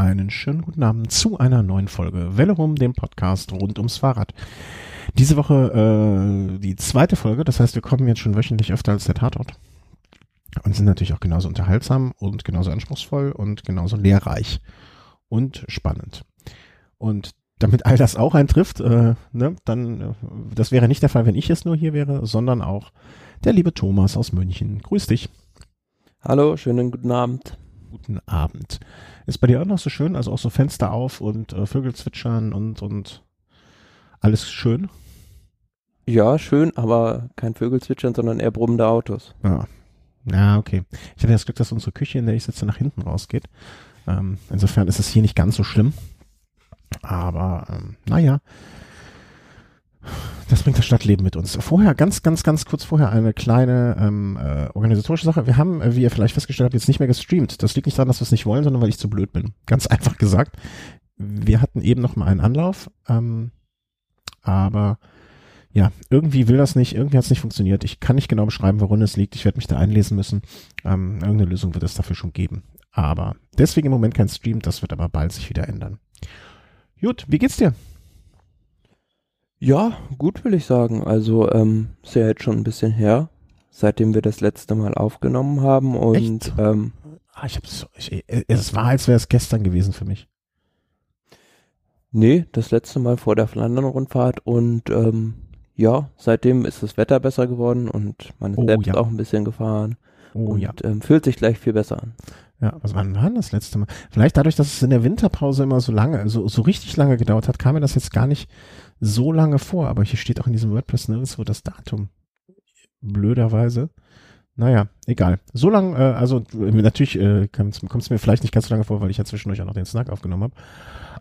einen schönen guten Abend zu einer neuen Folge Welle rum, dem Podcast rund ums Fahrrad. Diese Woche äh, die zweite Folge, das heißt, wir kommen jetzt schon wöchentlich öfter als der Tatort und sind natürlich auch genauso unterhaltsam und genauso anspruchsvoll und genauso lehrreich und spannend. Und damit all das auch eintrifft, äh, ne, dann, äh, das wäre nicht der Fall, wenn ich jetzt nur hier wäre, sondern auch der liebe Thomas aus München. Grüß dich. Hallo, schönen guten Abend. Guten Abend. Ist bei dir auch noch so schön, also auch so Fenster auf und äh, Vögel zwitschern und, und alles schön? Ja, schön, aber kein Vögelzwitschern, sondern eher brummende Autos. Ja. Ja, okay. Ich hatte das Glück, dass unsere Küche, in der ich sitze, nach hinten rausgeht. Ähm, insofern ist es hier nicht ganz so schlimm. Aber ähm, naja, das bringt das Stadtleben mit uns. Vorher, ganz, ganz, ganz kurz vorher eine kleine ähm, äh, organisatorische Sache. Wir haben, äh, wie ihr vielleicht festgestellt habt, jetzt nicht mehr gestreamt. Das liegt nicht daran, dass wir es nicht wollen, sondern weil ich zu blöd bin. Ganz einfach gesagt. Wir hatten eben noch mal einen Anlauf, ähm, aber ja, irgendwie will das nicht, irgendwie hat es nicht funktioniert. Ich kann nicht genau beschreiben, worin es liegt. Ich werde mich da einlesen müssen. Ähm, irgendeine Lösung wird es dafür schon geben. Aber deswegen im Moment kein Stream, das wird aber bald sich wieder ändern. Gut, wie geht's dir? Ja, gut will ich sagen. Also ähm, ist ja jetzt schon ein bisschen her, seitdem wir das letzte Mal aufgenommen haben und Echt? ähm, Ah, ich hab's, ich, es war, als wäre es gestern gewesen für mich. nee, das letzte Mal vor der Flandern-Rundfahrt und ähm, ja, seitdem ist das Wetter besser geworden und man ist Oh, selbst ja. auch ein bisschen gefahren Oh und ja. ähm, fühlt sich gleich viel besser an. Ja, was wann war denn das letzte Mal? Vielleicht dadurch, dass es in der Winterpause immer so lange, so, so richtig lange gedauert hat, kam mir das jetzt gar nicht so lange vor. Aber hier steht auch in diesem WordPress nirgendwo das Datum. Blöderweise. Naja, egal. So lang, äh, also äh, natürlich äh, kommt es mir vielleicht nicht ganz so lange vor, weil ich ja zwischendurch auch noch den Snack aufgenommen habe.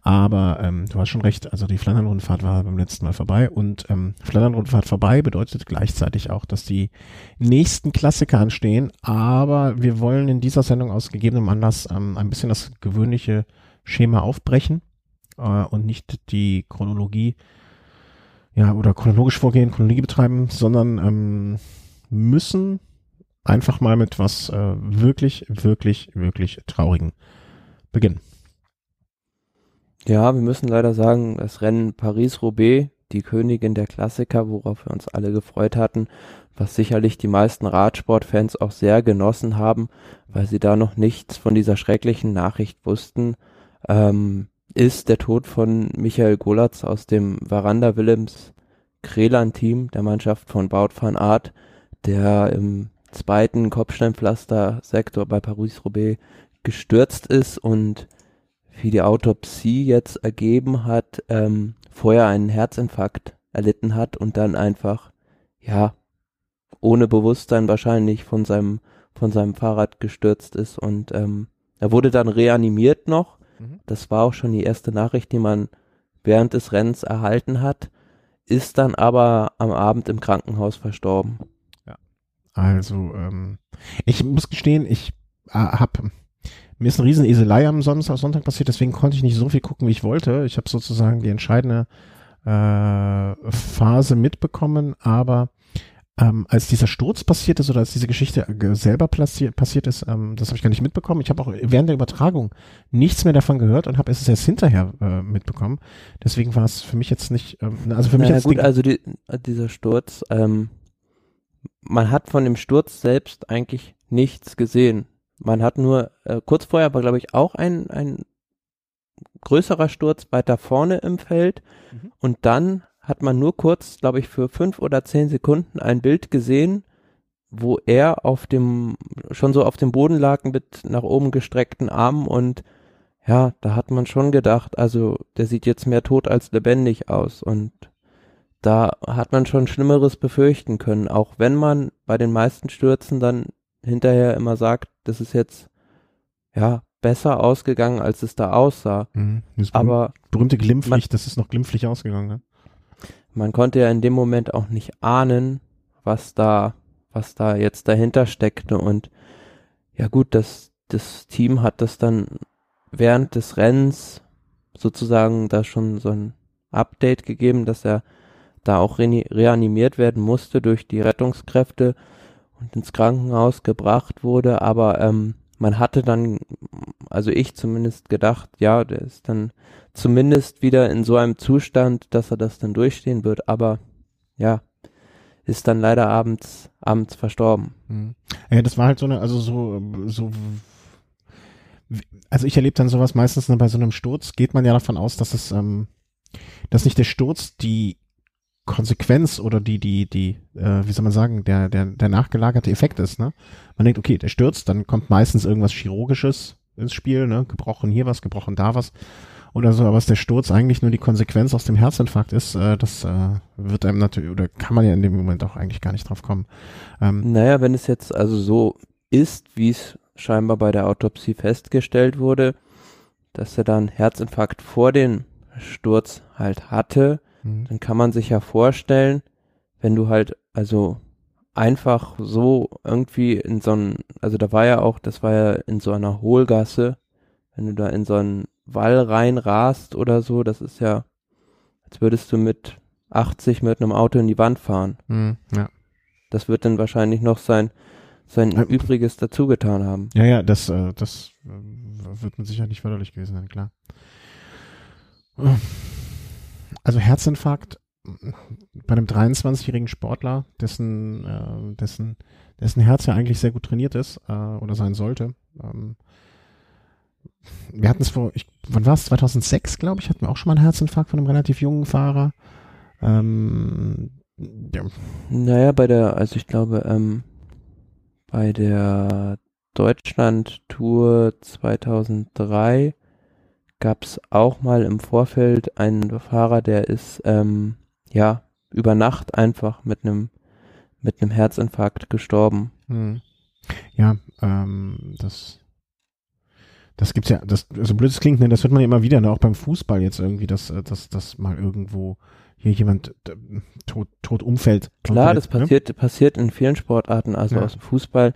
Aber ähm, du hast schon recht, also die Flandern-Rundfahrt war beim letzten Mal vorbei und ähm, Flandern-Rundfahrt vorbei bedeutet gleichzeitig auch, dass die nächsten Klassiker anstehen, aber wir wollen in dieser Sendung aus gegebenem Anlass ähm, ein bisschen das gewöhnliche Schema aufbrechen äh, und nicht die Chronologie ja oder chronologisch vorgehen, Chronologie betreiben, sondern ähm, müssen einfach mal mit was äh, wirklich, wirklich, wirklich traurigen beginnen. Ja, wir müssen leider sagen, das Rennen Paris-Roubaix, die Königin der Klassiker, worauf wir uns alle gefreut hatten, was sicherlich die meisten Radsportfans auch sehr genossen haben, weil sie da noch nichts von dieser schrecklichen Nachricht wussten, ähm, ist der Tod von Michael Golatz aus dem Varanda Willems Krelan-Team der Mannschaft von Baut van Aert, der im zweiten Kopfsteinpflaster-Sektor bei Paris-Roubaix gestürzt ist und wie die Autopsie jetzt ergeben hat, ähm, vorher einen Herzinfarkt erlitten hat und dann einfach, ja, ohne Bewusstsein wahrscheinlich von seinem, von seinem Fahrrad gestürzt ist und ähm, er wurde dann reanimiert noch. Mhm. Das war auch schon die erste Nachricht, die man während des Rennens erhalten hat, ist dann aber am Abend im Krankenhaus verstorben. Also, ähm, ich muss gestehen, ich äh, hab mir ist eine riesen Eselei am Sonntag, Sonntag passiert, deswegen konnte ich nicht so viel gucken, wie ich wollte. Ich habe sozusagen die entscheidende äh, Phase mitbekommen, aber ähm, als dieser Sturz passiert ist oder als diese Geschichte äh, selber passiert, passiert ist, ähm, das habe ich gar nicht mitbekommen. Ich habe auch während der Übertragung nichts mehr davon gehört und habe es erst hinterher äh, mitbekommen. Deswegen war es für mich jetzt nicht, ähm, also für mich Na jetzt gut, also die, dieser Sturz, ähm, man hat von dem Sturz selbst eigentlich nichts gesehen. Man hat nur, äh, kurz vorher war glaube ich auch ein, ein größerer Sturz weiter vorne im Feld Mhm. und dann hat man nur kurz, glaube ich, für fünf oder zehn Sekunden ein Bild gesehen, wo er auf dem, schon so auf dem Boden lag mit nach oben gestreckten Armen und ja, da hat man schon gedacht, also der sieht jetzt mehr tot als lebendig aus und da hat man schon Schlimmeres befürchten können, auch wenn man bei den meisten Stürzen dann hinterher immer sagt, das ist jetzt ja besser ausgegangen, als es da aussah. Mhm, berühmte, Aber berühmte glimpflich, das ist noch glimpflich ausgegangen. Ne? Man konnte ja in dem Moment auch nicht ahnen, was da, was da jetzt dahinter steckte. Und ja gut, das, das Team hat das dann während des Rennens sozusagen da schon so ein Update gegeben, dass er da auch re reanimiert werden musste durch die Rettungskräfte und ins Krankenhaus gebracht wurde. Aber ähm, man hatte dann, also ich zumindest gedacht, ja, der ist dann zumindest wieder in so einem Zustand, dass er das dann durchstehen wird, aber ja, ist dann leider abends, abends verstorben. Mhm. Ja, das war halt so eine, also so, so, also ich erlebe dann sowas meistens bei so einem Sturz, geht man ja davon aus, dass es, ähm, dass nicht der Sturz die Konsequenz oder die, die, die, äh, wie soll man sagen, der, der, der nachgelagerte Effekt ist, ne? Man denkt, okay, der stürzt, dann kommt meistens irgendwas Chirurgisches ins Spiel, ne? Gebrochen hier was, gebrochen da was oder so, aber was der Sturz eigentlich nur die Konsequenz aus dem Herzinfarkt ist, äh, das äh, wird einem natürlich, oder kann man ja in dem Moment auch eigentlich gar nicht drauf kommen. Ähm, naja, wenn es jetzt also so ist, wie es scheinbar bei der Autopsie festgestellt wurde, dass er dann Herzinfarkt vor dem Sturz halt hatte, mhm. dann kann man sich ja vorstellen, wenn du halt also einfach so irgendwie in so einem, also da war ja auch, das war ja in so einer Hohlgasse, wenn du da in so einen Wall reinrast oder so, das ist ja, als würdest du mit 80 mit einem Auto in die Wand fahren. Mhm, ja. Das wird dann wahrscheinlich noch sein, sein äh, Übriges dazugetan haben. Ja, ja, das, äh, das äh, wird mit Sicherheit nicht förderlich gewesen sein, klar. Also Herzinfarkt bei einem 23-jährigen Sportler, dessen, äh, dessen, dessen Herz ja eigentlich sehr gut trainiert ist äh, oder sein sollte. Ähm, wir hatten es vor, ich, wann war es? 2006, glaube ich, hatten wir auch schon mal einen Herzinfarkt von einem relativ jungen Fahrer. Ähm, ja. Naja, bei der, also ich glaube, ähm, bei der Deutschland-Tour 2003 gab es auch mal im Vorfeld einen Fahrer, der ist ähm, ja über Nacht einfach mit einem mit einem Herzinfarkt gestorben. Hm. Ja, ähm, das das gibt's ja, das so blöd es klingt, ne, das hört man ja immer wieder, ne, auch beim Fußball jetzt irgendwie, dass dass dass mal irgendwo hier jemand tot, tot umfällt. Klar, das ne? passiert passiert in vielen Sportarten, also ja. aus dem Fußball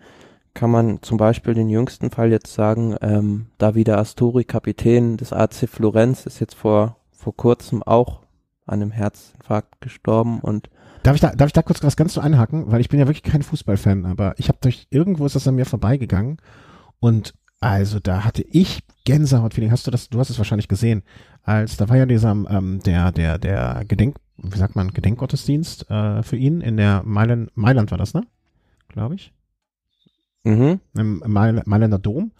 kann man zum Beispiel den jüngsten Fall jetzt sagen, ähm, Davide Astori, Kapitän des AC Florenz, ist jetzt vor, vor kurzem auch an einem Herzinfarkt gestorben und Darf ich da, darf ich da kurz was ganz so einhaken? Weil ich bin ja wirklich kein Fußballfan, aber ich habe durch, irgendwo ist das an mir vorbeigegangen und also da hatte ich Gänsehaut-Feeling. Hast du das, du hast es wahrscheinlich gesehen, als, da war ja dieser, ähm, der, der, der Gedenk, wie sagt man, Gedenkgottesdienst äh, für ihn in der Mailand, Mailand war das, ne? Glaube ich. Mhm. Im Mailänder Dom.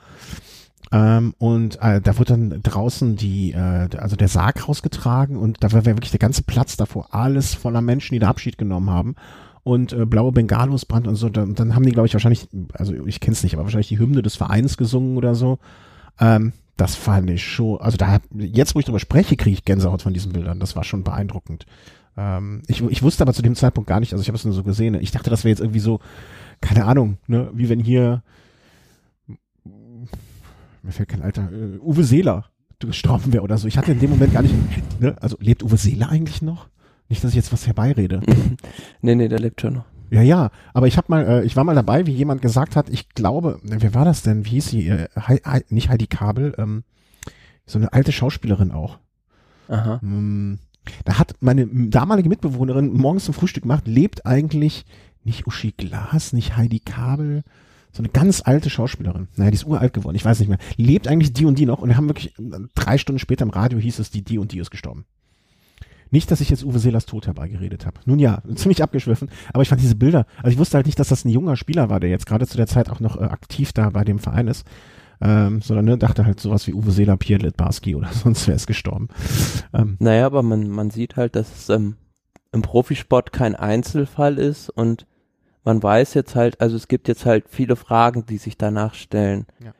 Ähm, und äh, da wurde dann draußen die, äh, also der Sarg rausgetragen und da war wirklich der ganze Platz davor, alles voller Menschen, die da Abschied genommen haben. Und äh, blaue Bengalos brand und so. Dann, dann haben die, glaube ich, wahrscheinlich, also ich kenne es nicht, aber wahrscheinlich die Hymne des Vereins gesungen oder so. Ähm, das fand ich schon, also da, jetzt wo ich drüber spreche, kriege ich Gänsehaut von diesen Bildern. Das war schon beeindruckend. Ähm, ich, ich wusste aber zu dem Zeitpunkt gar nicht, also ich habe es nur so gesehen. Ich dachte, das wäre jetzt irgendwie so keine Ahnung, ne, wie wenn hier, mir fällt kein Alter, uh, Uwe Seeler gestorben wäre oder so. Ich hatte in dem Moment gar nicht, ne, also lebt Uwe Seeler eigentlich noch? Nicht, dass ich jetzt was herbeirede. nee, nee, der lebt schon noch. Ja, ja, aber ich habe mal, äh, ich war mal dabei, wie jemand gesagt hat, ich glaube, ne, wer war das denn? Wie hieß sie? Äh, He He nicht Heidi Kabel, ähm, so eine alte Schauspielerin auch. Aha. Ähm, da hat meine damalige Mitbewohnerin morgens zum Frühstück gemacht, lebt eigentlich nicht Uschi Glas, nicht Heidi Kabel, so eine ganz alte Schauspielerin. Naja, die ist uralt geworden, ich weiß nicht mehr. Lebt eigentlich die und die noch und wir haben wirklich drei Stunden später im Radio hieß es, die, die und die ist gestorben. Nicht, dass ich jetzt Uwe Seelers Tod herbeigeredet habe. Nun ja, ziemlich abgeschwiffen, aber ich fand diese Bilder, also ich wusste halt nicht, dass das ein junger Spieler war, der jetzt gerade zu der Zeit auch noch äh, aktiv da bei dem Verein ist. Ähm, sondern ne, dachte halt sowas wie Uwe Seeler, Pierre Litbarski oder sonst wer ist gestorben. Ähm, naja, aber man, man sieht halt, dass es ähm, im Profisport kein Einzelfall ist und man weiß jetzt halt, also es gibt jetzt halt viele Fragen, die sich danach stellen. Ja.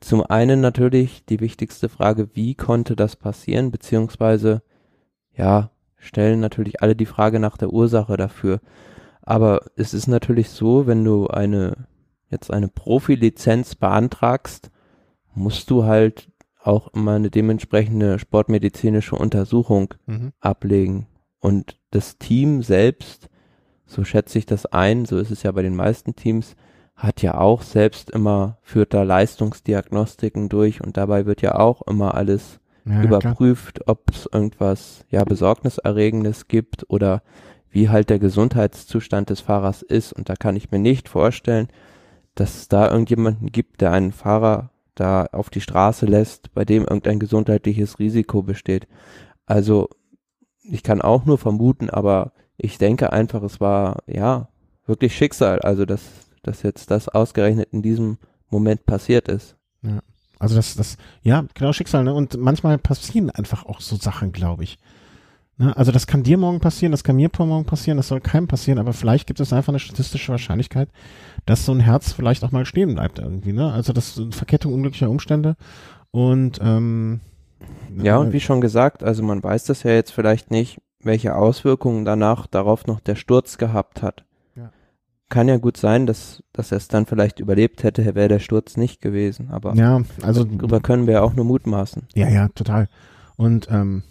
Zum einen natürlich die wichtigste Frage, wie konnte das passieren, beziehungsweise, ja, stellen natürlich alle die Frage nach der Ursache dafür. Aber es ist natürlich so, wenn du eine, jetzt eine Profilizenz beantragst, musst du halt auch immer eine dementsprechende sportmedizinische Untersuchung mhm. ablegen. Und das Team selbst so schätze ich das ein, so ist es ja bei den meisten Teams, hat ja auch selbst immer, führt da Leistungsdiagnostiken durch und dabei wird ja auch immer alles ja, überprüft, ob es irgendwas ja besorgniserregendes gibt oder wie halt der Gesundheitszustand des Fahrers ist und da kann ich mir nicht vorstellen, dass es da irgendjemanden gibt, der einen Fahrer da auf die Straße lässt, bei dem irgendein gesundheitliches Risiko besteht. Also ich kann auch nur vermuten, aber ich denke einfach, es war ja wirklich Schicksal, also dass, dass jetzt das ausgerechnet in diesem Moment passiert ist. Ja. Also das, das, ja, genau Schicksal, ne? Und manchmal passieren einfach auch so Sachen, glaube ich. Ne? Also das kann dir morgen passieren, das kann mir morgen passieren, das soll keinem passieren, aber vielleicht gibt es einfach eine statistische Wahrscheinlichkeit, dass so ein Herz vielleicht auch mal stehen bleibt irgendwie, ne? Also das ist eine Verkettung unglücklicher Umstände und ähm, ja, und wie schon gesagt, also man weiß das ja jetzt vielleicht nicht, welche Auswirkungen danach darauf noch der Sturz gehabt hat. Kann ja gut sein, dass, dass er es dann vielleicht überlebt hätte, wäre der Sturz nicht gewesen. Aber ja, also darüber können wir ja auch nur mutmaßen. Ja, ja, total. Und ähm,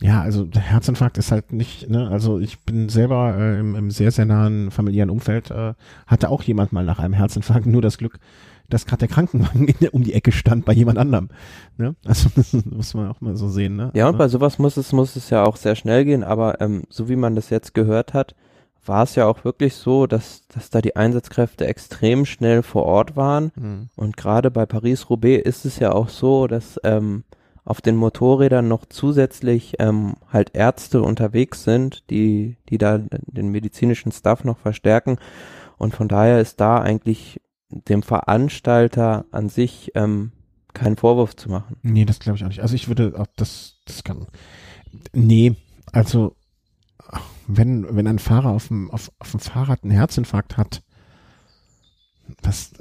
ja, also der Herzinfarkt ist halt nicht, ne, also ich bin selber äh, im, im sehr, sehr nahen familiären Umfeld, äh, hatte auch jemand mal nach einem Herzinfarkt nur das Glück, dass gerade der Krankenwagen der, um die Ecke stand bei jemand anderem. Ne? Also das muss man auch mal so sehen. Ne? Ja, und bei sowas muss es, muss es ja auch sehr schnell gehen, aber ähm, so wie man das jetzt gehört hat, war es ja auch wirklich so, dass, dass da die Einsatzkräfte extrem schnell vor Ort waren. Mhm. Und gerade bei Paris-Roubaix ist es ja auch so, dass ähm, auf den Motorrädern noch zusätzlich ähm, halt Ärzte unterwegs sind, die, die da den medizinischen Staff noch verstärken. Und von daher ist da eigentlich dem Veranstalter an sich ähm, keinen Vorwurf zu machen. Nee, das glaube ich auch nicht. Also ich würde auch das, das kann. Nee, also wenn, wenn ein Fahrer auf dem, auf, auf dem Fahrrad einen Herzinfarkt hat, das,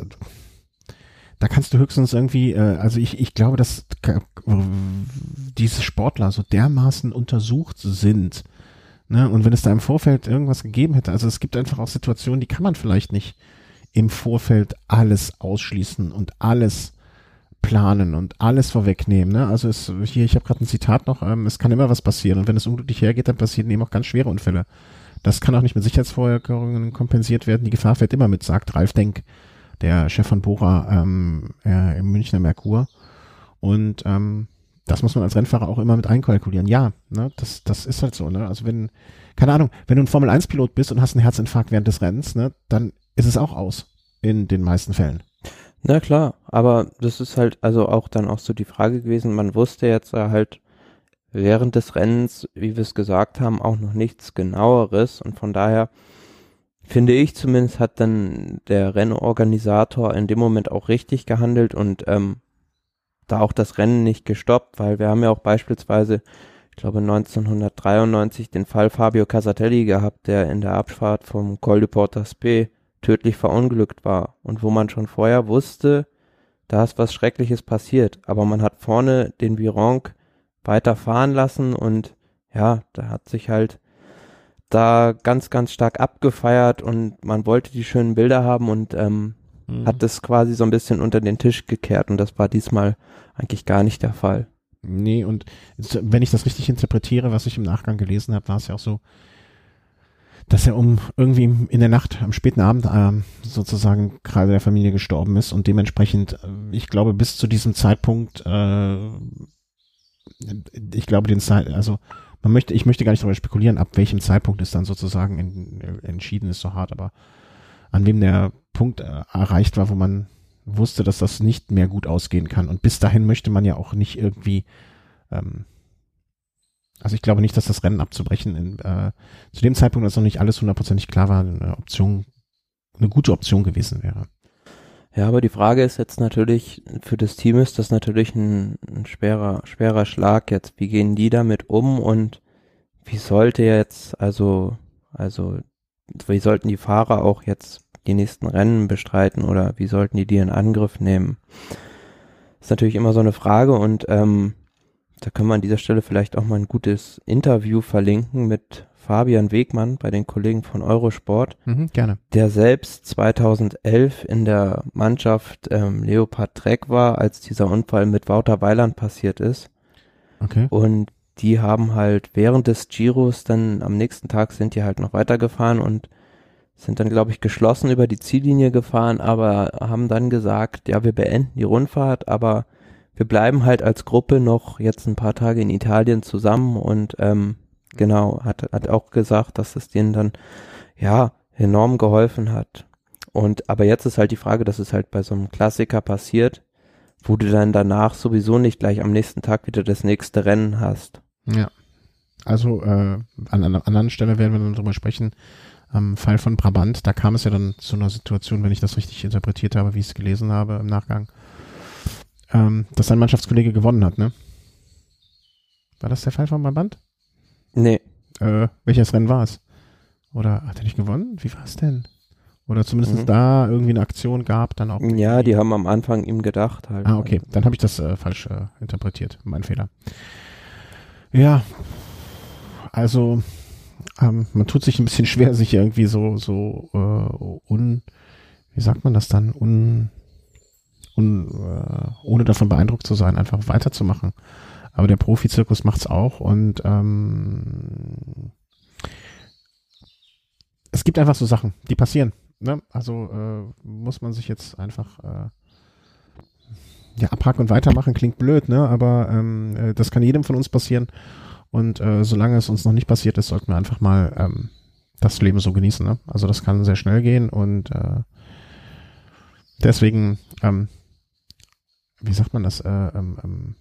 da kannst du höchstens irgendwie, äh, also ich, ich glaube, dass diese Sportler so dermaßen untersucht sind, ne, und wenn es da im Vorfeld irgendwas gegeben hätte, also es gibt einfach auch Situationen, die kann man vielleicht nicht im Vorfeld alles ausschließen und alles planen und alles vorwegnehmen. Ne? Also es, hier, ich habe gerade ein Zitat noch, ähm, es kann immer was passieren und wenn es unglücklich hergeht, dann passieren eben auch ganz schwere Unfälle. Das kann auch nicht mit Sicherheitsvorkehrungen kompensiert werden. Die Gefahr fährt immer mit, sagt Ralf Denk, der Chef von Bora ähm, äh, im Münchner Merkur. Und ähm, das muss man als Rennfahrer auch immer mit einkalkulieren. Ja, ne, das, das ist halt so. Ne? Also wenn, keine Ahnung, wenn du ein Formel-1-Pilot bist und hast einen Herzinfarkt während des Rennens, ne, dann ist es auch aus in den meisten Fällen. Na klar, aber das ist halt also auch dann auch so die Frage gewesen, man wusste jetzt halt während des Rennens, wie wir es gesagt haben, auch noch nichts genaueres und von daher finde ich zumindest hat dann der Rennorganisator in dem Moment auch richtig gehandelt und ähm, da auch das Rennen nicht gestoppt, weil wir haben ja auch beispielsweise, ich glaube 1993 den Fall Fabio Casatelli gehabt, der in der Abfahrt vom Col de Porta Spe tödlich verunglückt war und wo man schon vorher wusste, da ist was Schreckliches passiert, aber man hat vorne den Vironk weiter fahren lassen und ja, da hat sich halt da ganz, ganz stark abgefeiert und man wollte die schönen Bilder haben und ähm, mhm. hat das quasi so ein bisschen unter den Tisch gekehrt und das war diesmal eigentlich gar nicht der Fall. Nee, und wenn ich das richtig interpretiere, was ich im Nachgang gelesen habe, war es ja auch so, dass er um irgendwie in der Nacht, am späten Abend äh, sozusagen gerade der Familie gestorben ist und dementsprechend, äh, ich glaube, bis zu diesem Zeitpunkt, äh, ich glaube, den Zeit, also man möchte, ich möchte gar nicht darüber spekulieren, ab welchem Zeitpunkt es dann sozusagen in, entschieden ist, so hart, aber an wem der Punkt äh, erreicht war, wo man wusste, dass das nicht mehr gut ausgehen kann. Und bis dahin möchte man ja auch nicht irgendwie ähm, also ich glaube nicht, dass das Rennen abzubrechen in, äh, zu dem Zeitpunkt, als noch nicht alles hundertprozentig klar war, eine Option, eine gute Option gewesen wäre. Ja, aber die Frage ist jetzt natürlich, für das Team ist das natürlich ein, ein schwerer, schwerer Schlag jetzt. Wie gehen die damit um und wie sollte jetzt, also, also, wie sollten die Fahrer auch jetzt die nächsten Rennen bestreiten oder wie sollten die die in Angriff nehmen? ist natürlich immer so eine Frage und ähm, da können wir an dieser Stelle vielleicht auch mal ein gutes Interview verlinken mit Fabian Wegmann bei den Kollegen von Eurosport. Mhm, gerne. Der selbst 2011 in der Mannschaft ähm, Leopard Trek war, als dieser Unfall mit Wouter Weiland passiert ist. Okay. Und die haben halt während des Giros dann am nächsten Tag sind die halt noch weitergefahren und sind dann, glaube ich, geschlossen über die Ziellinie gefahren, aber haben dann gesagt, ja, wir beenden die Rundfahrt, aber wir bleiben halt als Gruppe noch jetzt ein paar Tage in Italien zusammen und ähm, genau, hat, hat auch gesagt, dass es denen dann ja enorm geholfen hat. Und aber jetzt ist halt die Frage, dass es halt bei so einem Klassiker passiert, wo du dann danach sowieso nicht gleich am nächsten Tag wieder das nächste Rennen hast. Ja. Also äh, an einer anderen Stelle werden wir dann drüber sprechen. Am Fall von Brabant, da kam es ja dann zu einer Situation, wenn ich das richtig interpretiert habe, wie ich es gelesen habe im Nachgang, ähm, dass sein Mannschaftskollege gewonnen hat, ne? War das der Fall von Brabant? Nee. Äh, welches Rennen war es? Oder hat er nicht gewonnen? Wie war es denn? Oder zumindest Mhm. da irgendwie eine Aktion gab, dann auch. Ja, die haben am Anfang ihm gedacht halt. Ah, okay. Dann habe ich das äh, falsch äh, interpretiert. Mein Fehler. Ja. Also, ähm, man tut sich ein bisschen schwer, sich irgendwie so, so äh, un, wie sagt man das dann, un, un äh, ohne davon beeindruckt zu sein, einfach weiterzumachen. Aber der Profizirkus macht's auch und ähm, es gibt einfach so Sachen, die passieren. Ne? Also äh, muss man sich jetzt einfach äh, ja, abhaken und weitermachen klingt blöd, ne? Aber ähm, äh, das kann jedem von uns passieren. Und äh, solange es uns noch nicht passiert ist, sollten wir einfach mal ähm, das Leben so genießen. Ne? Also das kann sehr schnell gehen und äh, deswegen, ähm, wie sagt man das? Äh, ähm, ähm,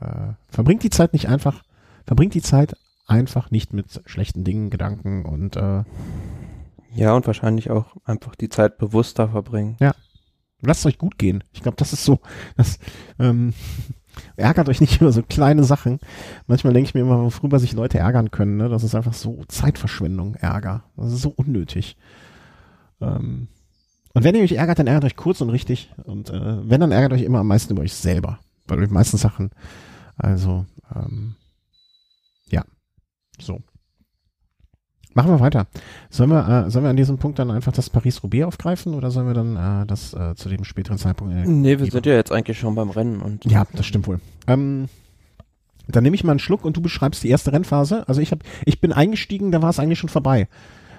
äh, verbringt die Zeit nicht einfach, verbringt die Zeit einfach nicht mit schlechten Dingen, Gedanken und äh, Ja, und wahrscheinlich auch einfach die Zeit bewusster verbringen. lasst es euch gut gehen. Ich glaube, das ist so, das ähm, ärgert euch nicht über so kleine Sachen. Manchmal denke ich mir immer, worüber sich Leute ärgern können. Ne? Das ist einfach so Zeitverschwendung, Ärger. Das ist so unnötig. Ähm, und wenn ihr euch ärgert, dann ärgert euch kurz und richtig. Und äh, wenn, dann ärgert euch immer am meisten über euch selber. Bei den meisten Sachen. Also, ähm, ja. So. Machen wir weiter. Sollen wir, äh, sollen wir an diesem Punkt dann einfach das Paris-Roubaix aufgreifen oder sollen wir dann äh, das äh, zu dem späteren Zeitpunkt? Äh, Nee, wir sind ja jetzt eigentlich schon beim Rennen und ja, das stimmt wohl. Ähm, dann nehme ich mal einen Schluck und du beschreibst die erste Rennphase. Also ich habe, ich bin eingestiegen, da war es eigentlich schon vorbei.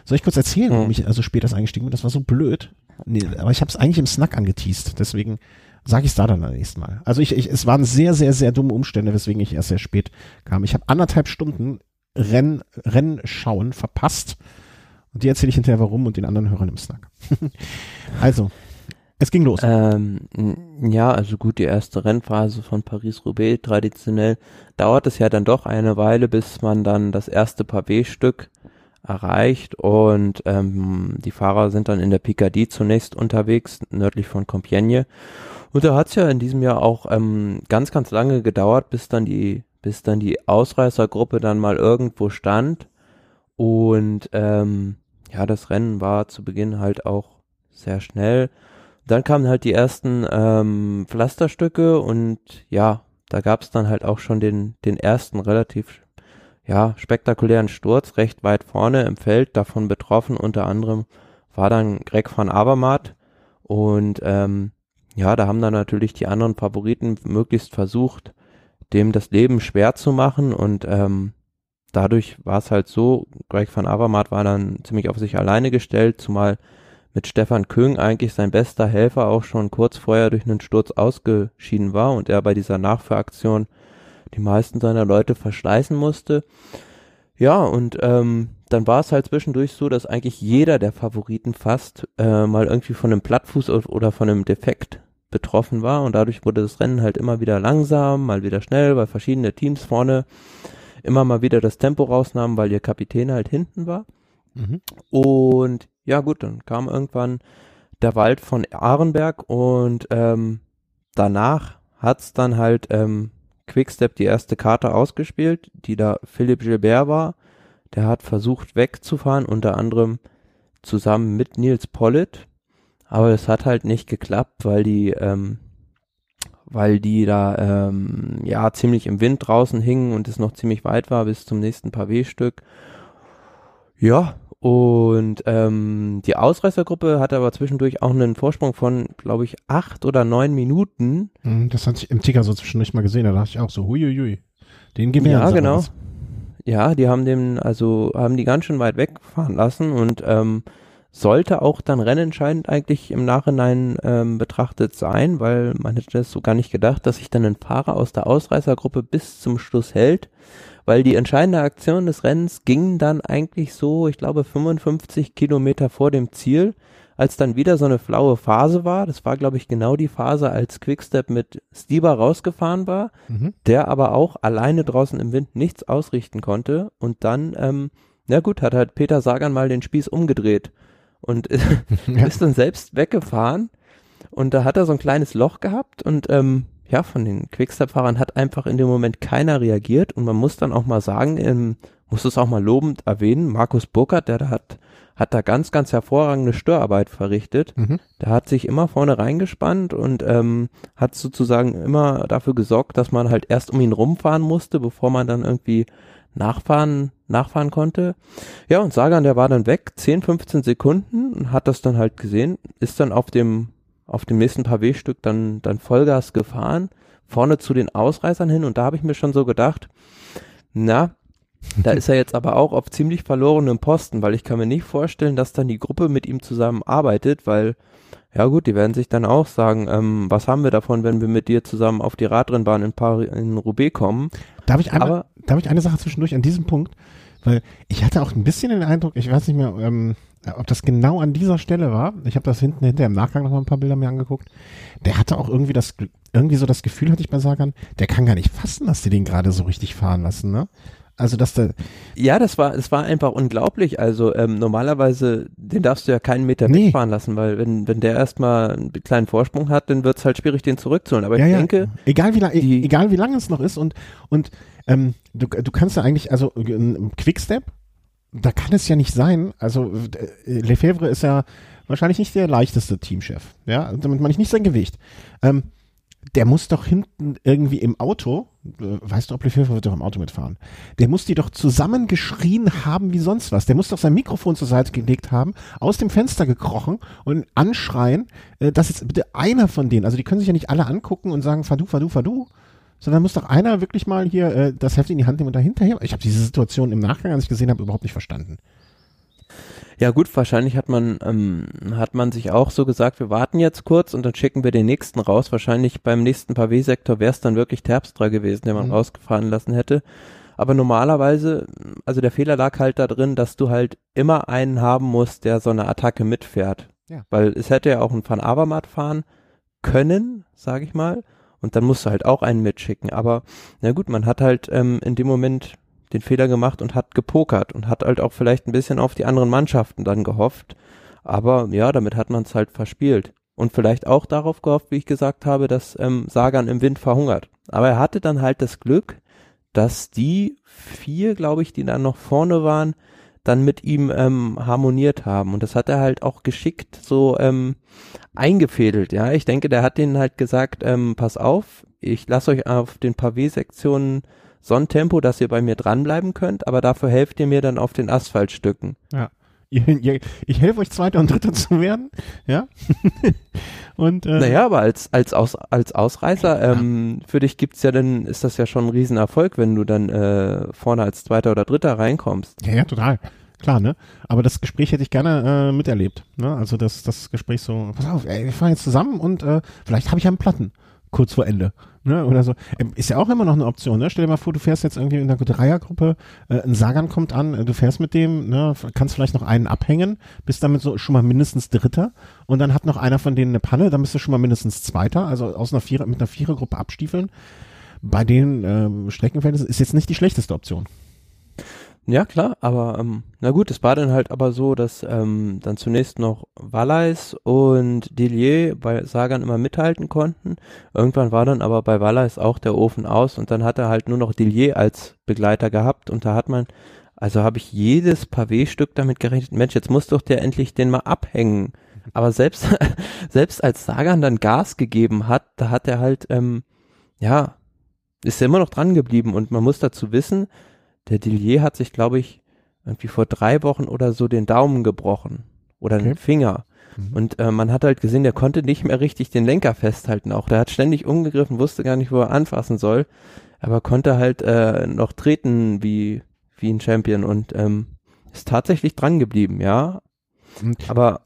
Soll ich kurz erzählen, warum Hm. ich also spät erst eingestiegen bin? Das war so blöd. Nee, aber ich habe es eigentlich im Snack angeteased. Deswegen sage ich es da dann beim nächsten Mal. Also ich, ich, es waren sehr, sehr, sehr dumme Umstände, weswegen ich erst sehr spät kam. Ich habe anderthalb Stunden Renn, Rennschauen verpasst. Und die erzähle ich hinterher warum und den anderen Hörern im Snack. also, es ging los. Ähm, ja, also gut, die erste Rennphase von Paris-Roubaix traditionell dauert es ja dann doch eine Weile, bis man dann das erste Pavé-Stück erreicht und ähm, die Fahrer sind dann in der Picardie zunächst unterwegs, nördlich von Compiègne. Und da hat es ja in diesem Jahr auch ähm, ganz, ganz lange gedauert, bis dann die, bis dann die Ausreißergruppe dann mal irgendwo stand. Und ähm, ja, das Rennen war zu Beginn halt auch sehr schnell. Dann kamen halt die ersten ähm, Pflasterstücke und ja, da gab es dann halt auch schon den, den ersten relativ ja, spektakulären Sturz recht weit vorne im Feld, davon betroffen. Unter anderem war dann Greg van Avermaet. Und ähm, ja, da haben dann natürlich die anderen Favoriten möglichst versucht, dem das Leben schwer zu machen. Und ähm, dadurch war es halt so, Greg van Avermaet war dann ziemlich auf sich alleine gestellt, zumal mit Stefan Köng eigentlich sein bester Helfer auch schon kurz vorher durch einen Sturz ausgeschieden war und er bei dieser Nachfahraktion die meisten seiner Leute verschleißen musste. Ja, und ähm, dann war es halt zwischendurch so, dass eigentlich jeder der Favoriten fast äh, mal irgendwie von einem Plattfuß oder von einem Defekt betroffen war und dadurch wurde das Rennen halt immer wieder langsam, mal wieder schnell, weil verschiedene Teams vorne immer mal wieder das Tempo rausnahmen, weil ihr Kapitän halt hinten war. Mhm. Und ja gut, dann kam irgendwann der Wald von Arenberg und ähm, danach hat's dann halt ähm, Quickstep die erste Karte ausgespielt, die da Philipp Gilbert war. Der hat versucht wegzufahren, unter anderem zusammen mit Nils Pollitt. Aber es hat halt nicht geklappt, weil die, ähm, weil die da ähm, ja ziemlich im Wind draußen hingen und es noch ziemlich weit war bis zum nächsten Pavé-Stück. Ja, und ähm, die Ausreißergruppe hatte aber zwischendurch auch einen Vorsprung von, glaube ich, acht oder neun Minuten. Mhm, Das hatte ich im Ticker so zwischendurch mal gesehen, da dachte ich auch so, huiuiui. Den geben wir Ja, genau. was. Ja, die haben den, also haben die ganz schön weit wegfahren lassen und ähm, sollte auch dann rennentscheidend eigentlich im Nachhinein ähm, betrachtet sein, weil man hätte das so gar nicht gedacht, dass sich dann ein Fahrer aus der Ausreißergruppe bis zum Schluss hält, weil die entscheidende Aktion des Rennens ging dann eigentlich so, ich glaube 55 Kilometer vor dem Ziel, als dann wieder so eine flaue Phase war, das war glaube ich genau die Phase, als Quickstep mit Stieber rausgefahren war, mhm. der aber auch alleine draußen im Wind nichts ausrichten konnte und dann, ähm, na gut, hat halt Peter Sagan mal den Spieß umgedreht und ja. ist dann selbst weggefahren und da hat er so ein kleines Loch gehabt und ähm, ja, von den Quickstep-Fahrern hat einfach in dem Moment keiner reagiert und man muss dann auch mal sagen, ähm, muss es auch mal lobend erwähnen, Markus Burkhardt, der da hat hat da ganz, ganz hervorragende Störarbeit verrichtet. Mhm. Der hat sich immer vorne reingespannt und ähm, hat sozusagen immer dafür gesorgt, dass man halt erst um ihn rumfahren musste, bevor man dann irgendwie nachfahren, nachfahren konnte. Ja, und Sagan, der war dann weg, 10, 15 Sekunden und hat das dann halt gesehen, ist dann auf dem, auf dem nächsten Pavé-Stück dann, dann Vollgas gefahren, vorne zu den Ausreißern hin und da habe ich mir schon so gedacht, na, da ist er jetzt aber auch auf ziemlich verlorenem Posten, weil ich kann mir nicht vorstellen, dass dann die Gruppe mit ihm zusammen arbeitet, weil, ja gut, die werden sich dann auch sagen, ähm, was haben wir davon, wenn wir mit dir zusammen auf die Radrennbahn in, Paris, in Roubaix kommen. Darf ich, einmal, aber, darf ich eine Sache zwischendurch an diesem Punkt? Weil ich hatte auch ein bisschen den Eindruck, ich weiß nicht mehr, ähm, ob das genau an dieser Stelle war. Ich habe das hinten hinter im Nachgang noch mal ein paar Bilder mir angeguckt. Der hatte auch irgendwie das irgendwie so das Gefühl hatte ich bei Sagan, der kann gar nicht fassen, dass die den gerade so richtig fahren lassen, ne? Also dass der ja, das war es war einfach unglaublich. Also ähm, normalerweise den darfst du ja keinen Meter nee. wegfahren lassen, weil wenn wenn der erstmal einen kleinen Vorsprung hat, dann wird's halt schwierig, den zurückzuholen. Aber ja, ich ja. denke, egal wie lang, die, egal wie lange es noch ist und und ähm, du du kannst ja eigentlich also ein Quickstep, da kann es ja nicht sein. Also äh, Lefebvre ist ja wahrscheinlich nicht der leichteste Teamchef, ja, damit meine ich nicht sein Gewicht. Ähm, der muss doch hinten irgendwie im Auto, äh, weißt du, ob Lefebvre wird doch im Auto mitfahren, der muss die doch zusammengeschrien haben wie sonst was. Der muss doch sein Mikrofon zur Seite gelegt haben, aus dem Fenster gekrochen und anschreien, äh, dass jetzt bitte einer von denen, also die können sich ja nicht alle angucken und sagen, fahr du, fahr du, fahr du, sondern muss doch einer wirklich mal hier äh, das Heft in die Hand nehmen und dahinterher. Ich habe diese Situation im Nachgang, als ich gesehen habe, überhaupt nicht verstanden. Ja gut, wahrscheinlich hat man ähm, hat man sich auch so gesagt, wir warten jetzt kurz und dann schicken wir den nächsten raus. Wahrscheinlich beim nächsten Pavé-Sektor wäre es dann wirklich Terpstra gewesen, der man mhm. rausgefahren lassen hätte. Aber normalerweise, also der Fehler lag halt da drin, dass du halt immer einen haben musst, der so eine Attacke mitfährt. Ja. Weil es hätte ja auch ein Van Avermaet fahren können, sage ich mal. Und dann musst du halt auch einen mitschicken. Aber na gut, man hat halt ähm, in dem Moment den Fehler gemacht und hat gepokert und hat halt auch vielleicht ein bisschen auf die anderen Mannschaften dann gehofft. Aber ja, damit hat man es halt verspielt. Und vielleicht auch darauf gehofft, wie ich gesagt habe, dass ähm, Sagan im Wind verhungert. Aber er hatte dann halt das Glück, dass die vier, glaube ich, die dann noch vorne waren, dann mit ihm ähm, harmoniert haben. Und das hat er halt auch geschickt so ähm, eingefädelt. Ja, ich denke, der hat denen halt gesagt, ähm, pass auf, ich lasse euch auf den Pavé-Sektionen so ein Tempo, dass ihr bei mir dranbleiben könnt, aber dafür helft ihr mir dann auf den Asphaltstücken. Ja. Ich helfe euch Zweiter und Dritter zu werden, ja. und, äh, naja, aber als, als, Aus, als Ausreißer, ähm, für dich gibt's ja dann, ist das ja schon ein Riesenerfolg, wenn du dann äh, vorne als Zweiter oder Dritter reinkommst. Ja, ja, total. Klar, ne? Aber das Gespräch hätte ich gerne äh, miterlebt. Ne? Also das, das Gespräch so, pass auf, ey, wir fahren jetzt zusammen und äh, vielleicht habe ich ja einen Platten kurz vor Ende. Ne, oder so. Ähm, ist ja auch immer noch eine Option, ne? Stell dir mal vor, du fährst jetzt irgendwie in einer Dreiergruppe, äh, ein Sagan kommt an, äh, du fährst mit dem, ne, kannst vielleicht noch einen abhängen, bist damit so schon mal mindestens Dritter und dann hat noch einer von denen eine Panne, dann bist du schon mal mindestens Zweiter, also aus einer Vierer, mit einer Vierergruppe abstiefeln. Bei den ähm, Streckenverhältnissen ist jetzt nicht die schlechteste Option. Ja, klar, aber ähm, na gut, es war dann halt aber so, dass ähm, dann zunächst noch Valais und Dillier bei Sagan immer mithalten konnten. Irgendwann war dann aber bei Valais auch der Ofen aus und dann hat er halt nur noch Dillier als Begleiter gehabt und da hat man, also habe ich jedes Pavé-Stück damit gerechnet, Mensch, jetzt muss doch der endlich den mal abhängen. Aber selbst, selbst als Sagan dann Gas gegeben hat, da hat er halt, ähm, ja, ist er immer noch dran geblieben und man muss dazu wissen, der Dillier hat sich, glaube ich, irgendwie vor drei Wochen oder so den Daumen gebrochen oder okay. den Finger. Mhm. Und äh, man hat halt gesehen, der konnte nicht mehr richtig den Lenker festhalten. Auch der hat ständig umgegriffen, wusste gar nicht, wo er anfassen soll, aber konnte halt äh, noch treten wie wie ein Champion und ähm, ist tatsächlich dran geblieben, ja. Mhm. Aber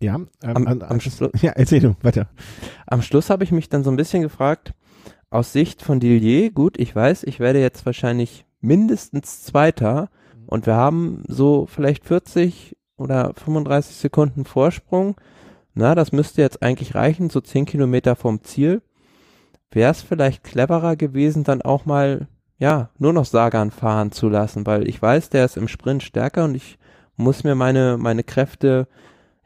ja, ähm, am, am, am Schluss. Ja, erzähl du weiter. Am Schluss habe ich mich dann so ein bisschen gefragt, aus Sicht von Dillier, gut, ich weiß, ich werde jetzt wahrscheinlich mindestens Zweiter mhm. und wir haben so vielleicht 40 oder 35 Sekunden Vorsprung. Na, das müsste jetzt eigentlich reichen, so 10 Kilometer vom Ziel. Wäre es vielleicht cleverer gewesen, dann auch mal, ja, nur noch Sagan fahren zu lassen, weil ich weiß, der ist im Sprint stärker und ich muss mir meine, meine Kräfte,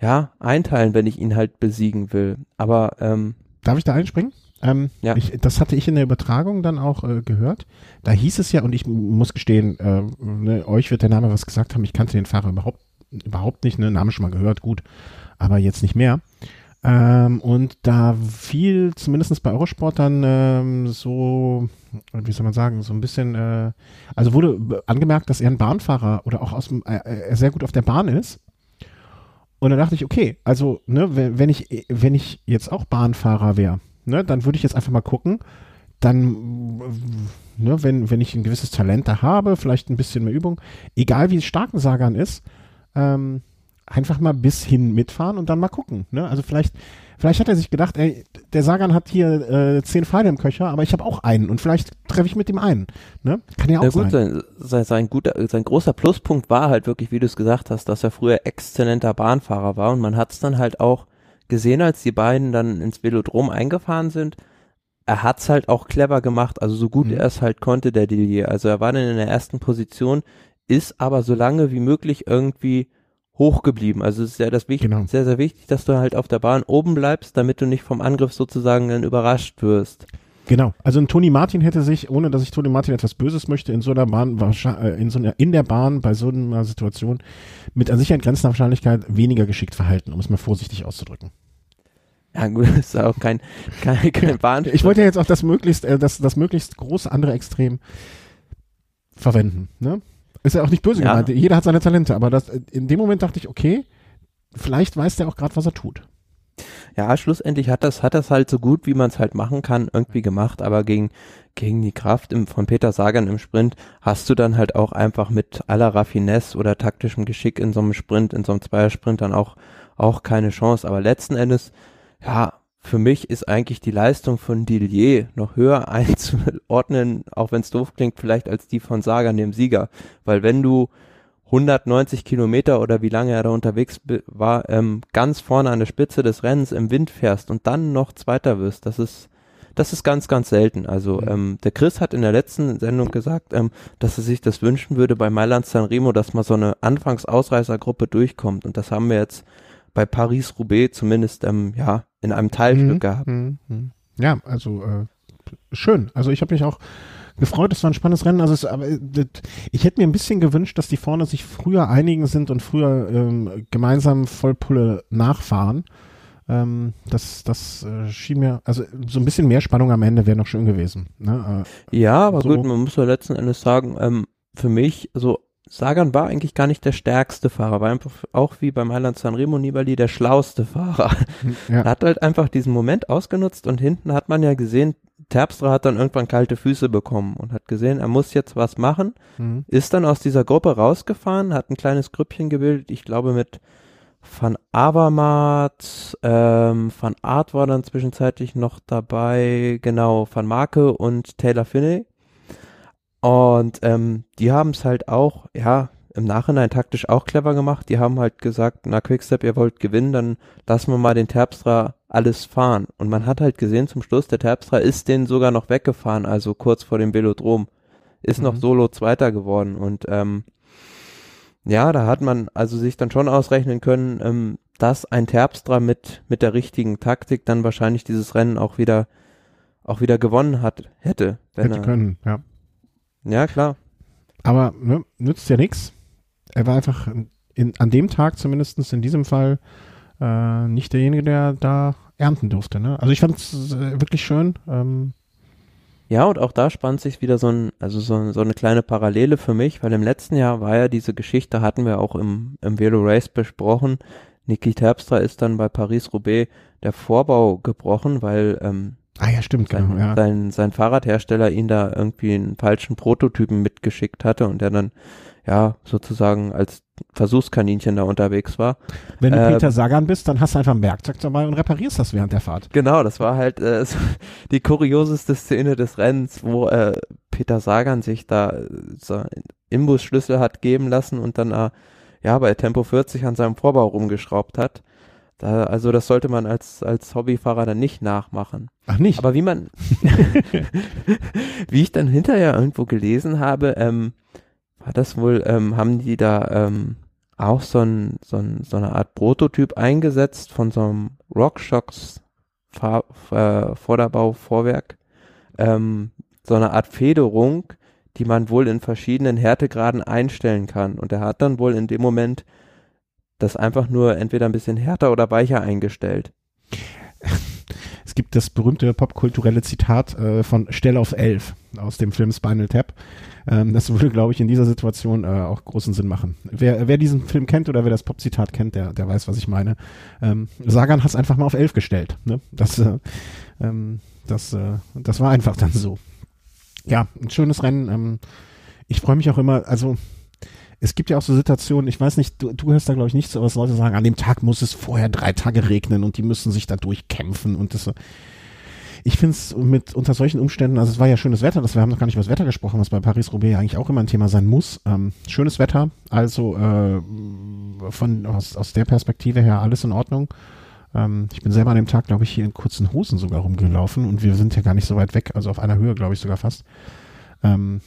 ja, einteilen, wenn ich ihn halt besiegen will. Aber, ähm, Darf ich da einspringen? Ähm, ja. Ich, das hatte ich in der Übertragung dann auch äh, gehört. Da hieß es ja, und ich muss gestehen, äh, ne, euch wird der Name was gesagt haben, ich kannte den Fahrer überhaupt, überhaupt nicht, ne, Name schon mal gehört, gut, aber jetzt nicht mehr. Ähm, und da fiel zumindest bei Eurosport dann ähm, so, wie soll man sagen, so ein bisschen, äh, also wurde angemerkt, dass er ein Bahnfahrer oder auch aus dem, äh, er sehr gut auf der Bahn ist. Und dann dachte ich, okay, also ne, wenn ich wenn ich jetzt auch Bahnfahrer wäre, ne, dann würde ich jetzt einfach mal gucken, dann, ne, wenn, wenn ich ein gewisses Talent da habe, vielleicht ein bisschen mehr Übung, egal wie stark ein Sagan ist, ähm, einfach mal bis hin mitfahren und dann mal gucken. Ne? Also vielleicht, vielleicht hat er sich gedacht, ey, der Sagan hat hier äh, zehn Pfeile im Köcher, aber ich habe auch einen und vielleicht treffe ich mit dem einen. Ne? Kann ja auch ja, gut, sein. Sein, sein, guter, sein großer Pluspunkt war halt wirklich, wie du es gesagt hast, dass er früher exzellenter Bahnfahrer war und man hat es dann halt auch gesehen, als die beiden dann ins Velodrom eingefahren sind, er hat's halt auch clever gemacht, also so gut mhm. er es halt konnte, der Dillier. Also er war dann in der ersten Position, ist aber so lange wie möglich irgendwie hoch geblieben. Also es ist ja das wichtig, genau. sehr, sehr wichtig, dass du halt auf der Bahn oben bleibst, damit du nicht vom Angriff sozusagen dann überrascht wirst. Genau. Also ein Toni Martin hätte sich, ohne dass ich Toni Martin etwas Böses möchte, in so einer Bahn, äh, in so einer, in der Bahn bei so einer Situation mit an Sicherheit grenzender Wahrscheinlichkeit weniger geschickt verhalten, um es mal vorsichtig auszudrücken. Ja gut, das ist auch kein, kein, kein Bahn. Ich wollte ja jetzt auch das möglichst, äh, das, das möglichst große andere Extrem verwenden. Ne? Ist ja auch nicht böse ja. gemeint. Jeder hat seine Talente, aber das, in dem Moment dachte ich, okay, vielleicht weiß der auch gerade, was er tut. Ja, schlussendlich hat das, hat das halt so gut, wie man es halt machen kann, irgendwie gemacht, aber gegen, gegen die Kraft im, von Peter Sagan im Sprint hast du dann halt auch einfach mit aller Raffinesse oder taktischem Geschick in so einem Sprint, in so einem Zweiersprint dann auch, auch keine Chance. Aber letzten Endes ja, für mich ist eigentlich die Leistung von Dillier noch höher einzuordnen, auch wenn es doof klingt, vielleicht als die von Sagan, dem Sieger. Weil wenn du 190 Kilometer oder wie lange er da unterwegs war, ähm, ganz vorne an der Spitze des Rennens im Wind fährst und dann noch Zweiter wirst, das ist das ist ganz, ganz selten. Also mhm. ähm, der Chris hat in der letzten Sendung gesagt, ähm, dass er sich das wünschen würde bei Mailand San Remo, dass mal so eine Anfangsausreißergruppe durchkommt. Und das haben wir jetzt bei Paris-Roubaix zumindest ähm, ja in einem Teilstück mhm. gehabt. Mhm. mhm. Ja, also äh, schön. Also ich habe mich auch gefreut, es war ein spannendes Rennen. Also es, aber, äh, ich hätte mir ein bisschen gewünscht, dass die vorne sich früher einigen sind und früher ähm, gemeinsam Vollpulle nachfahren. Ähm, das das äh, schien mir, also so ein bisschen mehr Spannung am Ende wäre noch schön gewesen. Ne? Äh, ja, aber so. gut, man muss ja letzten Endes sagen, ähm, für mich, so Sagan war eigentlich gar nicht der stärkste Fahrer, war einfach auch wie beim Highland Sanremo Nibali der schlauste Fahrer. Ja. Er hat halt einfach diesen Moment ausgenutzt und hinten hat man ja gesehen, Terpstra hat dann irgendwann kalte Füße bekommen und hat gesehen, er muss jetzt was machen, mhm. ist dann aus dieser Gruppe rausgefahren, hat ein kleines Grüppchen gebildet, ich glaube mit Van Avermaet, ähm, Van Art war dann zwischenzeitlich noch dabei, genau, Van Marke und Taylor Finney und ähm, die haben es halt auch, ja, im Nachhinein taktisch auch clever gemacht. Die haben halt gesagt, na Quickstep, ihr wollt gewinnen, dann lassen wir mal den Terpstra alles fahren. Und man hat halt gesehen zum Schluss, der Terpstra ist den sogar noch weggefahren, also kurz vor dem Velodrom. Ist mhm. noch solo Zweiter geworden. Und ähm, ja, da hat man also sich dann schon ausrechnen können, ähm, dass ein Terpstra mit, mit der richtigen Taktik dann wahrscheinlich dieses Rennen auch wieder, auch wieder gewonnen hat, hätte. Hätte er, können, ja. Ja, klar. Aber ne, nützt ja nichts. Er war einfach in, an dem Tag zumindest in diesem Fall äh, nicht derjenige, der da ernten durfte. Ne? Also ich fand es äh, wirklich schön. Ähm, ja, und auch da spannt sich wieder so ein, also so, so eine kleine Parallele für mich, weil im letzten Jahr war ja diese Geschichte, hatten wir auch im, im Velo Race besprochen. Niki Terpstra ist dann bei Paris-Roubaix der Vorbau gebrochen, weil ähm, Ah ja, stimmt, sein, genau. Ja. Sein, sein Fahrradhersteller ihn da irgendwie einen falschen Prototypen mitgeschickt hatte und der dann ja sozusagen als Versuchskaninchen da unterwegs war. Wenn du äh, Peter Sagan bist, dann hast du einfach ein Werkzeug dabei und reparierst das während der Fahrt. Genau, das war halt äh, die kurioseste Szene des Rennens, wo äh, Peter Sagan sich da so Imbusschlüssel hat geben lassen und dann äh, ja, bei Tempo 40 an seinem Vorbau rumgeschraubt hat. Da, also das sollte man als, als Hobbyfahrer dann nicht nachmachen. Ach nicht? Aber wie man, wie ich dann hinterher irgendwo gelesen habe, ähm, war das wohl, ähm, haben die da ähm, auch so, ein, so, ein, so eine Art Prototyp eingesetzt von so einem RockShox Fahr äh, Vorderbau, Vorwerk, ähm, so eine Art Federung, die man wohl in verschiedenen Härtegraden einstellen kann. Und er hat dann wohl in dem Moment das einfach nur entweder ein bisschen härter oder weicher eingestellt. Es gibt das berühmte popkulturelle Zitat äh, von Stell auf 11 aus dem Film Spinal Tap. Ähm, das würde, glaube ich, in dieser Situation äh, auch großen Sinn machen. Wer, wer diesen Film kennt oder wer das Pop-Zitat kennt, der, der weiß, was ich meine. Ähm, Sagan hat es einfach mal auf 11 gestellt. Ne? Das, äh, ähm, das, äh, das war einfach dann so. Ja, ein schönes Rennen. Ähm, ich freue mich auch immer, also es gibt ja auch so Situationen, ich weiß nicht, du, du hörst da glaube ich nicht so, was Leute sagen, an dem Tag muss es vorher drei Tage regnen und die müssen sich da durchkämpfen und das ich finde es mit unter solchen Umständen, also es war ja schönes Wetter, das, wir haben noch gar nicht über das Wetter gesprochen, was bei Paris-Roubaix eigentlich auch immer ein Thema sein muss. Ähm, schönes Wetter, also äh, von aus, aus der Perspektive her alles in Ordnung. Ähm, ich bin selber an dem Tag, glaube ich, hier in kurzen Hosen sogar rumgelaufen und wir sind ja gar nicht so weit weg, also auf einer Höhe, glaube ich, sogar fast. Ähm,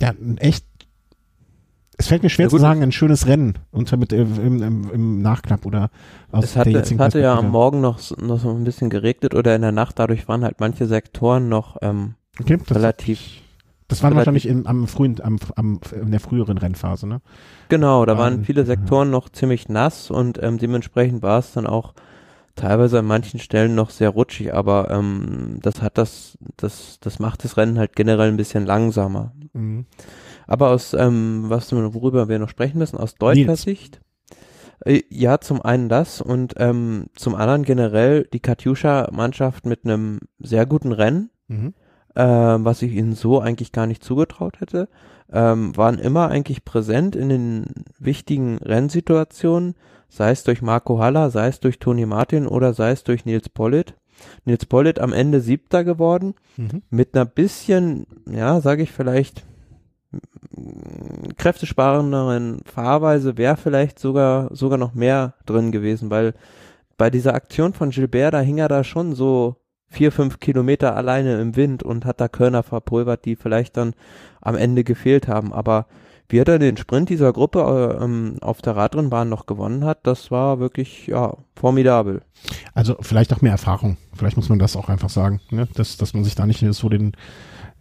ja, ein echt es fällt mir schwer ja, zu sagen, ein schönes Rennen unter mit äh, im, im, im Nachklapp oder aus es hatte, der es hatte ja am Morgen noch, noch so ein bisschen geregnet oder in der Nacht, dadurch waren halt manche Sektoren noch ähm, okay, das, relativ. Das waren relativ, wahrscheinlich in, am frühen, am, am, in der früheren Rennphase, ne? Genau, da waren viele Sektoren noch ziemlich nass und ähm, dementsprechend war es dann auch teilweise an manchen Stellen noch sehr rutschig, aber ähm, das hat das, das, das macht das Rennen halt generell ein bisschen langsamer. Mhm. Aber aus, ähm, was, worüber wir noch sprechen müssen, aus deutscher Nils. Sicht, äh, ja, zum einen das und ähm, zum anderen generell die Katjuscha-Mannschaft mit einem sehr guten Rennen, mhm. äh, was ich ihnen so eigentlich gar nicht zugetraut hätte, ähm, waren immer eigentlich präsent in den wichtigen Rennsituationen, sei es durch Marco Haller, sei es durch Toni Martin oder sei es durch Nils Pollitt. Nils Pollitt am Ende siebter geworden, mhm. mit einer bisschen, ja, sage ich vielleicht, kräftesparenderen Fahrweise wäre vielleicht sogar, sogar noch mehr drin gewesen, weil bei dieser Aktion von Gilbert, da hing er da schon so vier, fünf Kilometer alleine im Wind und hat da Körner verpulvert, die vielleicht dann am Ende gefehlt haben. Aber wie er den Sprint dieser Gruppe äh, ähm, auf der Radrennbahn noch gewonnen hat, das war wirklich ja formidabel. Also vielleicht auch mehr Erfahrung. Vielleicht muss man das auch einfach sagen, ne? dass, dass man sich da nicht so den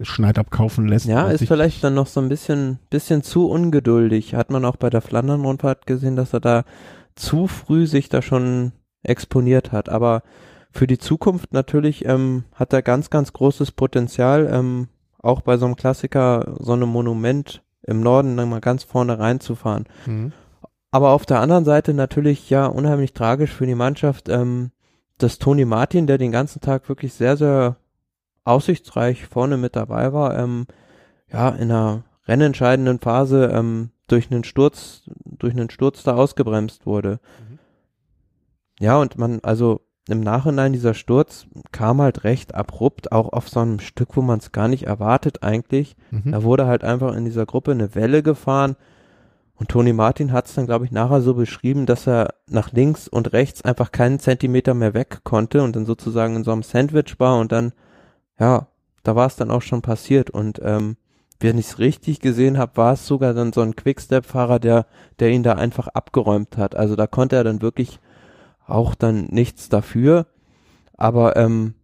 Schneid abkaufen lässt. Ja, ist vielleicht dann noch so ein bisschen, bisschen zu ungeduldig. Hat man auch bei der Flandern-Rundfahrt gesehen, dass er da zu früh sich da schon exponiert hat. Aber für die Zukunft natürlich ähm, hat er ganz, ganz großes Potenzial, ähm, auch bei so einem Klassiker, so einem Monument im Norden dann mal ganz vorne reinzufahren. Mhm. Aber auf der anderen Seite natürlich ja unheimlich tragisch für die Mannschaft, ähm, dass Toni Martin, der den ganzen Tag wirklich sehr, sehr aussichtsreich vorne mit dabei war, ähm, ja, in einer rennentscheidenden Phase ähm, durch einen Sturz, durch einen Sturz da ausgebremst wurde. Mhm. Ja, und man, also im Nachhinein dieser Sturz kam halt recht abrupt, auch auf so einem Stück, wo man es gar nicht erwartet eigentlich. Mhm. Da wurde halt einfach in dieser Gruppe eine Welle gefahren. Und Toni Martin hat es dann, glaube ich, nachher so beschrieben, dass er nach links und rechts einfach keinen Zentimeter mehr weg konnte und dann sozusagen in so einem Sandwich war und dann ja, da war es dann auch schon passiert und ähm, wenn ich es richtig gesehen habe, war es sogar dann so ein Quickstep-Fahrer, der, der ihn da einfach abgeräumt hat. Also da konnte er dann wirklich auch dann nichts dafür. Aber ähm,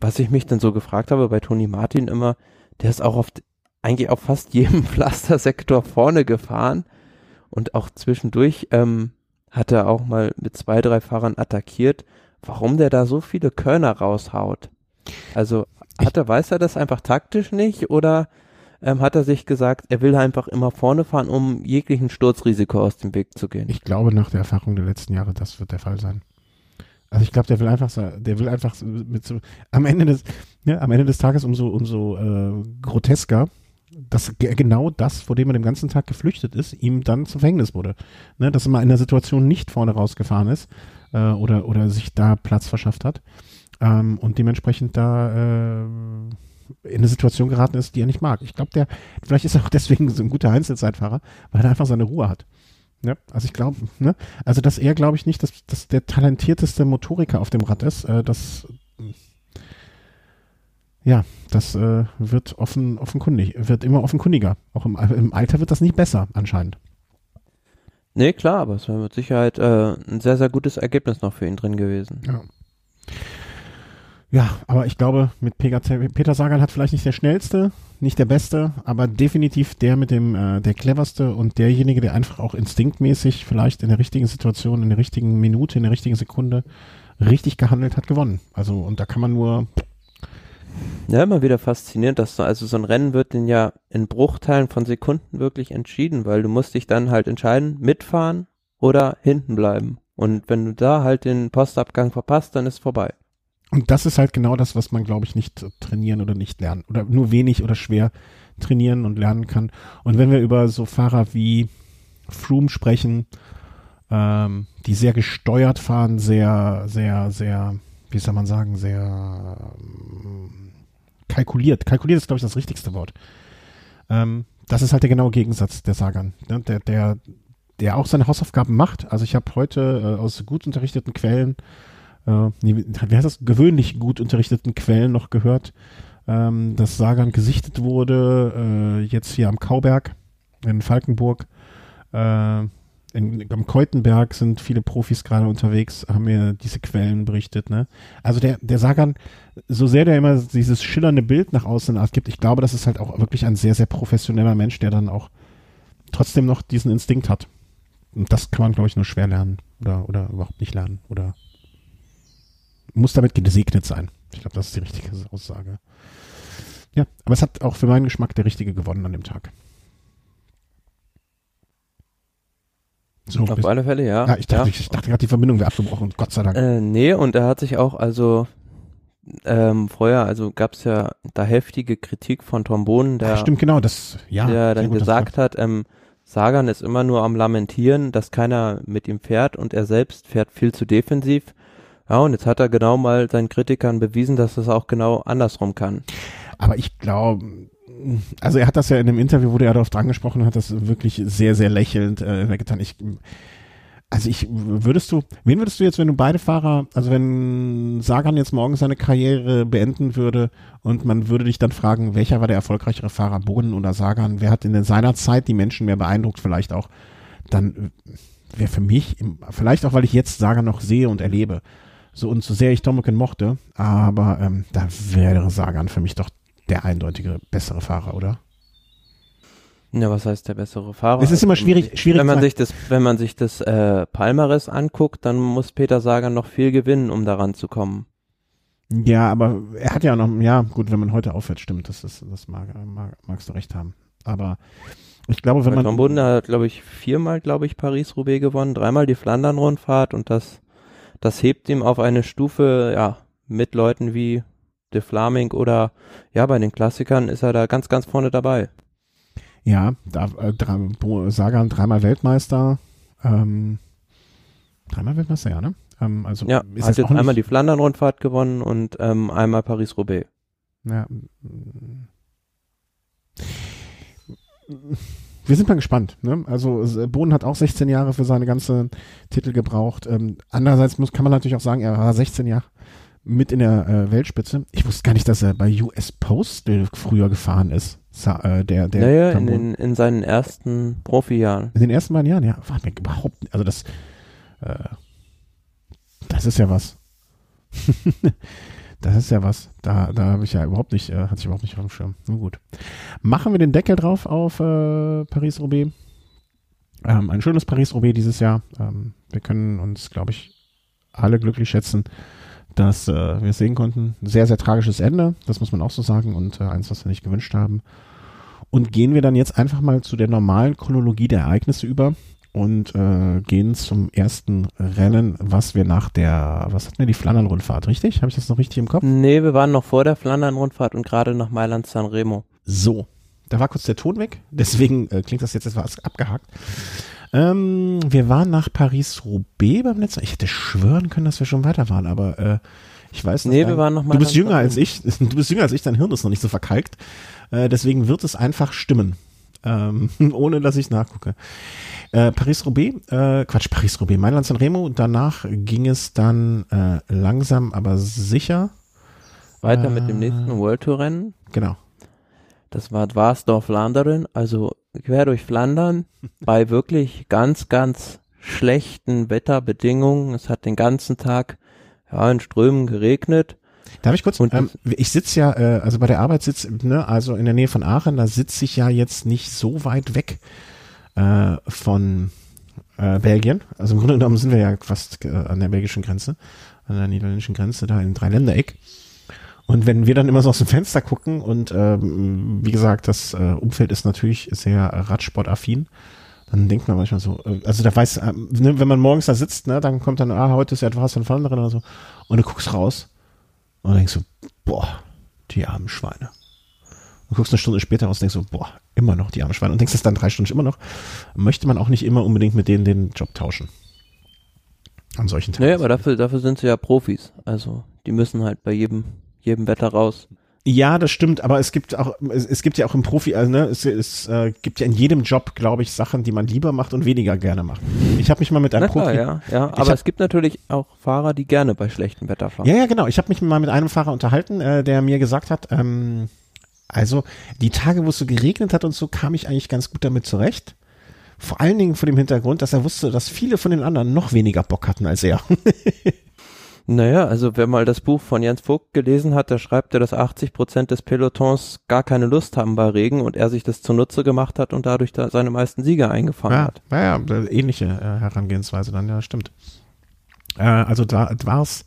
was ich mich dann so gefragt habe bei Toni Martin immer, der ist auch auf eigentlich auf fast jedem Pflastersektor vorne gefahren und auch zwischendurch ähm, hat er auch mal mit zwei, drei Fahrern attackiert. Warum der da so viele Körner raushaut? Also hat er, weiß er das einfach taktisch nicht oder ähm, hat er sich gesagt, er will einfach immer vorne fahren, um jeglichen Sturzrisiko aus dem Weg zu gehen? Ich glaube, nach der Erfahrung der letzten Jahre, das wird der Fall sein. Also ich glaube, der will einfach, der will einfach mit so, am Ende des, ja, am Ende des Tages umso, umso äh, grotesker, dass genau das, vor dem er den ganzen Tag geflüchtet ist, ihm dann zum Verhängnis wurde. Ne, dass er mal in der Situation nicht vorne rausgefahren ist äh, oder, oder sich da Platz verschafft hat ähm, und dementsprechend da äh, in eine Situation geraten ist, die er nicht mag. Ich glaube, der, vielleicht ist er auch deswegen so ein guter Einzelzeitfahrer, weil er einfach seine Ruhe hat. Ja, also ich glaube, ne, also dass er, glaube ich, nicht, dass, dass der talentierteste Motoriker auf dem Rad ist, äh, das ja, das äh, wird offen, offenkundig, wird immer offenkundiger. Auch im, im Alter wird das nicht besser, anscheinend. Nee, klar, aber es wäre mit Sicherheit äh, ein sehr, sehr gutes Ergebnis noch für ihn drin gewesen. Ja. Ja, aber ich glaube, mit Peter, Sagan hat vielleicht nicht der schnellste, nicht der beste, aber definitiv der mit dem, äh, der cleverste und derjenige, der einfach auch instinktmäßig vielleicht in der richtigen Situation, in der richtigen Minute, in der richtigen Sekunde richtig gehandelt hat, gewonnen. Also, und da kann man nur. Ja, immer wieder faszinierend, dass so, also so ein Rennen wird denn ja in Bruchteilen von Sekunden wirklich entschieden, weil du musst dich dann halt entscheiden, mitfahren oder hinten bleiben. Und wenn du da halt den Postabgang verpasst, dann ist vorbei. Und das ist halt genau das, was man, glaube ich, nicht trainieren oder nicht lernen oder nur wenig oder schwer trainieren und lernen kann. Und wenn wir über so Fahrer wie Froome sprechen, ähm, die sehr gesteuert fahren, sehr, sehr, sehr, wie soll man sagen, sehr ähm, kalkuliert. Kalkuliert ist, glaube ich, das richtigste Wort. Ähm, das ist halt der genaue Gegensatz der Sagan. Ne? Der, der, der auch seine Hausaufgaben macht. Also ich habe heute äh, aus gut unterrichteten Quellen äh, wie heißt das, gewöhnlich gut unterrichteten Quellen noch gehört, ähm, dass Sagan gesichtet wurde, äh, jetzt hier am Kauberg in Falkenburg. Äh, in, am Keutenberg sind viele Profis gerade unterwegs, haben mir diese Quellen berichtet. Ne? Also der, der Sagan, so sehr der immer dieses schillernde Bild nach außen gibt, ich glaube, das ist halt auch wirklich ein sehr, sehr professioneller Mensch, der dann auch trotzdem noch diesen Instinkt hat. Und das kann man, glaube ich, nur schwer lernen oder, oder überhaupt nicht lernen oder muss damit gesegnet sein. Ich glaube, das ist die richtige Aussage. Ja, aber es hat auch für meinen Geschmack der Richtige gewonnen an dem Tag. So, Auf alle Fälle, ja. ja ich dachte, ja. ich dachte gerade, die Verbindung wäre abgebrochen, Gott sei Dank. Äh, nee, und er hat sich auch, also ähm, vorher, also gab es ja da heftige Kritik von Tom Bohnen, der, Ach, stimmt, genau, das, ja, der dann gesagt hat, ähm, Sagan ist immer nur am Lamentieren, dass keiner mit ihm fährt und er selbst fährt viel zu defensiv. Ja, und jetzt hat er genau mal seinen Kritikern bewiesen, dass es auch genau andersrum kann. Aber ich glaube, also er hat das ja in dem Interview, wo er darauf dran gesprochen hat, das wirklich sehr, sehr lächelnd äh, getan. Ich, also ich, würdest du, wen würdest du jetzt, wenn du beide Fahrer, also wenn Sagan jetzt morgen seine Karriere beenden würde und man würde dich dann fragen, welcher war der erfolgreichere Fahrer, Boden oder Sagan, wer hat in seiner Zeit die Menschen mehr beeindruckt, vielleicht auch, dann wäre für mich, vielleicht auch, weil ich jetzt Sagan noch sehe und erlebe, so und so sehr ich Tomoken mochte, aber ähm, da wäre Sagan für mich doch der eindeutige bessere Fahrer, oder? Ja, was heißt der bessere Fahrer? Es ist immer schwierig, schwierig. Wenn man sich das, wenn man sich das äh, Palmares anguckt, dann muss Peter Sagan noch viel gewinnen, um daran zu kommen. Ja, aber er hat ja noch, ja, gut, wenn man heute aufhört, stimmt, das ist, das mag, mag, magst du recht haben. Aber ich glaube, wenn man. Tom Bunden hat, glaube ich, viermal, glaube ich, Paris-Roubaix gewonnen, dreimal die Flandern-Rundfahrt und das das hebt ihm auf eine Stufe, ja, mit Leuten wie De Flaming oder ja, bei den Klassikern ist er da ganz, ganz vorne dabei. Ja, da, äh, Sagan dreimal Weltmeister, ähm, dreimal Weltmeister, ja, ne? Ähm, also ja, ist hat jetzt einmal die Flandern-Rundfahrt gewonnen und ähm, einmal Paris-Roubaix. Ja wir sind mal gespannt. Ne? Also Boden hat auch 16 Jahre für seine ganzen Titel gebraucht. Ähm, andererseits muss, kann man natürlich auch sagen, er war 16 Jahre mit in der äh, Weltspitze. Ich wusste gar nicht, dass er bei US Postal früher gefahren ist. Sa äh, der, der naja, in, den, in seinen ersten Profijahren. In den ersten beiden Jahren, ja. War mir überhaupt nicht. Also das, äh, das ist ja was. Das ist ja was. Da, da habe ich ja überhaupt nicht, äh, hatte ich überhaupt nicht auf dem Schirm. Nun gut. Machen wir den Deckel drauf auf äh, Paris-Roubaix. Ähm, ein schönes Paris-Roubaix dieses Jahr. Ähm, wir können uns, glaube ich, alle glücklich schätzen, dass äh, wir es sehen konnten. Sehr, sehr tragisches Ende, das muss man auch so sagen und äh, eins, was wir nicht gewünscht haben. Und gehen wir dann jetzt einfach mal zu der normalen Chronologie der Ereignisse über und äh, gehen zum ersten Rennen, was wir nach der, was hatten wir, die Flandern-Rundfahrt, richtig? Habe ich das noch richtig im Kopf? Nee, wir waren noch vor der Flandern-Rundfahrt und gerade nach Mailand-San Remo. So, da war kurz der Ton weg, deswegen äh, klingt das jetzt etwas abgehakt. Ähm, wir waren nach Paris-Roubaix beim letzten Ich hätte schwören können, dass wir schon weiter waren, aber äh, ich weiß nicht. Nee, wir waren noch mal Du bist jünger als ich, du bist jünger als ich, dein Hirn ist noch nicht so verkalkt. Äh, deswegen wird es einfach stimmen. Ähm, ohne dass ich nachgucke. Äh, Paris-Roubaix, äh, Quatsch, Paris-Roubaix, Mailand-San Remo. Danach ging es dann äh, langsam, aber sicher. Weiter mit dem nächsten World Tour Rennen. Genau. Das war Dwarsdorf-Flandern, also quer durch Flandern, bei wirklich ganz, ganz schlechten Wetterbedingungen. Es hat den ganzen Tag ja, in Strömen geregnet. Darf ich kurz? Ähm, ich sitze ja, äh, also bei der Arbeit sitze, ne, also in der Nähe von Aachen, da sitze ich ja jetzt nicht so weit weg äh, von äh, Belgien. Also im Grunde genommen sind wir ja fast äh, an der belgischen Grenze, an der niederländischen Grenze, da in Dreiländereck. Und wenn wir dann immer so aus dem Fenster gucken und ähm, wie gesagt, das äh, Umfeld ist natürlich sehr Radsportaffin, dann denkt man manchmal so, äh, also da weiß, äh, ne, wenn man morgens da sitzt, ne, dann kommt dann, ah, heute ist ja etwas von Flandern oder so, und du guckst raus und denkst so, boah, die armen Schweine. Und guckst eine Stunde später raus und denkst so, boah, immer noch die armen Schweine. Und denkst es dann drei Stunden immer noch. Möchte man auch nicht immer unbedingt mit denen den Job tauschen. An solchen Tagen. Naja, aber dafür, dafür sind sie ja Profis. Also, die müssen halt bei jedem, jedem Wetter raus. Ja, das stimmt, aber es gibt auch, es, es gibt ja auch im Profi, also, ne, es, es äh, gibt ja in jedem Job, glaube ich, Sachen, die man lieber macht und weniger gerne macht. Ich habe mich mal mit einem Na klar, Profi. Ja, ja, aber hab, es gibt natürlich auch Fahrer, die gerne bei schlechtem Wetter fahren. Ja, ja, genau. Ich habe mich mal mit einem Fahrer unterhalten, äh, der mir gesagt hat, ähm, also die Tage, wo es so geregnet hat und so, kam ich eigentlich ganz gut damit zurecht. Vor allen Dingen vor dem Hintergrund, dass er wusste, dass viele von den anderen noch weniger Bock hatten als er. Naja, also wer mal das Buch von Jens Vogt gelesen hat, da schreibt er, dass 80 Prozent des Pelotons gar keine Lust haben bei Regen und er sich das zunutze gemacht hat und dadurch da seine meisten Sieger eingefahren ja, hat. Ja, ja, ähnliche äh, Herangehensweise dann, ja, stimmt. Äh, also da war's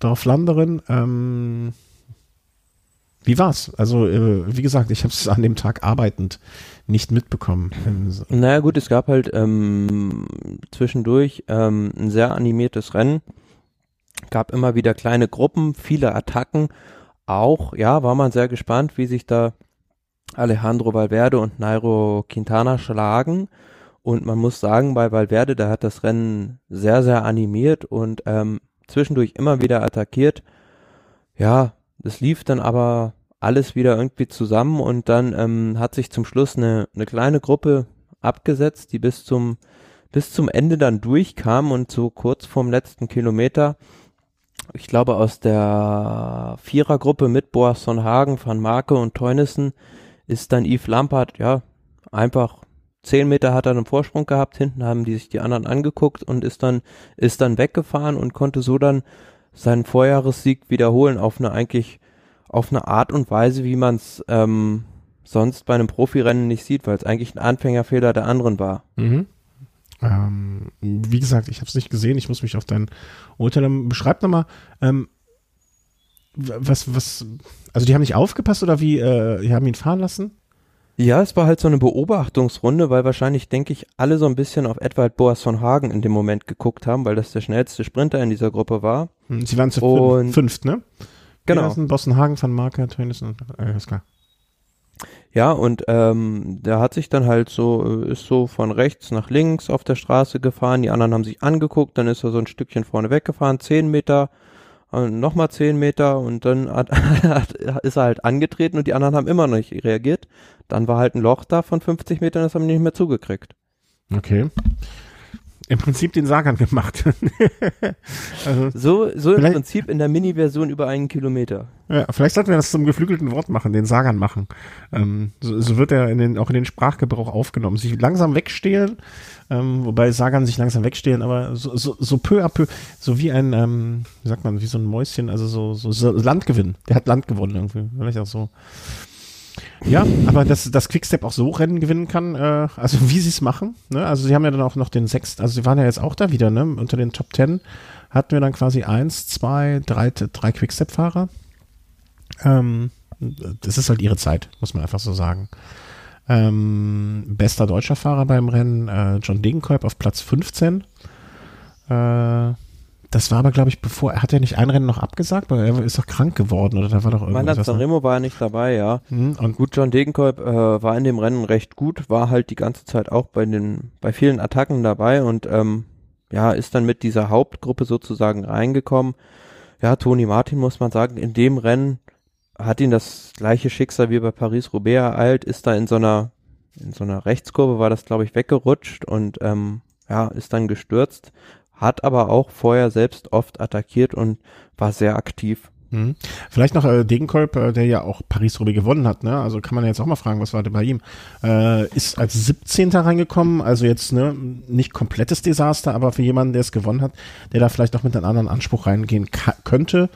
Dorf Landeren, ähm, wie war's? Also, äh, wie gesagt, ich habe es an dem Tag arbeitend nicht mitbekommen. Naja gut, es gab halt ähm, zwischendurch ähm, ein sehr animiertes Rennen gab immer wieder kleine Gruppen, viele Attacken. Auch, ja, war man sehr gespannt, wie sich da Alejandro Valverde und Nairo Quintana schlagen. Und man muss sagen, bei Valverde, da hat das Rennen sehr, sehr animiert und ähm, zwischendurch immer wieder attackiert. Ja, das lief dann aber alles wieder irgendwie zusammen und dann ähm, hat sich zum Schluss eine, eine kleine Gruppe abgesetzt, die bis zum bis zum Ende dann durchkam und so kurz vorm letzten Kilometer ich glaube, aus der Vierergruppe mit Boasson Hagen, Van Marke und Teunissen ist dann Yves Lampard, ja, einfach zehn Meter hat er einen Vorsprung gehabt, hinten haben die sich die anderen angeguckt und ist dann, ist dann weggefahren und konnte so dann seinen Vorjahressieg wiederholen auf eine eigentlich, auf eine Art und Weise, wie man es ähm, sonst bei einem Profirennen nicht sieht, weil es eigentlich ein Anfängerfehler der anderen war. Mhm. Ähm, wie gesagt, ich habe es nicht gesehen. Ich muss mich auf dein Urteil. Beschreib nochmal, ähm, was, was, also die haben nicht aufgepasst oder wie, äh, die haben ihn fahren lassen? Ja, es war halt so eine Beobachtungsrunde, weil wahrscheinlich, denke ich, alle so ein bisschen auf Edward Boas von Hagen in dem Moment geguckt haben, weil das der schnellste Sprinter in dieser Gruppe war. Hm, sie waren zu fünf, fünft, ne? Genau. Bossen Hagen, Van Marke, Tönnies und, äh, ist klar. Ja, und ähm, der hat sich dann halt so, äh, ist so von rechts nach links auf der Straße gefahren, die anderen haben sich angeguckt, dann ist er so ein Stückchen vorne weggefahren, zehn Meter, äh, nochmal zehn Meter und dann hat, ist er halt angetreten und die anderen haben immer noch nicht reagiert. Dann war halt ein Loch da von 50 Metern, das haben die nicht mehr zugekriegt. Okay im Prinzip den Sagan gemacht. also so, so im Prinzip in der Mini-Version über einen Kilometer. Ja, vielleicht sollten wir das zum geflügelten Wort machen, den Sagan machen. Ähm, so, so, wird er in den, auch in den Sprachgebrauch aufgenommen. Sich langsam wegstehlen, ähm, wobei Sagan sich langsam wegstehlen, aber so, so, so peu à peu, so wie ein, ähm, wie sagt man, wie so ein Mäuschen, also so, so, so Landgewinn. Der hat Land gewonnen irgendwie. Vielleicht auch so. Ja, aber dass, dass Quickstep auch so Rennen gewinnen kann, äh, also wie sie es machen, ne? Also sie haben ja dann auch noch den sechsten, also sie waren ja jetzt auch da wieder, ne? Unter den Top Ten hatten wir dann quasi eins, zwei, drei, drei Quickstep-Fahrer. Ähm, das ist halt ihre Zeit, muss man einfach so sagen. Ähm, bester deutscher Fahrer beim Rennen, äh, John Degenkolb auf Platz 15. Äh, das war aber, glaube ich, bevor, hat er nicht ein Rennen noch abgesagt, weil er ist doch krank geworden oder da war doch irgendwas. Mailand Sanremo war ja nicht dabei, ja. Mhm, und gut, John Degenkolb äh, war in dem Rennen recht gut, war halt die ganze Zeit auch bei den, bei vielen Attacken dabei und ähm, ja, ist dann mit dieser Hauptgruppe sozusagen reingekommen. Ja, Toni Martin muss man sagen, in dem Rennen hat ihn das gleiche Schicksal wie bei Paris-Roubaix ereilt, ist da in so einer in so einer Rechtskurve war das, glaube ich, weggerutscht und ähm, ja, ist dann gestürzt, hat aber auch vorher selbst oft attackiert und war sehr aktiv. Mhm. Vielleicht noch äh, Degenkolb, äh, der ja auch Paris-Roubaix gewonnen hat, ne? Also kann man jetzt auch mal fragen, was war denn bei ihm? Äh, ist als 17. reingekommen, also jetzt ne, nicht komplettes Desaster, aber für jemanden, der es gewonnen hat, der da vielleicht auch mit einem anderen Anspruch reingehen könnte.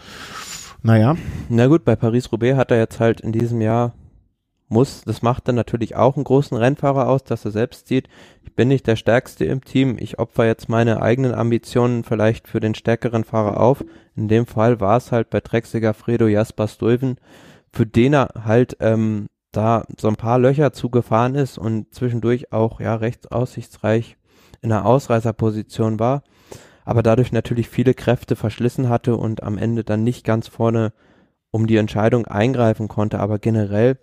Naja. Na gut, bei Paris-Roubaix hat er jetzt halt in diesem Jahr muss, das macht dann natürlich auch einen großen Rennfahrer aus, dass er selbst sieht, ich bin nicht der Stärkste im Team, ich opfer jetzt meine eigenen Ambitionen vielleicht für den stärkeren Fahrer auf. In dem Fall war es halt bei Trexiger Fredo Jasper Stuyven, für den er halt ähm, da so ein paar Löcher zugefahren ist und zwischendurch auch ja recht aussichtsreich in einer Ausreißerposition war, aber dadurch natürlich viele Kräfte verschlissen hatte und am Ende dann nicht ganz vorne um die Entscheidung eingreifen konnte, aber generell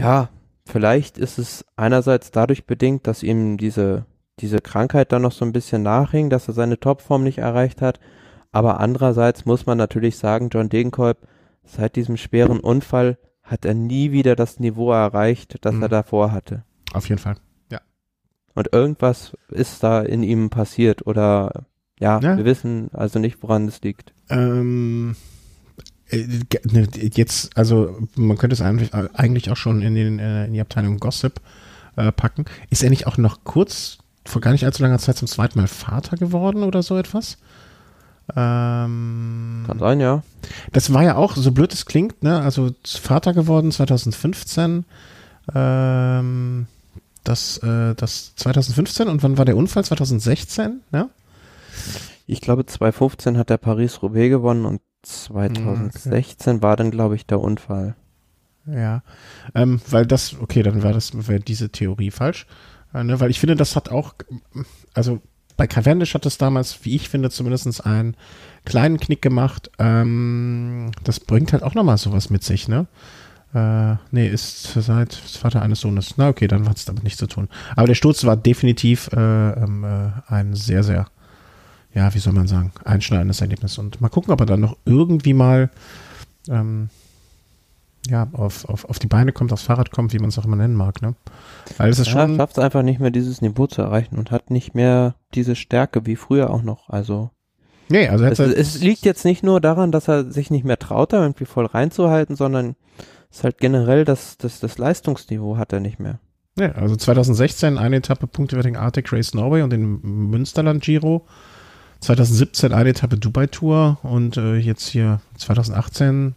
ja, vielleicht ist es einerseits dadurch bedingt, dass ihm diese, diese Krankheit dann noch so ein bisschen nachhing, dass er seine Topform nicht erreicht hat. Aber andererseits muss man natürlich sagen, John Degenkolb, seit diesem schweren Unfall hat er nie wieder das Niveau erreicht, das mhm. er davor hatte. Auf jeden Fall, ja. Und irgendwas ist da in ihm passiert oder ja, ja. wir wissen also nicht, woran es liegt. Ähm, jetzt, also man könnte es eigentlich auch schon in, den, äh, in die Abteilung Gossip äh, packen. Ist er nicht auch noch kurz, vor gar nicht allzu langer Zeit zum zweiten Mal Vater geworden oder so etwas? Ähm, Kann sein, ja. Das war ja auch, so blöd es klingt, ne? Also Vater geworden 2015. Ähm, das, äh, das 2015 und wann war der Unfall? 2016, ja? Ich glaube, 2015 hat er Paris-Roubaix gewonnen und 2016 okay. war dann, glaube ich, der Unfall. Ja, ähm, weil das, okay, dann war das, wäre diese Theorie falsch. Äh, ne, weil ich finde, das hat auch, also bei Cavendish hat es damals, wie ich finde, zumindest einen kleinen Knick gemacht. Ähm, das bringt halt auch nochmal sowas mit sich, ne? Äh, nee, ist seit Vater eines Sohnes. Na okay, dann hat es damit nichts zu tun. Aber der Sturz war definitiv äh, ähm, äh, ein sehr, sehr ja, wie soll man sagen, einschneidendes Erlebnis. Und mal gucken, ob er dann noch irgendwie mal ähm, ja, auf, auf, auf die Beine kommt, aufs Fahrrad kommt, wie man es auch immer nennen mag. Ne? Weil es ist ja, schon. schafft es einfach nicht mehr, dieses Niveau zu erreichen und hat nicht mehr diese Stärke wie früher auch noch. Also. Nee, also es, es liegt jetzt nicht nur daran, dass er sich nicht mehr traut, da irgendwie voll reinzuhalten, sondern es ist halt generell das, das, das Leistungsniveau hat er nicht mehr. Ja, also 2016 eine Etappe Punktewetting Arctic Race Norway und den Münsterland Giro 2017 eine Etappe Dubai Tour und äh, jetzt hier 2018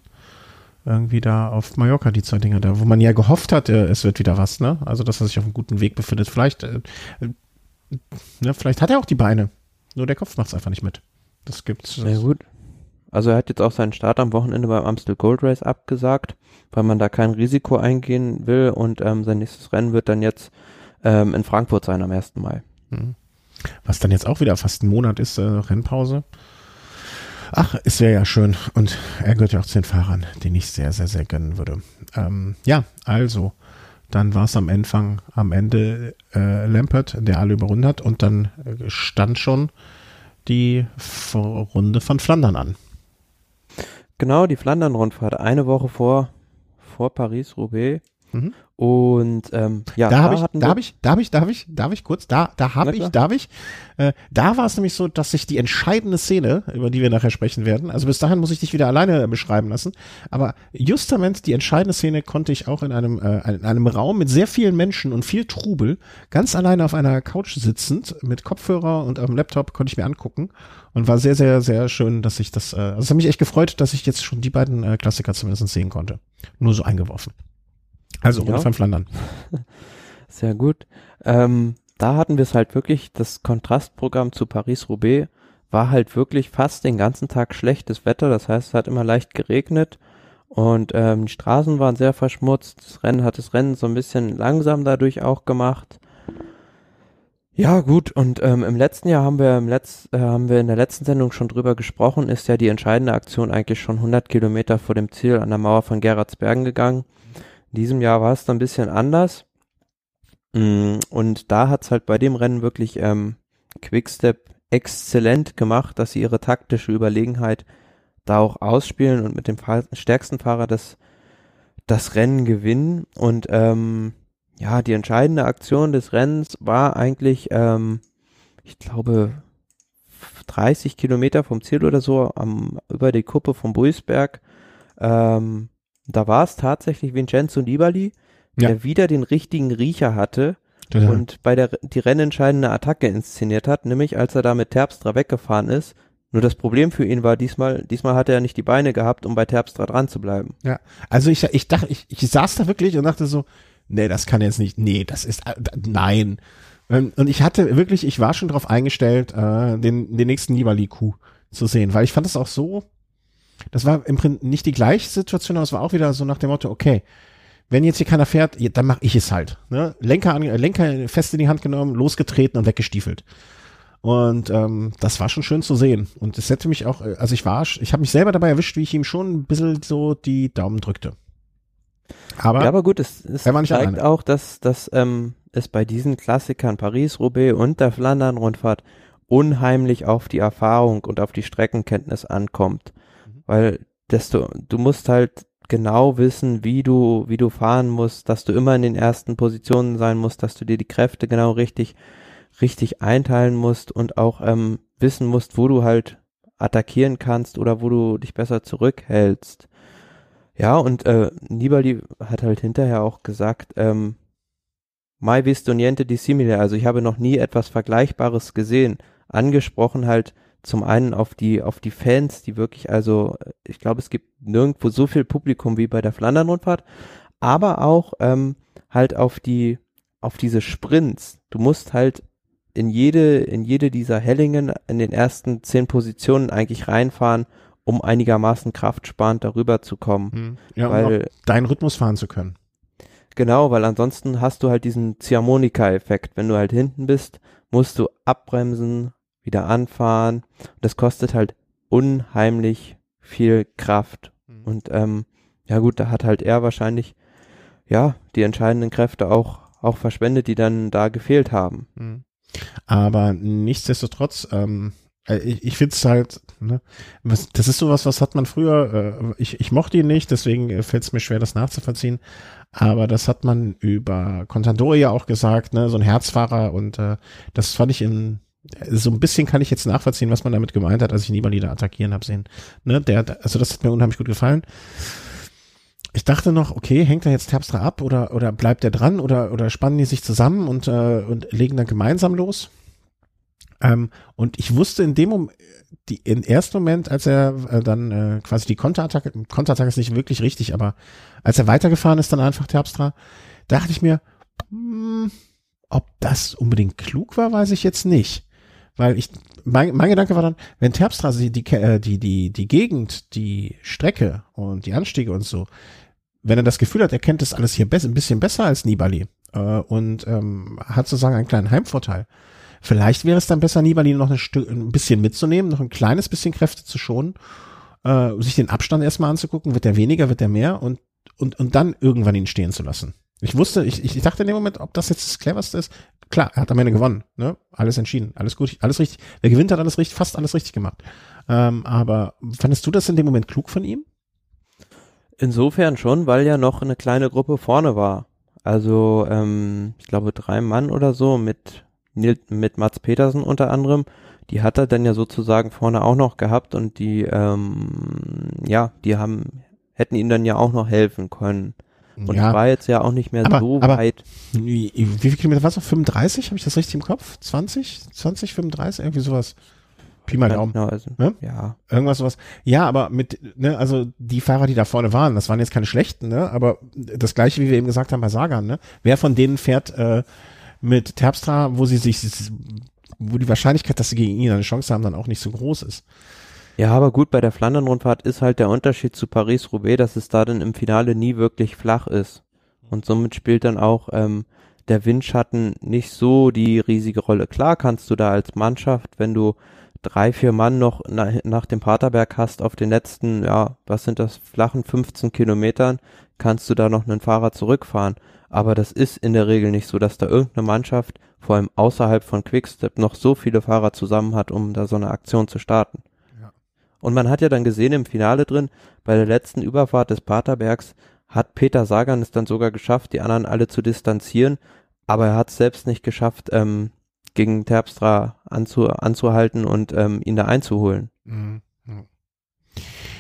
irgendwie da auf Mallorca die zwei Dinger da, wo man ja gehofft hat, äh, es wird wieder was, ne? Also dass er sich auf einem guten Weg befindet. Vielleicht, äh, äh, ne, vielleicht hat er auch die Beine. Nur der Kopf macht es einfach nicht mit. Das gibt's. Sehr gut. Also er hat jetzt auch seinen Start am Wochenende beim Amstel Gold Race abgesagt, weil man da kein Risiko eingehen will und ähm, sein nächstes Rennen wird dann jetzt ähm, in Frankfurt sein am 1. Mai. Mhm. Was dann jetzt auch wieder fast ein Monat ist, äh, Rennpause. Ach, es wäre ja schön. Und er gehört ja auch zu den Fahrern, den ich sehr, sehr, sehr gönnen würde. Ähm, ja, also, dann war es am Anfang, am Ende äh, Lampert, der alle überrundet hat. Und dann äh, stand schon die Runde von Flandern an. Genau, die Flandern-Rundfahrt. Eine Woche vor, vor Paris-Roubaix. Mhm. Und ähm, ja, da habe ich, da habe ich, da habe ich, da habe ich, darf ich kurz, da, da habe ich, darf ich. Äh, da war es nämlich so, dass sich die entscheidende Szene, über die wir nachher sprechen werden, also bis dahin muss ich dich wieder alleine beschreiben lassen, aber justament die entscheidende Szene konnte ich auch in einem äh, in einem Raum mit sehr vielen Menschen und viel Trubel ganz alleine auf einer Couch sitzend mit Kopfhörer und am Laptop konnte ich mir angucken und war sehr sehr sehr schön, dass ich das. Äh, also es hat mich echt gefreut, dass ich jetzt schon die beiden äh, Klassiker zumindest sehen konnte. Nur so eingeworfen. Also ja. von Flandern. Sehr gut. Ähm, da hatten wir es halt wirklich, das Kontrastprogramm zu Paris-Roubaix war halt wirklich fast den ganzen Tag schlechtes Wetter. Das heißt, es hat immer leicht geregnet und ähm, die Straßen waren sehr verschmutzt. Das Rennen hat das Rennen so ein bisschen langsam dadurch auch gemacht. Ja, gut, und ähm, im letzten Jahr haben wir im Letz, äh, haben wir in der letzten Sendung schon drüber gesprochen, ist ja die entscheidende Aktion eigentlich schon 100 Kilometer vor dem Ziel an der Mauer von Gerardsbergen gegangen. In diesem Jahr war es dann ein bisschen anders. Mm, und da hat's halt bei dem Rennen wirklich ähm, Quickstep exzellent gemacht, dass sie ihre taktische Überlegenheit da auch ausspielen und mit dem stärksten Fahrer das, das Rennen gewinnen. Und ähm, ja, die entscheidende Aktion des Rennens war eigentlich, ähm, ich glaube, 30 Kilometer vom Ziel oder so, am, über die Kuppe vom Buisberg. Ähm, da war es tatsächlich Vincenzo Nibali, ja. der wieder den richtigen Riecher hatte ja. und bei der die rennentscheidende Attacke inszeniert hat, nämlich als er da mit Terpstra weggefahren ist. Nur das Problem für ihn war diesmal, diesmal hat er nicht die Beine gehabt, um bei Terpstra dran zu bleiben. Ja, also ich, ich dachte, ich, ich saß da wirklich und dachte so, nee, das kann jetzt nicht, nee, das ist, äh, nein. Ähm, und ich hatte wirklich, ich war schon darauf eingestellt, äh, den, den nächsten Nibali-Coup zu sehen, weil ich fand es auch so, das war im Prinzip nicht die gleiche Situation, aber es war auch wieder so nach dem Motto, okay, wenn jetzt hier keiner fährt, dann mache ich es halt. Ne? Lenker, an, Lenker fest in die Hand genommen, losgetreten und weggestiefelt. Und ähm, das war schon schön zu sehen. Und es hätte mich auch, äh, also ich war, ich habe mich selber dabei erwischt, wie ich ihm schon ein bisschen so die Daumen drückte. Aber, ja, aber gut, es, es zeigt alleine. auch, dass, dass ähm, es bei diesen Klassikern Paris, Roubaix und der Flandern-Rundfahrt unheimlich auf die Erfahrung und auf die Streckenkenntnis ankommt. Weil desto, du musst halt genau wissen, wie du, wie du fahren musst, dass du immer in den ersten Positionen sein musst, dass du dir die Kräfte genau richtig, richtig einteilen musst und auch ähm, wissen musst, wo du halt attackieren kannst oder wo du dich besser zurückhältst. Ja, und äh, Nibali hat halt hinterher auch gesagt, ähm, mai visto niente di simile, also ich habe noch nie etwas Vergleichbares gesehen. Angesprochen halt zum einen auf die, auf die Fans, die wirklich, also ich glaube, es gibt nirgendwo so viel Publikum wie bei der Flandern-Rundfahrt, aber auch ähm, halt auf die, auf diese Sprints. Du musst halt in jede, in jede dieser Hellingen in den ersten zehn Positionen eigentlich reinfahren um einigermaßen kraftsparend darüber zu kommen. Hm. Ja, weil, um deinen Rhythmus fahren zu können. Genau, weil ansonsten hast du halt diesen Ziehharmonika-Effekt. Wenn du halt hinten bist, musst du abbremsen, wieder anfahren. Das kostet halt unheimlich viel Kraft. Mhm. Und ähm, ja gut, da hat halt er wahrscheinlich ja die entscheidenden Kräfte auch auch verschwendet, die dann da gefehlt haben. Mhm. Aber nichtsdestotrotz, ähm, äh, ich, ich finde es halt, ne, was, das ist sowas, was hat man früher, äh, ich, ich mochte ihn nicht, deswegen äh, fällt es mir schwer, das nachzuvollziehen, aber das hat man über Contador ja auch gesagt, ne, so ein Herzfahrer und äh, das fand ich in, so ein bisschen kann ich jetzt nachvollziehen, was man damit gemeint hat, als ich Nibali da attackieren habe sehen. Ne, der, also das hat mir unheimlich gut gefallen. Ich dachte noch, okay, hängt er jetzt Terpstra ab oder, oder bleibt er dran oder, oder spannen die sich zusammen und, äh, und legen dann gemeinsam los? Ähm, und ich wusste in dem Moment, die, im ersten Moment, als er äh, dann äh, quasi die Konterattacke, Konterattacke ist nicht wirklich richtig, aber als er weitergefahren ist, dann einfach Terpstra, dachte ich mir, hm, ob das unbedingt klug war, weiß ich jetzt nicht. Weil ich, mein, mein Gedanke war dann, wenn Terpstra die, die, äh, die, die, die Gegend, die Strecke und die Anstiege und so, wenn er das Gefühl hat, er kennt das alles hier ein bisschen besser als Nibali äh, und ähm, hat sozusagen einen kleinen Heimvorteil, Vielleicht wäre es dann besser, Nibali noch ein, Stück, ein bisschen mitzunehmen, noch ein kleines bisschen Kräfte zu schonen, äh, sich den Abstand erstmal anzugucken, wird der weniger, wird der mehr und, und, und dann irgendwann ihn stehen zu lassen. Ich wusste, ich, ich dachte in dem Moment, ob das jetzt das cleverste ist. Klar, er hat am Ende gewonnen, ne? Alles entschieden, alles gut, alles richtig. Wer gewinnt, hat alles richtig, fast alles richtig gemacht. Ähm, aber fandest du das in dem Moment klug von ihm? Insofern schon, weil ja noch eine kleine Gruppe vorne war. Also, ähm, ich glaube, drei Mann oder so mit mit Mats Petersen unter anderem, die hat er dann ja sozusagen vorne auch noch gehabt und die, ähm, ja, die haben, hätten ihm dann ja auch noch helfen können. Und ja, war jetzt ja auch nicht mehr aber, so aber weit. Wie, wie viele Kilometer war es noch? 35? Habe ich das richtig im Kopf? 20? 20, 35? Irgendwie sowas. Pi mal Daumen. Genau, also, ne? Ja. Irgendwas sowas. Ja, aber mit, ne, also die Fahrer, die da vorne waren, das waren jetzt keine schlechten, ne? Aber das gleiche, wie wir eben gesagt haben bei Sagan, ne? Wer von denen fährt äh, mit Terpstra, wo sie sich, wo die Wahrscheinlichkeit, dass sie gegen ihn eine Chance haben, dann auch nicht so groß ist. Ja, aber gut, bei der Flandern-Rundfahrt ist halt der Unterschied zu Paris-Roubaix, dass es da dann im Finale nie wirklich flach ist. Und somit spielt dann auch ähm, der Windschatten nicht so die riesige Rolle. Klar kannst du da als Mannschaft, wenn du drei, vier Mann noch nach, nach dem Paterberg hast, auf den letzten, ja, was sind das, flachen 15 Kilometern, kannst du da noch einen Fahrer zurückfahren. Aber das ist in der Regel nicht so, dass da irgendeine Mannschaft, vor allem außerhalb von Quickstep, noch so viele Fahrer zusammen hat, um da so eine Aktion zu starten. Und man hat ja dann gesehen im Finale drin, bei der letzten Überfahrt des Paterbergs hat Peter Sagan es dann sogar geschafft, die anderen alle zu distanzieren, aber er hat es selbst nicht geschafft, ähm, gegen Terpstra anzu, anzuhalten und ähm, ihn da einzuholen. Mhm.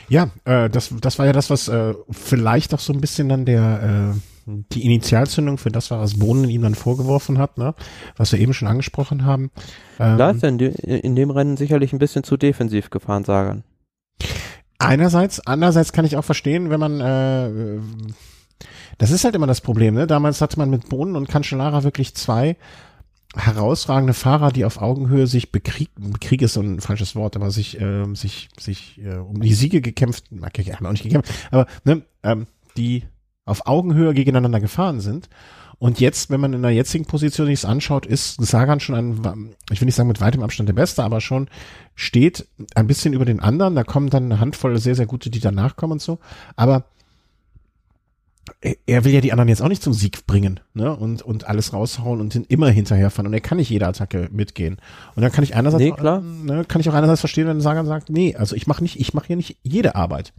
Ja, äh, das, das war ja das, was äh, vielleicht auch so ein bisschen dann der äh, die Initialzündung für das war, was Bohnen ihm dann vorgeworfen hat, ne? was wir eben schon angesprochen haben. Ähm, da ist er in, de, in dem Rennen sicherlich ein bisschen zu defensiv gefahren, Sagan. Einerseits, andererseits kann ich auch verstehen, wenn man äh, das ist halt immer das Problem, ne? Damals hatte man mit Bohnen und Cancellara wirklich zwei herausragende Fahrer, die auf Augenhöhe sich bekrieg, Krieg ist so ein falsches Wort, aber sich, äh, sich, sich äh, um die Siege gekämpft, okay, haben auch nicht gekämpft, aber ne, ähm, die auf Augenhöhe gegeneinander gefahren sind. Und jetzt, wenn man in der jetzigen Position sich anschaut, ist Sagan schon ein, ich will nicht sagen mit weitem Abstand der Beste, aber schon steht ein bisschen über den anderen. Da kommen dann eine Handvoll sehr, sehr gute, die danach kommen und so. Aber er will ja die anderen jetzt auch nicht zum Sieg bringen, ne? Und, und alles raushauen und immer hinterherfahren. Und er kann nicht jede Attacke mitgehen. Und dann kann ich einerseits, nee, klar. Ne, kann ich auch einerseits verstehen, wenn Sagan sagt, nee, also ich mache nicht, ich mache hier nicht jede Arbeit.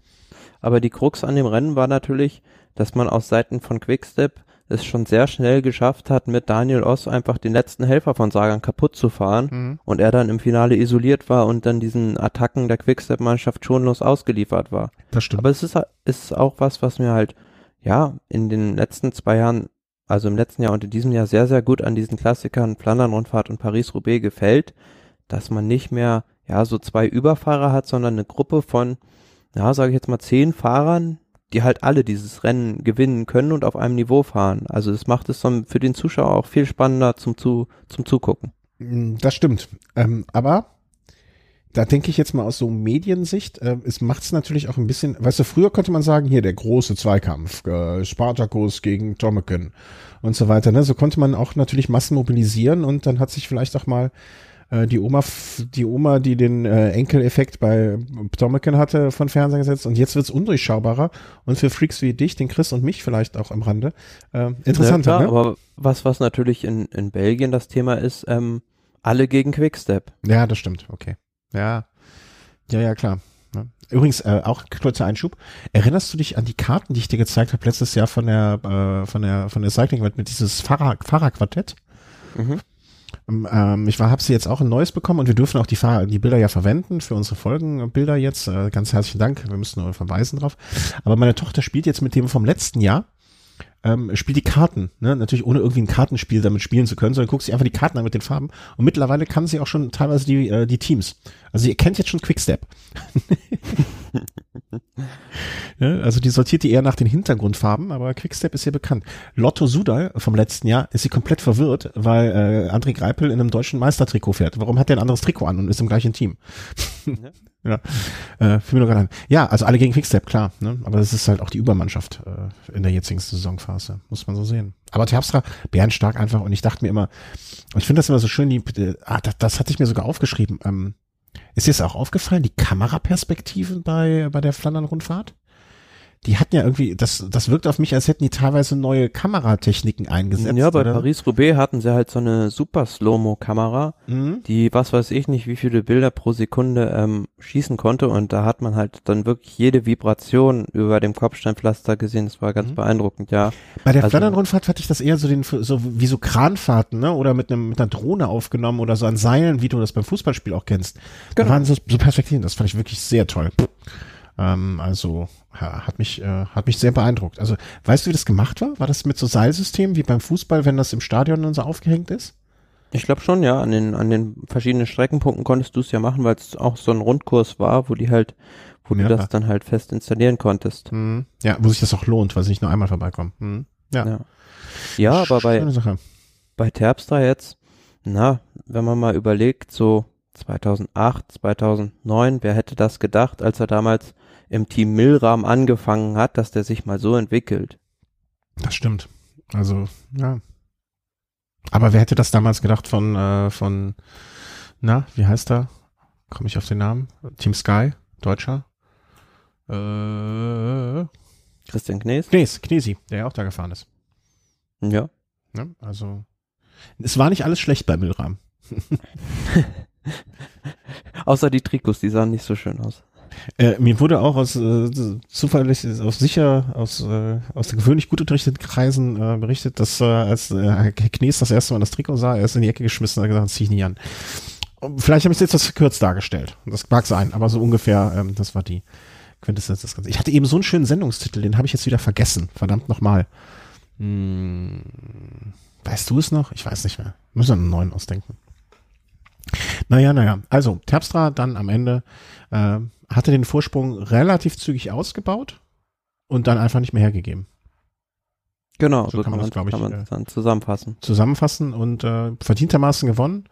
Aber die Krux an dem Rennen war natürlich, dass man aus Seiten von Quickstep es schon sehr schnell geschafft hat, mit Daniel Oss einfach den letzten Helfer von Sagan kaputt zu fahren mhm. und er dann im Finale isoliert war und dann diesen Attacken der Quickstep-Mannschaft schonlos ausgeliefert war. Das stimmt. Aber es ist, ist auch was, was mir halt ja, in den letzten zwei Jahren, also im letzten Jahr und in diesem Jahr sehr, sehr gut an diesen Klassikern Flandern-Rundfahrt und Paris-Roubaix gefällt, dass man nicht mehr, ja, so zwei Überfahrer hat, sondern eine Gruppe von, ja, sage ich jetzt mal, zehn Fahrern, die halt alle dieses Rennen gewinnen können und auf einem Niveau fahren. Also das macht es dann für den Zuschauer auch viel spannender zum, zu, zum Zugucken. Das stimmt. Ähm, aber da denke ich jetzt mal aus so Mediensicht, äh, es macht es natürlich auch ein bisschen, weißt du, früher konnte man sagen, hier der große Zweikampf, äh, Spartacus gegen Tomeken und so weiter, ne? So konnte man auch natürlich Massen mobilisieren und dann hat sich vielleicht auch mal äh, die Oma, die Oma, die den äh, Enkeleffekt bei Tomeken hatte, von Fernseher gesetzt und jetzt wird's undurchschaubarer und für Freaks wie dich, den Chris und mich vielleicht auch am Rande, äh, interessanter. Ja, klar, ne? aber was, was natürlich in, in Belgien das Thema ist, ähm, alle gegen Quickstep. Ja, das stimmt, okay. Ja, ja, ja, klar. Übrigens, äh, auch kurzer Einschub. Erinnerst du dich an die Karten, die ich dir gezeigt habe letztes Jahr von der äh, von der von der Cycling Welt mit dieses Fahrer Fahrerquartett? Mhm. Ähm, ähm, ich war, habe sie jetzt auch ein neues bekommen und wir dürfen auch die die Bilder ja verwenden für unsere Folgenbilder jetzt. Äh, ganz herzlichen Dank. Wir müssen nur verweisen drauf. Aber meine Tochter spielt jetzt mit dem vom letzten Jahr ähm, spielt die Karten, ne? natürlich ohne irgendwie ein Kartenspiel damit spielen zu können, sondern guckt sich einfach die Karten an mit den Farben und mittlerweile kann sie auch schon teilweise die, äh, die Teams. Also ihr kennt jetzt schon Quickstep. also die sortiert die eher nach den Hintergrundfarben, aber Quickstep ist ja bekannt. Lotto Sudal vom letzten Jahr ist sie komplett verwirrt, weil äh, André Greipel in einem deutschen Meistertrikot fährt. Warum hat der ein anderes Trikot an und ist im gleichen Team? Ja. Äh, fiel mir noch an. Ja, also alle gegen Quickstep, klar. Ne? Aber das ist halt auch die Übermannschaft äh, in der jetzigen Saisonphase, muss man so sehen. Aber Terpstra, bärenstark einfach. Und ich dachte mir immer, ich finde das immer so schön, die, äh, ah, das, das hatte ich mir sogar aufgeschrieben. Ähm, ist dir das auch aufgefallen, die Kameraperspektiven bei, bei der Flandern-Rundfahrt? Die hatten ja irgendwie, das, das wirkt auf mich, als hätten die teilweise neue Kameratechniken eingesetzt. Ja, bei Paris-Roubaix hatten sie halt so eine super Slow-Mo-Kamera, mhm. die, was weiß ich nicht, wie viele Bilder pro Sekunde ähm, schießen konnte und da hat man halt dann wirklich jede Vibration über dem Kopfsteinpflaster gesehen. Das war ganz mhm. beeindruckend, ja. Bei der also, Flandern-Rundfahrt hatte ich das eher so den, so wie so Kranfahrten, ne, oder mit einem, mit einer Drohne aufgenommen oder so an Seilen, wie du das beim Fußballspiel auch kennst. Genau. Da waren so, so Perspektiven, das fand ich wirklich sehr toll. Ähm, also ja, hat mich äh, hat mich sehr beeindruckt. Also weißt du, wie das gemacht war? War das mit so Seilsystemen wie beim Fußball, wenn das im Stadion dann so aufgehängt ist? Ich glaube schon, ja. An den an den verschiedenen Streckenpunkten konntest du es ja machen, weil es auch so ein Rundkurs war, wo die halt, wo ja. du das dann halt fest installieren konntest. Mhm. Ja, wo sich das auch lohnt, weil sie nicht nur einmal vorbeikommen. Mhm. Ja. ja. Ja, aber bei Sache. bei Terpstra jetzt, na, wenn man mal überlegt, so 2008, 2009, wer hätte das gedacht, als er damals im Team Milram angefangen hat, dass der sich mal so entwickelt. Das stimmt. Also, ja. Aber wer hätte das damals gedacht von, äh, von, na, wie heißt er? Komme ich auf den Namen? Team Sky, Deutscher? Äh, Christian Knes? Knes, Knesi, der ja auch da gefahren ist. Ja. ja. Also, es war nicht alles schlecht bei Milram. Außer die Trikots, die sahen nicht so schön aus. Äh, mir wurde auch aus äh, zufällig aus sicher aus äh, aus gewöhnlich gut unterrichteten Kreisen äh, berichtet, dass äh, als äh, Knies das erste Mal das Trikot sah, er ist in die Ecke geschmissen und hat gesagt, zieh ich nicht an. Vielleicht habe ich es jetzt etwas verkürzt dargestellt. Das mag sein, aber so ungefähr, ähm, das war die Quintessenz des Ganzen. Ich hatte eben so einen schönen Sendungstitel, den habe ich jetzt wieder vergessen. Verdammt nochmal. Hm, weißt du es noch? Ich weiß nicht mehr. Müssen wir einen neuen ausdenken. Naja, naja. Also, Terpstra dann am Ende äh, hatte den Vorsprung relativ zügig ausgebaut und dann einfach nicht mehr hergegeben. Genau, so, so kann, man das, glaube ich, äh, dann zusammenfassen. Zusammenfassen und äh, verdientermaßen gewonnen.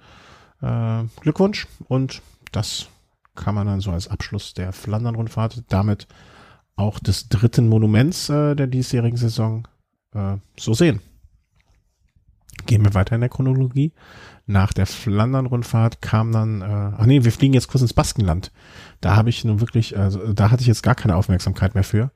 Äh, Glückwunsch und das kann man dann so als Abschluss der Flandern-Rundfahrt damit auch des dritten Monuments äh, der diesjährigen Saison äh, so sehen. Gehen wir weiter in der Chronologie. Nach der Flandern-Rundfahrt kam dann, äh, ach nee, wir fliegen jetzt kurz ins Baskenland. Da habe ich nun wirklich, also da hatte ich jetzt gar keine Aufmerksamkeit mehr für.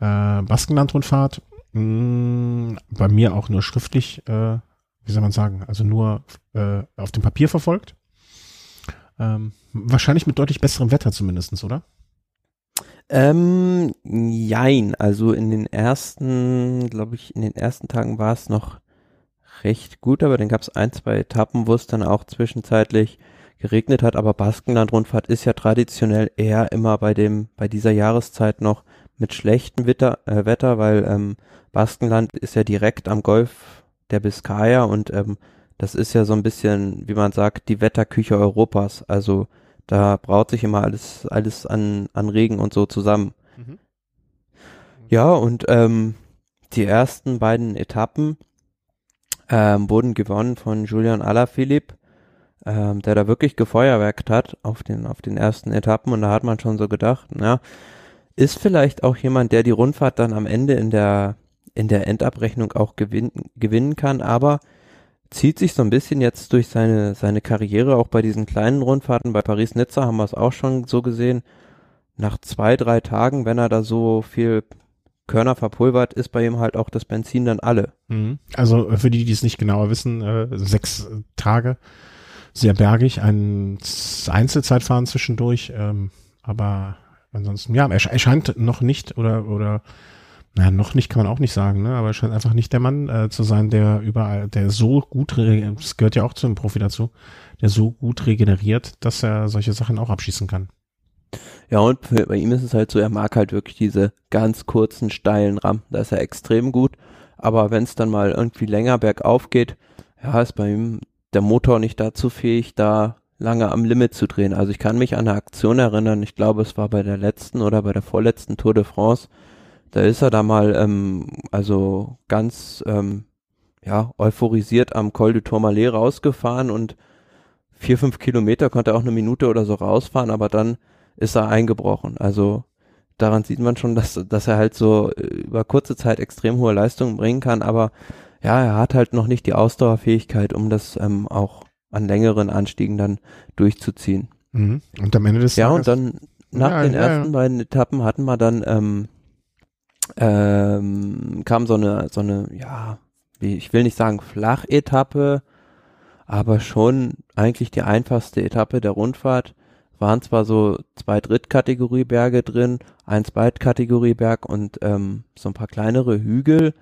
Äh, Baskenland-Rundfahrt, mh, bei mir auch nur schriftlich, äh, wie soll man sagen, also nur äh, auf dem Papier verfolgt. Ähm, wahrscheinlich mit deutlich besserem Wetter zumindestens, oder? Ähm, jein, also in den ersten, glaube ich, in den ersten Tagen war es noch recht gut, aber dann gab es ein, zwei Etappen, wo es dann auch zwischenzeitlich geregnet hat, aber Baskenland-Rundfahrt ist ja traditionell eher immer bei dem, bei dieser Jahreszeit noch mit schlechtem Wetter, äh, Wetter weil ähm, Baskenland ist ja direkt am Golf der Biskaya und ähm, das ist ja so ein bisschen, wie man sagt, die Wetterküche Europas. Also da braut sich immer alles, alles an, an Regen und so zusammen. Mhm. Ja, und ähm, die ersten beiden Etappen ähm, wurden gewonnen von Julian Alaphilippe, ähm, der da wirklich gefeuerwerkt hat auf den, auf den ersten Etappen. Und da hat man schon so gedacht, na, ist vielleicht auch jemand, der die Rundfahrt dann am Ende in der, in der Endabrechnung auch gewin gewinnen kann, aber zieht sich so ein bisschen jetzt durch seine, seine Karriere, auch bei diesen kleinen Rundfahrten, bei Paris-Nizza haben wir es auch schon so gesehen, nach zwei, drei Tagen, wenn er da so viel Körner verpulvert, ist bei ihm halt auch das Benzin dann alle. Mhm. Also äh, für die, die es nicht genauer wissen, äh, sechs Tage, sehr bergig, ein Einzelzeitfahren zwischendurch, ähm, aber ansonsten, ja, er, scheint noch nicht oder, oder na, noch nicht kann man auch nicht sagen, ne? aber er scheint einfach nicht der Mann äh, zu sein, der überall, der so gut, das gehört ja auch zum Profi dazu, der so gut regeneriert, dass er solche Sachen auch abschießen kann. Ja, und bei ihm ist es halt so, er mag halt wirklich diese ganz kurzen, steilen Rampen. Da ist er extrem gut. Aber wenn es dann mal irgendwie länger bergauf geht, ja, ist bei ihm der Motor nicht dazu fähig, da lange am Limit zu drehen. Also ich kann mich an eine Aktion erinnern, ich glaube, es war bei der letzten oder bei der vorletzten Tour de France. Da ist er da mal, ähm, also ganz, ähm, ja, euphorisiert am Col du Tourmalet rausgefahren und vier, fünf Kilometer konnte er auch eine Minute oder so rausfahren, aber dann ist er eingebrochen. Also daran sieht man schon, dass, dass er halt so äh, über kurze Zeit extrem hohe Leistungen bringen kann, aber ja, er hat halt noch nicht die Ausdauerfähigkeit, um das ähm, auch an längeren Anstiegen dann durchzuziehen. Mhm. Und am Ende des Ja, Tages und dann nach ja, den ja, ersten ja. beiden Etappen hatten wir dann ähm, ähm, kam so eine so eine ja, wie, ich will nicht sagen Flachetappe, aber schon eigentlich die einfachste Etappe der Rundfahrt waren zwar so zwei Drittkategorie-Berge drin, ein Zweitkategorie-Berg und ähm, so ein paar kleinere Hügel,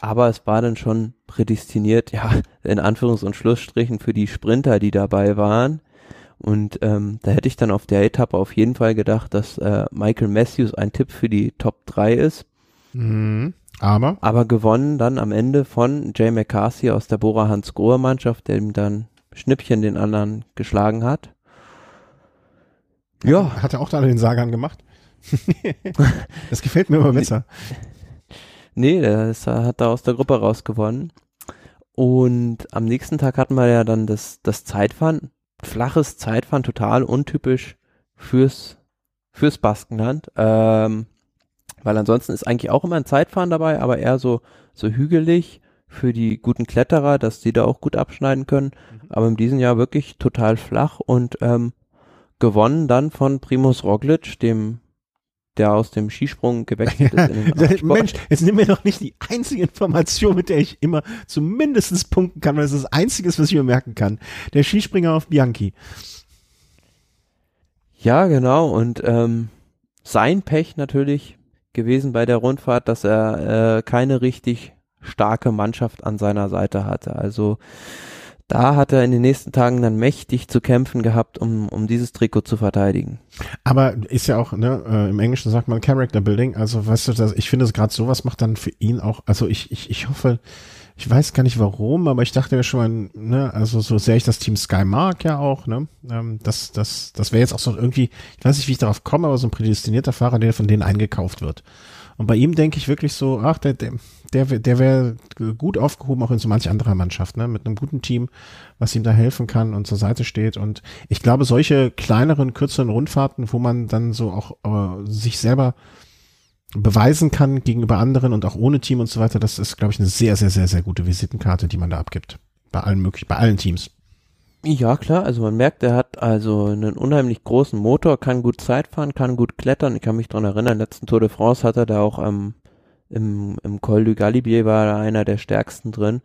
aber es war dann schon prädestiniert, ja, in Anführungs- und Schlussstrichen für die Sprinter, die dabei waren. Und ähm, da hätte ich dann auf der Etappe auf jeden Fall gedacht, dass äh, Michael Matthews ein Tipp für die Top 3 ist. Mhm. Aber? Aber gewonnen dann am Ende von Jay McCarthy aus der Bora Hans Grohe Mannschaft, der ihm dann Schnippchen den anderen geschlagen hat. Ja. Hat er auch da den Sagan gemacht? das gefällt mir immer besser. Nee, der ist, hat da aus der Gruppe rausgewonnen. Und am nächsten Tag hatten wir ja dann das, das Zeitfahren. Flaches Zeitfahren, total untypisch fürs, fürs Baskenland. Ähm, weil ansonsten ist eigentlich auch immer ein Zeitfahren dabei, aber eher so, so hügelig für die guten Kletterer, dass die da auch gut abschneiden können. Mhm. Aber in diesem Jahr wirklich total flach und ähm, gewonnen dann von Primus Roglic, dem der aus dem Skisprung gewechselt ist. In den Mensch, jetzt nimm mir doch nicht die einzige Information, mit der ich immer zumindest punkten kann, weil das ist das Einzige, was ich mir merken kann. Der Skispringer auf Bianchi. Ja, genau. Und ähm, sein Pech natürlich gewesen bei der Rundfahrt, dass er äh, keine richtig starke Mannschaft an seiner Seite hatte. Also da hat er in den nächsten Tagen dann mächtig zu kämpfen gehabt, um, um dieses Trikot zu verteidigen. Aber ist ja auch, ne, äh, im Englischen sagt man Character Building, also weißt du, das, ich finde gerade sowas macht dann für ihn auch, also ich, ich, ich hoffe, ich weiß gar nicht warum, aber ich dachte mir schon mal, ne, also so sehr ich das Team Sky mag ja auch, ne, ähm, das, das, das wäre jetzt auch so irgendwie, ich weiß nicht, wie ich darauf komme, aber so ein prädestinierter Fahrer, der von denen eingekauft wird. Und bei ihm denke ich wirklich so, ach, der, der, der, der wäre gut aufgehoben, auch in so manch anderer Mannschaft, ne? Mit einem guten Team, was ihm da helfen kann und zur Seite steht. Und ich glaube, solche kleineren, kürzeren Rundfahrten, wo man dann so auch äh, sich selber beweisen kann gegenüber anderen und auch ohne Team und so weiter, das ist, glaube ich, eine sehr, sehr, sehr, sehr gute Visitenkarte, die man da abgibt. Bei allen möglichen, bei allen Teams. Ja, klar, also man merkt, er hat also einen unheimlich großen Motor, kann gut Zeit fahren, kann gut klettern. Ich kann mich dran erinnern, letzten Tour de France hat er da auch ähm, im, im Col du Galibier war er einer der stärksten drin.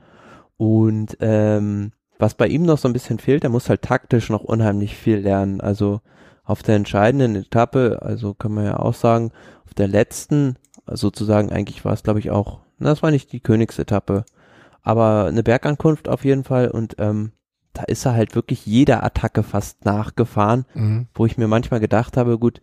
Und ähm, was bei ihm noch so ein bisschen fehlt, er muss halt taktisch noch unheimlich viel lernen. Also auf der entscheidenden Etappe, also kann man ja auch sagen, auf der letzten, sozusagen eigentlich war es glaube ich auch, na, das war nicht die Königsetappe, aber eine Bergankunft auf jeden Fall und ähm, da ist er halt wirklich jeder Attacke fast nachgefahren, mhm. wo ich mir manchmal gedacht habe, gut,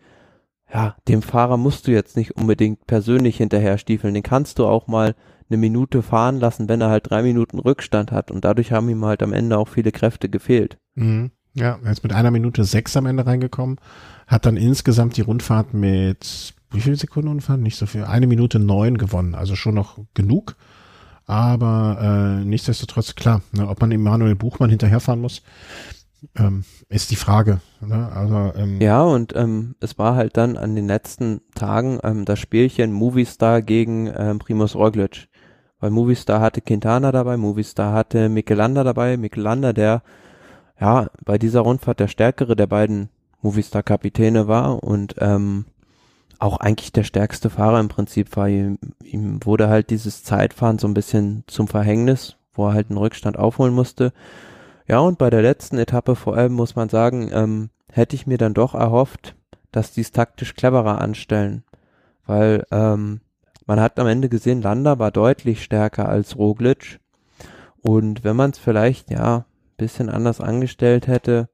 ja, dem Fahrer musst du jetzt nicht unbedingt persönlich hinterher stiefeln, den kannst du auch mal eine Minute fahren lassen, wenn er halt drei Minuten Rückstand hat und dadurch haben ihm halt am Ende auch viele Kräfte gefehlt. Mhm. Ja, er ist mit einer Minute sechs am Ende reingekommen, hat dann insgesamt die Rundfahrt mit wie viele Sekunden Rundfahrt? Nicht so viel. Eine Minute neun gewonnen, also schon noch genug. Aber äh, nichtsdestotrotz, klar, ne, ob man Emanuel Buchmann hinterherfahren muss, ähm, ist die Frage. Ne? Also, ähm, ja, und ähm, es war halt dann an den letzten Tagen ähm, das Spielchen Movistar gegen ähm, Primus Roglic. Weil Movistar hatte Quintana dabei, Movistar hatte Michelanda dabei, Michelanda, der ja bei dieser Rundfahrt der stärkere der beiden Movistar-Kapitäne war und ähm, auch eigentlich der stärkste Fahrer im Prinzip war. Ihm, ihm wurde halt dieses Zeitfahren so ein bisschen zum Verhängnis, wo er halt einen Rückstand aufholen musste. Ja, und bei der letzten Etappe vor allem muss man sagen, ähm, hätte ich mir dann doch erhofft, dass die es taktisch cleverer anstellen. Weil ähm, man hat am Ende gesehen, Landa war deutlich stärker als Roglic. Und wenn man es vielleicht, ja, bisschen anders angestellt hätte,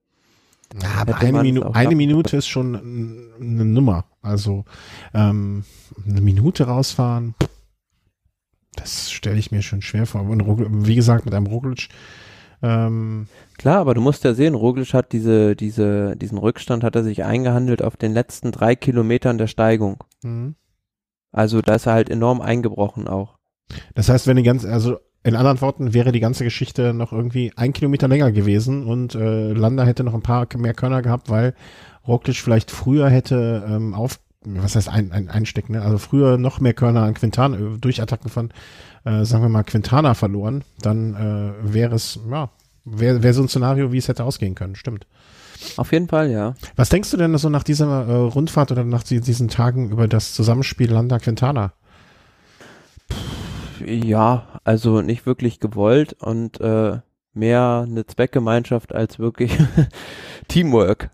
ja, aber eine, Minu eine Minute ist schon eine Nummer. Also ähm, eine Minute rausfahren, das stelle ich mir schon schwer vor. Und wie gesagt, mit einem Roglic. Ähm, Klar, aber du musst ja sehen, Roglic hat diese, diese, diesen Rückstand hat er sich eingehandelt auf den letzten drei Kilometern der Steigung. Mhm. Also da ist er halt enorm eingebrochen auch. Das heißt, wenn die ganze, also in anderen Worten wäre die ganze Geschichte noch irgendwie ein Kilometer länger gewesen und äh, Landa hätte noch ein paar mehr Körner gehabt, weil Roglic vielleicht früher hätte ähm, auf, was heißt ein, ein Einstecken, ne? also früher noch mehr Körner an Quintana, äh, durch Attacken von, äh, sagen wir mal, Quintana verloren, dann äh, wäre es, ja, wäre wär so ein Szenario, wie es hätte ausgehen können, stimmt. Auf jeden Fall, ja. Was denkst du denn so nach dieser äh, Rundfahrt oder nach diesen Tagen über das Zusammenspiel Landa-Quintana? Ja, also nicht wirklich gewollt und äh, mehr eine Zweckgemeinschaft als wirklich Teamwork.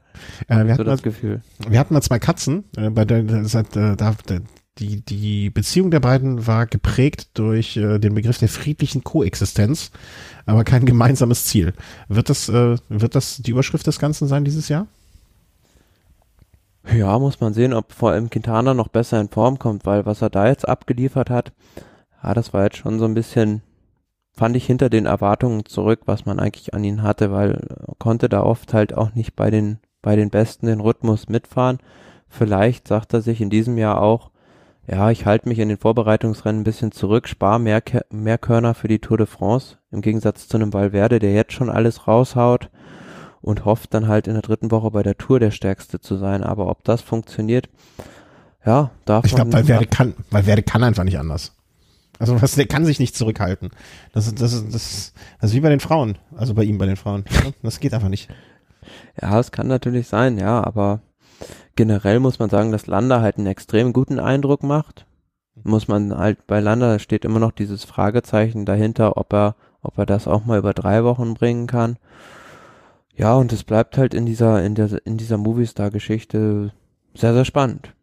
Äh, wir hatten so das mal, Gefühl. Wir hatten mal zwei Katzen, äh, bei der, seit, äh, da, die, die Beziehung der beiden war geprägt durch äh, den Begriff der friedlichen Koexistenz, aber kein gemeinsames Ziel. Wird das, äh, wird das die Überschrift des Ganzen sein dieses Jahr? Ja, muss man sehen, ob vor allem Quintana noch besser in Form kommt, weil was er da jetzt abgeliefert hat, ja, das war jetzt schon so ein bisschen, fand ich hinter den Erwartungen zurück, was man eigentlich an ihn hatte, weil er konnte da oft halt auch nicht bei den, bei den Besten den Rhythmus mitfahren. Vielleicht sagt er sich in diesem Jahr auch, ja, ich halte mich in den Vorbereitungsrennen ein bisschen zurück, spare mehr, mehr Körner für die Tour de France, im Gegensatz zu einem Valverde, der jetzt schon alles raushaut und hofft dann halt in der dritten Woche bei der Tour der Stärkste zu sein. Aber ob das funktioniert, ja, darf ich glaube, Valverde kann, Valverde kann einfach nicht anders. Also was, der kann sich nicht zurückhalten. Das, das, das, das, das ist wie bei den Frauen. Also bei ihm bei den Frauen. Das geht einfach nicht. Ja, es kann natürlich sein, ja, aber generell muss man sagen, dass Landa halt einen extrem guten Eindruck macht. Muss man halt bei Landa steht immer noch dieses Fragezeichen dahinter, ob er, ob er das auch mal über drei Wochen bringen kann. Ja, und es bleibt halt in dieser, in der, in dieser Movistar-Geschichte sehr, sehr spannend.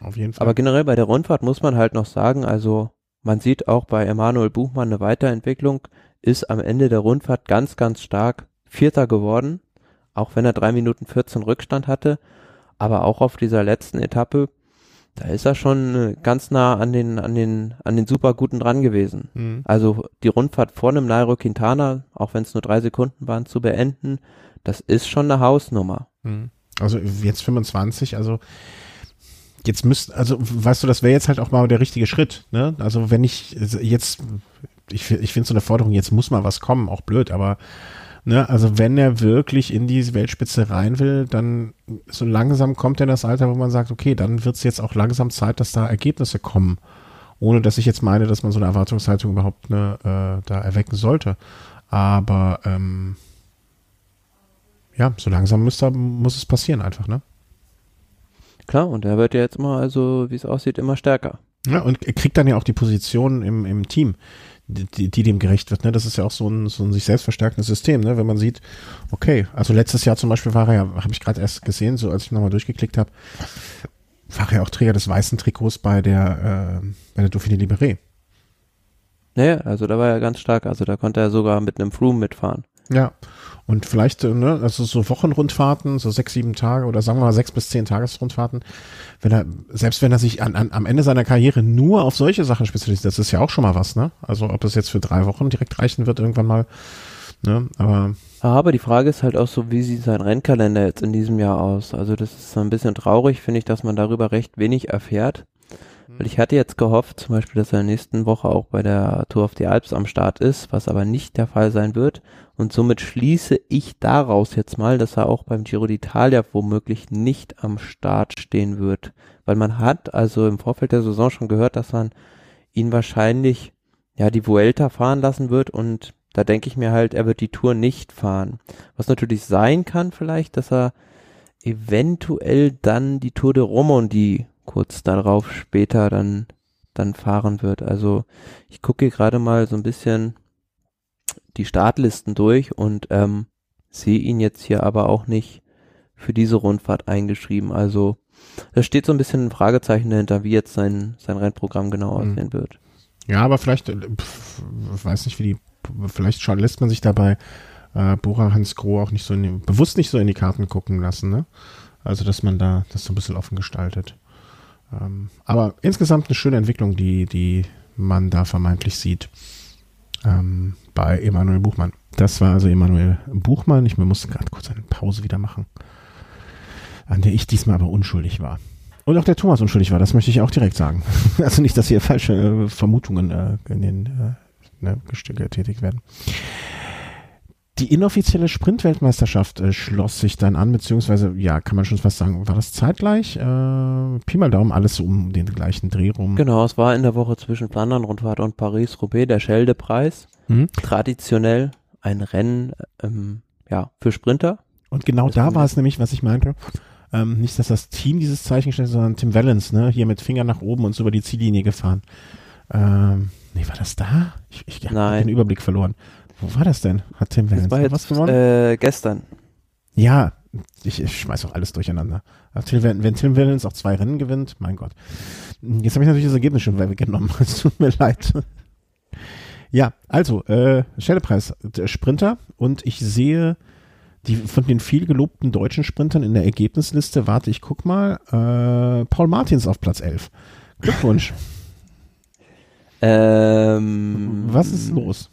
Auf jeden Fall. Aber generell bei der Rundfahrt muss man halt noch sagen, also man sieht auch bei Emanuel Buchmann eine Weiterentwicklung, ist am Ende der Rundfahrt ganz, ganz stark Vierter geworden, auch wenn er drei Minuten 14 Rückstand hatte, aber auch auf dieser letzten Etappe, da ist er schon äh, ganz nah an den, an den, an den super guten dran gewesen. Mhm. Also die Rundfahrt vor einem Nairo Quintana, auch wenn es nur drei Sekunden waren, zu beenden, das ist schon eine Hausnummer. Mhm. Also jetzt 25, also jetzt müsst, also weißt du, das wäre jetzt halt auch mal der richtige Schritt, ne? Also wenn ich jetzt, ich, ich finde so eine Forderung, jetzt muss mal was kommen, auch blöd, aber ne, also wenn er wirklich in die Weltspitze rein will, dann so langsam kommt er in das Alter, wo man sagt, okay, dann wird es jetzt auch langsam Zeit, dass da Ergebnisse kommen. Ohne dass ich jetzt meine, dass man so eine Erwartungshaltung überhaupt ne, äh, da erwecken sollte. Aber ähm, ja, so langsam muss, da, muss es passieren einfach, ne? Klar, und er wird ja jetzt immer, also wie es aussieht, immer stärker. Ja, und er kriegt dann ja auch die Position im, im Team, die, die dem gerecht wird. Ne? Das ist ja auch so ein, so ein sich selbst verstärkendes System, ne? wenn man sieht, okay, also letztes Jahr zum Beispiel war er ja, habe ich gerade erst gesehen, so als ich nochmal durchgeklickt habe, war er auch Träger des weißen Trikots bei der, äh, bei der Dauphiné Libéré. Naja, also da war er ganz stark, also da konnte er sogar mit einem Froome mitfahren. Ja, und vielleicht, äh, ne, also so Wochenrundfahrten, so sechs, sieben Tage oder sagen wir mal sechs bis zehn Tagesrundfahrten, wenn er, selbst wenn er sich an, an, am Ende seiner Karriere nur auf solche Sachen spezialisiert, das ist ja auch schon mal was, ne? Also ob es jetzt für drei Wochen direkt reichen wird, irgendwann mal, ne? Aber. Aber die Frage ist halt auch so, wie sieht sein Rennkalender jetzt in diesem Jahr aus? Also das ist so ein bisschen traurig, finde ich, dass man darüber recht wenig erfährt. Weil ich hatte jetzt gehofft, zum Beispiel, dass er in der nächsten Woche auch bei der Tour of the Alps am Start ist, was aber nicht der Fall sein wird. Und somit schließe ich daraus jetzt mal, dass er auch beim Giro d'Italia womöglich nicht am Start stehen wird. Weil man hat also im Vorfeld der Saison schon gehört, dass man ihn wahrscheinlich ja die Vuelta fahren lassen wird und da denke ich mir halt, er wird die Tour nicht fahren. Was natürlich sein kann vielleicht, dass er eventuell dann die Tour de Romandie kurz darauf später dann dann fahren wird. Also ich gucke gerade mal so ein bisschen die Startlisten durch und ähm, sehe ihn jetzt hier aber auch nicht für diese Rundfahrt eingeschrieben. Also da steht so ein bisschen ein Fragezeichen dahinter, wie jetzt sein, sein Rennprogramm genau Mhm. aussehen wird. Ja, aber vielleicht, äh, pf, weiß nicht, wie die, vielleicht lässt man sich dabei äh, Bora Hans Groh auch nicht so in die, bewusst nicht so in die Karten gucken lassen, ne? Also, dass man da das so ein bisschen offen gestaltet. Ähm, aber insgesamt eine schöne Entwicklung, die, die man da vermeintlich sieht. Ähm, bei Emanuel Buchmann. Das war also Emanuel Buchmann. Ich musste gerade kurz eine Pause wieder machen, an der ich diesmal aber unschuldig war. Und auch der Thomas unschuldig war, das möchte ich auch direkt sagen. Also nicht, dass hier falsche äh, Vermutungen äh, in den äh, ne, getätigt werden. Die inoffizielle Sprintweltmeisterschaft äh, schloss sich dann an, beziehungsweise, ja, kann man schon fast sagen, war das zeitgleich? Äh, Pi mal Daumen, alles so um den gleichen Dreh rum. Genau, es war in der Woche zwischen Flandern-Rundfahrt und Paris-Roubaix der Schelde-Preis. Mhm. Traditionell ein Rennen ähm, ja, für Sprinter. Und genau Das da war es nämlich, was ich meinte. Ähm, nicht, dass das Team dieses Zeichen stellt, sondern Tim Valens, ne? Hier mit Finger nach oben und so über die Ziellinie gefahren. Ähm, nee, war das da? Ich, ich habe den Überblick verloren. Wo war das denn? Hat Tim Valens Das war jetzt was gewonnen? äh, gestern. Ja, ich, ich schmeiß auch alles durcheinander. Tim, wenn, wenn Tim Valens auch zwei Rennen gewinnt, mein Gott. Jetzt habe ich natürlich das Ergebnis schon weggenommen. Es tut mir leid. Ja, also, äh, Schellepreis, der Sprinter und ich sehe die von den viel gelobten deutschen Sprintern in der Ergebnisliste, warte, ich guck mal, äh, Paul Martins auf Platz 11. Glückwunsch. Ähm, Was ist los?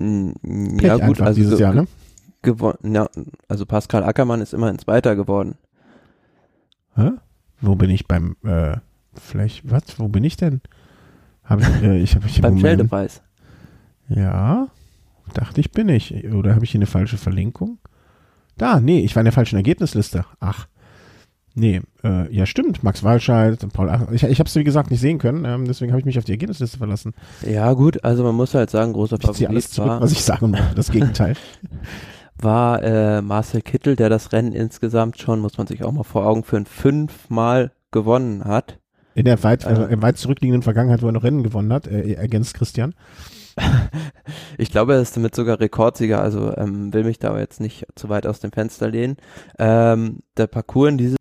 Pech Ja gut, also dieses Jahr, ne? gewonnen. Ja, also Pascal Ackermann ist immerhin Zweiter geworden. Hä? Wo bin ich beim, äh, vielleicht, was, wo bin ich denn? Hab ich, äh, ich habe ich Beim. Scheldepreis. Ja, dachte ich bin ich. Oder habe ich hier eine falsche Verlinkung? Da, nee, ich war in der falschen Ergebnisliste. Ach. Nee, äh, ja stimmt, Max Walscheid, Paul Ach, ich, ich habe es wie gesagt nicht sehen können, ähm, deswegen habe ich mich auf die Ergebnisliste verlassen. Ja gut, also man muss halt sagen, großer Ich ziehe alles Favorit zurück, war, was ich sagen wollte, das Gegenteil. war äh, Marcel Kittel, der das Rennen insgesamt schon, muss man sich auch mal vor Augen führen, fünfmal gewonnen hat. In der weit, Also- äh, weit zurückliegenden Vergangenheit, wo er noch Rennen gewonnen hat, äh, ergänzt Christian. ich glaube, er ist damit sogar Rekordsieger, also ähm, will mich da aber jetzt nicht zu weit aus dem Fenster lehnen. Ähm, der Parcours in dieses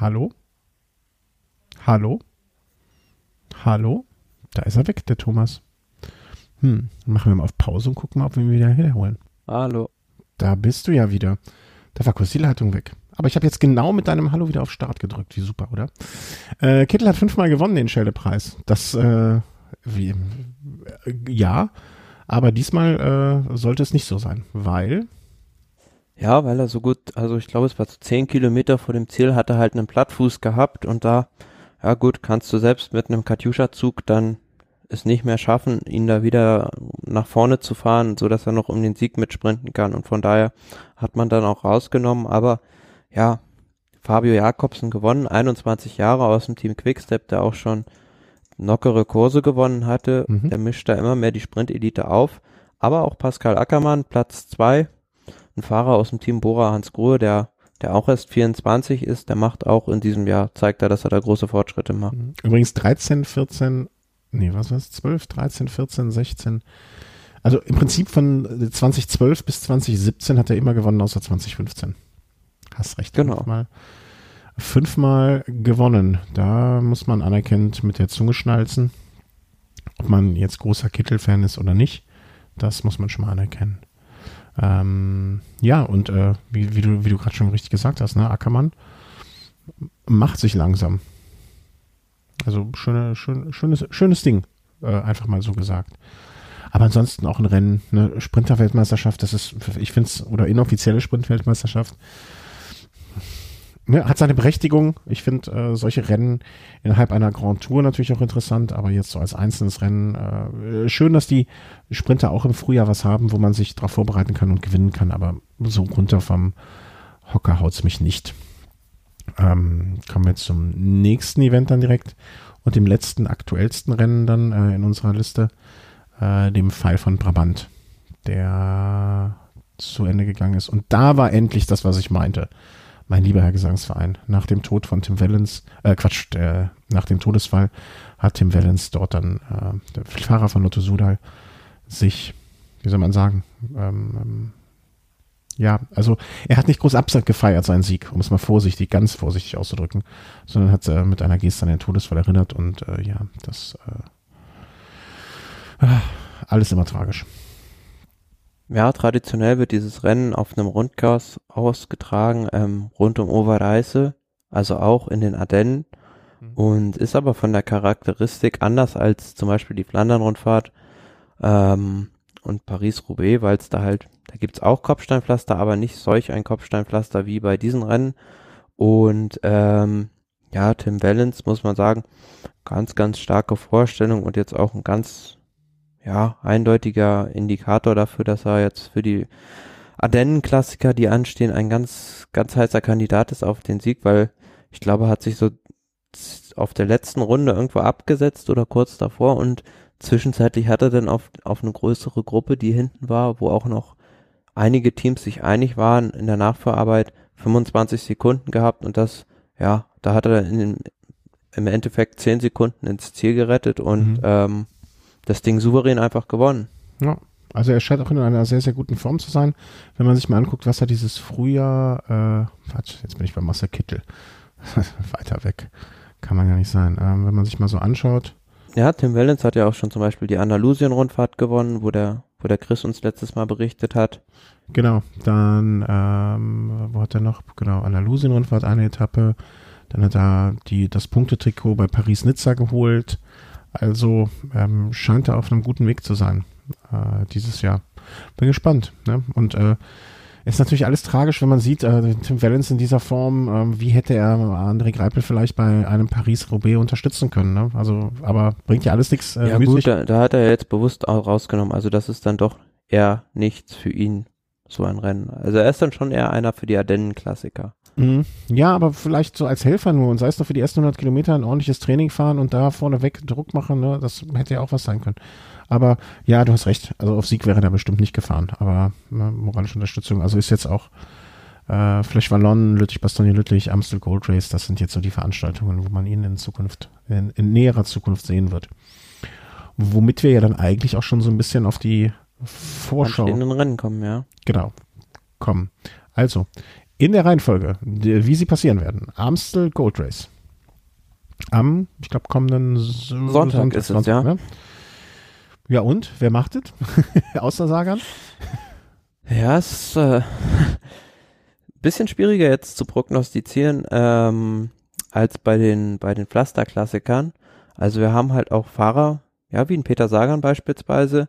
Hallo? Hallo? Hallo? Da ist er weg, der Thomas. Hm, machen wir mal auf Pause und gucken mal, ob wir ihn wieder herholen. Hallo. Da bist du ja wieder. Da war kurz die Leitung weg. Aber ich habe jetzt genau mit deinem Hallo wieder auf Start gedrückt. Wie super, oder? Äh, Kittel hat fünfmal gewonnen den Schelde-Preis. Das, äh, wie, äh, ja, aber diesmal äh, sollte es nicht so sein, weil. Ja, weil er so gut, also ich glaube, es war so zehn Kilometer vor dem Ziel, hat er halt einen Plattfuß gehabt und da, ja gut, kannst du selbst mit einem Katjuscha-Zug dann es nicht mehr schaffen, ihn da wieder nach vorne zu fahren, so dass er noch um den Sieg mitsprinten kann. Und von daher hat man dann auch rausgenommen. Aber ja, Fabio Jakobsen gewonnen, 21 Jahre aus dem Team Quickstep, der auch schon lockere Kurse gewonnen hatte. Mhm. Der mischt da immer mehr die Sprint-Elite auf. Aber auch Pascal Ackermann, Platz zwei, ein Fahrer aus dem Team Bora Hans Grohe, der der auch erst 24 ist, der macht auch in diesem Jahr, zeigt er, dass er da große Fortschritte macht. Mhm. Übrigens 13, 14, nee, was war es? 12, 13, 14, 16. Also im Prinzip von 2012 bis 2017 hat er immer gewonnen, außer 2015. Hast recht. Genau. Fünfmal, fünfmal gewonnen. Da muss man anerkennend mit der Zunge schnalzen. Ob man jetzt großer Kittel-Fan ist oder nicht, das muss man schon mal anerkennen. Ähm, ja, und äh, wie, wie, du, wie du gerade schon richtig gesagt hast, ne, Ackermann macht sich langsam. Also schöne, schön, schönes, schönes Ding, äh, einfach mal so gesagt. Aber ansonsten auch ein Rennen, eine Sprinter-Weltmeisterschaft, das ist, ich finde es, oder inoffizielle Sprint-Weltmeisterschaft, ne, hat seine Berechtigung. Ich finde äh, solche Rennen innerhalb einer Grand Tour natürlich auch interessant, aber jetzt so als einzelnes Rennen äh, schön, dass die Sprinter auch im Frühjahr was haben, wo man sich darauf vorbereiten kann und gewinnen kann, aber so runter vom Hocker haut's mich nicht. Ähm, kommen wir zum nächsten Event dann direkt und dem letzten aktuellsten Rennen dann äh, in unserer Liste, äh, dem Pfeil von Brabant, der zu Ende gegangen ist. Und da war endlich das, was ich meinte mein lieber Herr Gesangsverein, nach dem Tod von Tim Wellens, äh, Quatsch, der, nach dem Todesfall hat Tim Wellens dort dann, äh, der Fahrer von Lotto Sudal, sich, wie soll man sagen, ähm, ähm, ja, also er hat nicht groß abgefeiert seinen Sieg, um es mal vorsichtig, ganz vorsichtig auszudrücken, sondern hat äh, mit einer Geste an den Todesfall erinnert und äh, ja, das äh, alles immer tragisch. Ja, traditionell wird dieses Rennen auf einem Rundgas ausgetragen, ähm, rund um Overreise, also auch in den Ardennen mhm. und ist aber von der Charakteristik anders als zum Beispiel die Flandern-Rundfahrt ähm, und Paris-Roubaix, weil es da halt, da gibt's auch Kopfsteinpflaster, aber nicht solch ein Kopfsteinpflaster wie bei diesen Rennen und ähm, ja, Tim Wellens, muss man sagen, ganz, ganz starke Vorstellung und jetzt auch ein ganz ja, eindeutiger Indikator dafür, dass er jetzt für die Ardennen-Klassiker, die anstehen, ein ganz, ganz heißer Kandidat ist auf den Sieg, weil ich glaube, er hat sich so auf der letzten Runde irgendwo abgesetzt oder kurz davor und zwischenzeitlich hat er dann auf, auf eine größere Gruppe, die hinten war, wo auch noch einige Teams sich einig waren in der Nachverarbeit, 25 Sekunden gehabt und das, ja, da hat er in, im Endeffekt 10 Sekunden ins Ziel gerettet und mhm. ähm, das Ding souverän einfach gewonnen. Ja, also er scheint auch in einer sehr, sehr guten Form zu sein. Wenn man sich mal anguckt, was er dieses Frühjahr, äh, Quatsch, jetzt bin ich bei Marcel Kittel. Weiter weg. Kann man ja nicht sein. Ähm, wenn man sich mal so anschaut. Ja, Tim Wellens hat ja auch schon zum Beispiel die Andalusien-Rundfahrt gewonnen, wo der, wo der Chris uns letztes Mal berichtet hat. Genau, dann, ähm, wo hat er noch? Genau, Andalusien-Rundfahrt, eine Etappe. Dann hat er die, das Punktetrikot bei Paris-Nizza geholt. Also ähm, scheint er auf einem guten Weg zu sein äh, dieses Jahr. Bin gespannt. Ne? Und äh, ist natürlich alles tragisch, wenn man sieht, äh, Tim Wellens in dieser Form, äh, wie hätte er André Greipel vielleicht bei einem Paris-Roubaix unterstützen können. Ne? Also, aber bringt ja alles nichts. Äh, ja gut, da, da, hat er jetzt bewusst auch rausgenommen. Also das ist dann doch eher nichts für ihn, so ein Rennen. Also er ist dann schon eher einer für die Ardennen-Klassiker. Mhm. Ja, aber vielleicht so als Helfer nur und sei es nur für die ersten 100 Kilometer ein ordentliches Training fahren und da vorne weg Druck machen, ne? das hätte ja auch was sein können. Aber ja, du hast recht, also auf Sieg wäre er bestimmt nicht gefahren, aber ne, moralische Unterstützung, also ist jetzt auch Äh, Flash Wallon, Lüttich, Bastogne Lüttich, Amstel Gold Race, das sind jetzt so die Veranstaltungen, wo man ihn in Zukunft, in, in näherer Zukunft sehen wird. Womit wir ja dann eigentlich auch schon so ein bisschen auf die Vorschau. In den Rennen kommen, ja. Genau. Kommen. Also, in der Reihenfolge, wie sie passieren werden. Amstel Gold Race. Am, ich glaube, kommenden Sonntag, Sonntag ist es, ja. Ne? Ja, und? Wer macht es? Außer Sagan? Ja, es ist äh, bisschen schwieriger jetzt zu prognostizieren ähm, als bei den, bei den Pflasterklassikern. Also wir haben halt auch Fahrer, ja, wie ein Peter Sagan beispielsweise,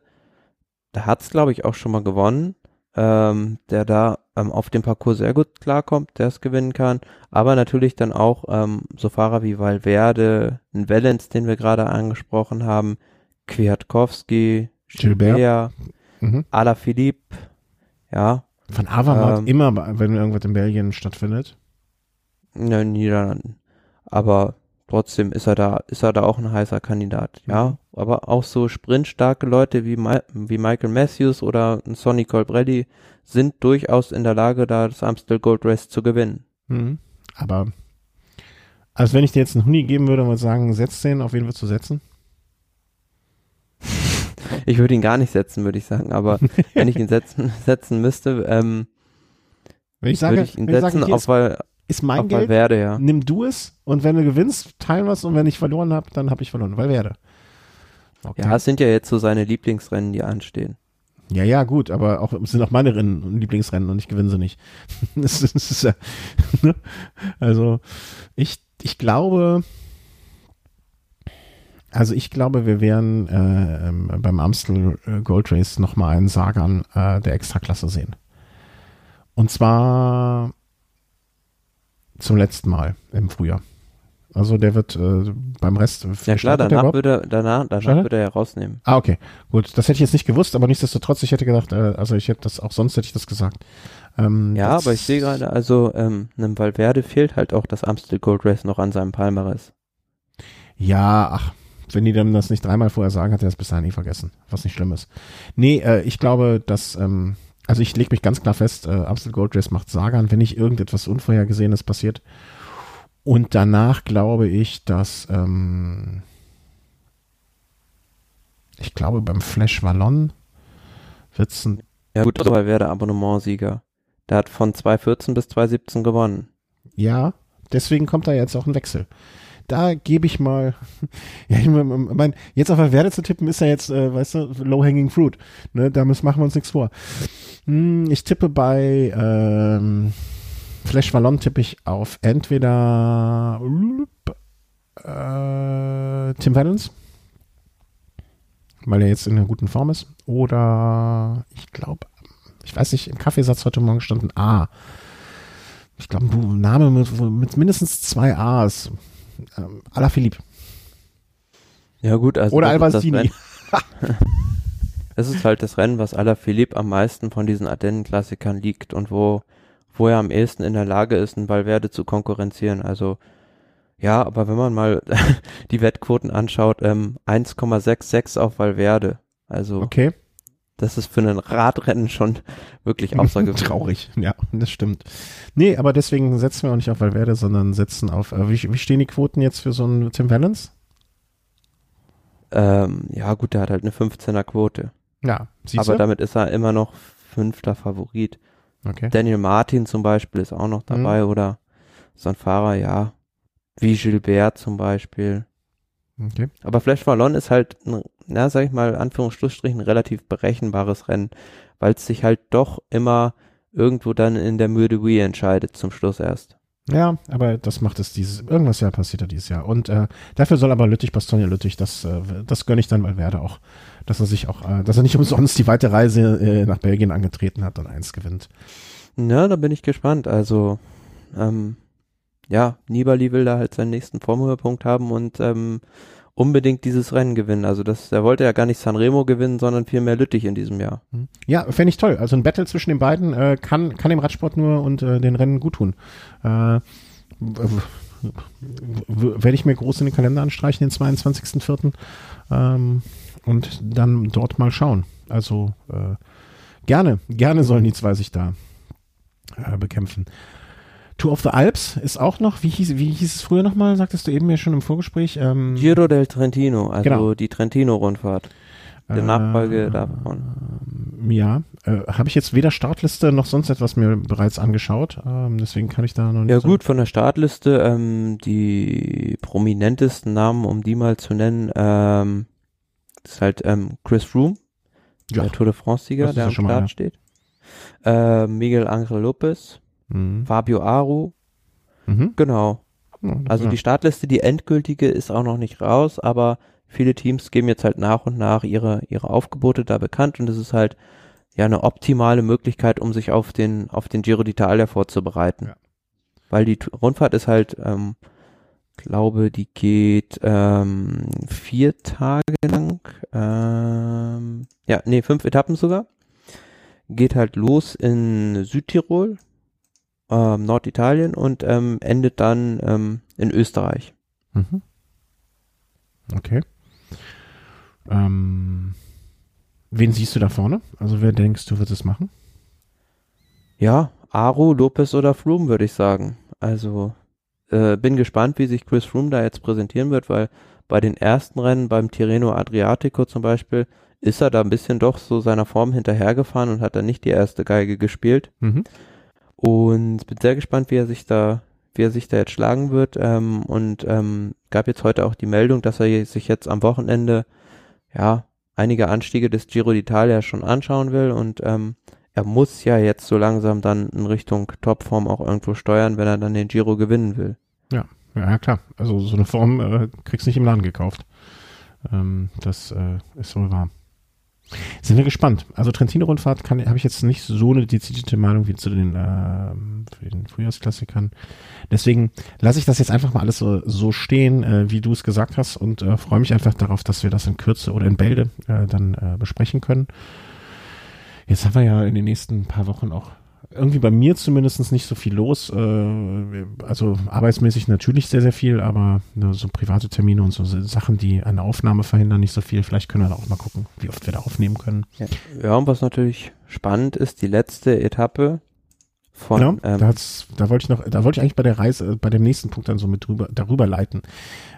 da hat's glaube ich auch schon mal gewonnen, ähm, der da ähm, auf dem Parcours sehr gut klarkommt, der es gewinnen kann, aber natürlich dann auch ähm, so Fahrer wie Valverde, ein Valens, den wir gerade angesprochen haben, Kwiatkowski, Gilbert, Gilbert mhm. Alaphilippe, ja. Van Avermaet ähm, immer, wenn irgendwas in Belgien stattfindet. In den Niederlanden. Aber trotzdem ist er da, ist er da auch ein heißer Kandidat, ja. Mhm. Aber auch so sprintstarke Leute wie, Ma wie Michael Matthews oder Sonny Colbrelli sind durchaus in der Lage, da das Amstel Gold Race zu gewinnen. Mhm. Aber, als wenn ich dir jetzt einen Huni geben würde und sagen, setz den, auf wen würdest du setzen? Ich würde ihn gar nicht setzen, würde ich sagen, aber wenn ich ihn setzen, setzen müsste, ähm, wenn ich sage, würde ich ihn setzen, sage, auf, weil, ist mein auf Geld, Valverde, ja. nimm du es und wenn du gewinnst, teilen wir es und wenn ich verloren habe, dann habe ich verloren, Valverde. Okay. Ja, es sind ja jetzt so seine Lieblingsrennen, die anstehen. Ja, ja, gut, aber auch es sind auch meine Rennen und Lieblingsrennen und ich gewinne sie nicht. das ist, das ist ja, ne? Also ich, ich glaube, also ich glaube, wir werden äh, ähm, beim Amstel äh, Gold Race nochmal einen Sagan äh, der Extraklasse sehen. Und zwar zum letzten Mal im Frühjahr. Also der wird äh, beim Rest. Ja klar, danach würde, danach, danach würde er ja rausnehmen. Ah, okay. Gut, das hätte ich jetzt nicht gewusst, aber nichtsdestotrotz, ich hätte gedacht, äh, also ich hätte das, auch sonst hätte ich das gesagt. Ähm, ja, aber ich sehe gerade, also ähm, einem Valverde fehlt halt auch das Amstel Gold Race noch an seinem Palmares. Ja, ach, wenn die dann das nicht dreimal vorher sagen, hat er das bis dahin nie vergessen, was nicht schlimm ist. Nee, äh, ich glaube, dass, ähm, also ich lege mich ganz klar fest, äh, Amstel Gold Race macht Sagan, wenn nicht irgendetwas Unvorhergesehenes passiert. Und danach glaube ich, dass, ähm, ich glaube, beim Flash Wallon wird's ein. Ja, gut, aber wäre der Abonnementsieger. Der hat von 2014 bis 2017 gewonnen. Ja, deswegen kommt da jetzt auch ein Wechsel da gebe ich mal, ja, ich meine, jetzt auf Werde zu tippen ist ja jetzt, äh, weißt du, low-hanging fruit. Ne, damit machen wir uns nichts vor. Hm, ich tippe bei ähm, Flash Wallon tippe ich auf entweder äh, Tim Valens, weil er jetzt in einer guten Form ist, oder ich glaube, ich weiß nicht, im Kaffeesatz heute Morgen stand ein A. Ich glaube, ein Name mit, mit mindestens zwei A's ähm, Philipp. Ja gut, also oder Albastini. es ist halt das Rennen, was Philipp am meisten von diesen Ardennen-Klassikern liegt und wo, wo er am ehesten in der Lage ist, einen Valverde zu konkurrenzieren. Also ja, aber wenn man mal die Wettquoten anschaut, ähm, 1,66 auf Valverde. Also okay. Das ist für ein Radrennen schon wirklich außergewöhnlich. Traurig, ja, das stimmt. Nee, aber deswegen setzen wir auch nicht auf Valverde, sondern setzen auf, äh, wie, wie stehen die Quoten jetzt für so einen Tim Valens? Ähm, ja, gut, der hat halt eine 15er Quote. Ja, siehst Aber du? damit ist er immer noch fünfter Favorit. Okay. Daniel Martin zum Beispiel ist auch noch dabei mhm. oder so ein Fahrer, ja, wie Gilbert zum Beispiel. Okay. Aber Flash Wallon ist halt, ein, na, sag ich mal, Anführungsstrichen, relativ berechenbares Rennen, weil es sich halt doch immer irgendwo dann in der Müde Wii entscheidet, zum Schluss erst. Ja, aber das macht es dieses, irgendwas ja passiert da dieses Jahr. Und äh, dafür soll aber Lüttich, Bastogne Lüttich, das, äh, das gönne ich dann weil Werde auch, dass er sich auch, äh, dass er nicht umsonst die weite Reise äh, nach Belgien angetreten hat und eins gewinnt. Ja, da bin ich gespannt. Also, ähm, ja, Nibali will da halt seinen nächsten Formhöhepunkt haben und ähm, unbedingt dieses Rennen gewinnen. Also das, er wollte ja gar nicht Sanremo gewinnen, sondern vielmehr Lüttich in diesem Jahr. Mhm. Ja, fände ich toll. Also ein Battle zwischen den beiden äh, kann, kann dem Radsport nur und äh, den Rennen gut tun. Äh, werde ich mir groß in den Kalender anstreichen, den 22.04. Ähm, und dann dort mal schauen. Also äh, gerne, gerne sollen die zwei sich da äh, bekämpfen. Tour of the Alps ist auch noch, wie hieß, wie hieß es früher nochmal, sagtest du eben ja schon im Vorgespräch? Ähm, Giro del Trentino, also Genau. die Trentino-Rundfahrt. Der Nachfolge davon. Ja, äh, habe ich jetzt weder Startliste noch sonst etwas mir bereits angeschaut, ähm, deswegen kann ich da noch nicht Ja gut, von der Startliste ähm, die prominentesten Namen, um die mal zu nennen, ähm, ist halt ähm, Chris Froome, Ja. der Tour de France-Sieger, der ja am schon mal Start einer. steht. Äh, Miguel Angel Lopez, Mhm. Fabio Aru, Mhm. genau. Also die Startliste, die endgültige, ist auch noch nicht raus, aber viele Teams geben jetzt halt nach und nach ihre, ihre Aufgebote da bekannt und es ist halt ja eine optimale Möglichkeit, um sich auf den, auf den Giro d'Italia vorzubereiten. Ja. Weil die Rundfahrt ist halt, ähm, glaube, die geht ähm, vier Tage lang, ähm, ja, nee, fünf Etappen sogar. Geht halt los in Südtirol, ähm, Norditalien und ähm, endet dann ähm, in Österreich. Mhm. Okay. Ähm, wen siehst du da vorne? Also wer denkst du wird es machen? Ja, Aro, Lopez oder Froome, würde ich sagen. Also äh, bin gespannt, wie sich Chris Froome da jetzt präsentieren wird, weil bei den ersten Rennen, beim Tirreno Adriatico zum Beispiel, ist er da ein bisschen doch so seiner Form hinterhergefahren und hat dann nicht die erste Geige gespielt. Mhm. Und bin sehr gespannt, wie er sich da, wie er sich da jetzt schlagen wird. Ähm, und ähm, gab jetzt heute auch die Meldung, dass er sich jetzt am Wochenende ja einige Anstiege des Giro d'Italia schon anschauen will und ähm, er muss ja jetzt so langsam dann in Richtung Topform auch irgendwo steuern, wenn er dann den Giro gewinnen will. Ja, ja klar. Also so eine Form äh, kriegst nicht im Laden gekauft. Ähm, das äh, ist wohl wahr. Sind wir gespannt. Also Trentino-Rundfahrt habe ich jetzt nicht so eine dezidierte Meinung wie zu den, für den Frühjahrsklassikern. Deswegen lasse ich das jetzt einfach mal alles so, so stehen, äh, wie du es gesagt hast und äh, freue mich einfach darauf, dass wir das in Kürze oder in Bälde äh, dann äh, besprechen können. Jetzt haben wir ja in den nächsten paar Wochen auch irgendwie bei mir zumindest nicht so viel los. Äh, also arbeitsmäßig natürlich sehr, sehr viel, aber ne, so private Termine und so Sachen, die eine Aufnahme verhindern, nicht so viel. Vielleicht können wir da auch mal gucken, wie oft wir da aufnehmen können. Ja, ja und was natürlich spannend ist, die letzte Etappe von Genau, ähm, da, wollte ich noch, da wollte ich eigentlich bei der Reise, äh, bei dem nächsten Punkt dann so mit drüber, darüber leiten.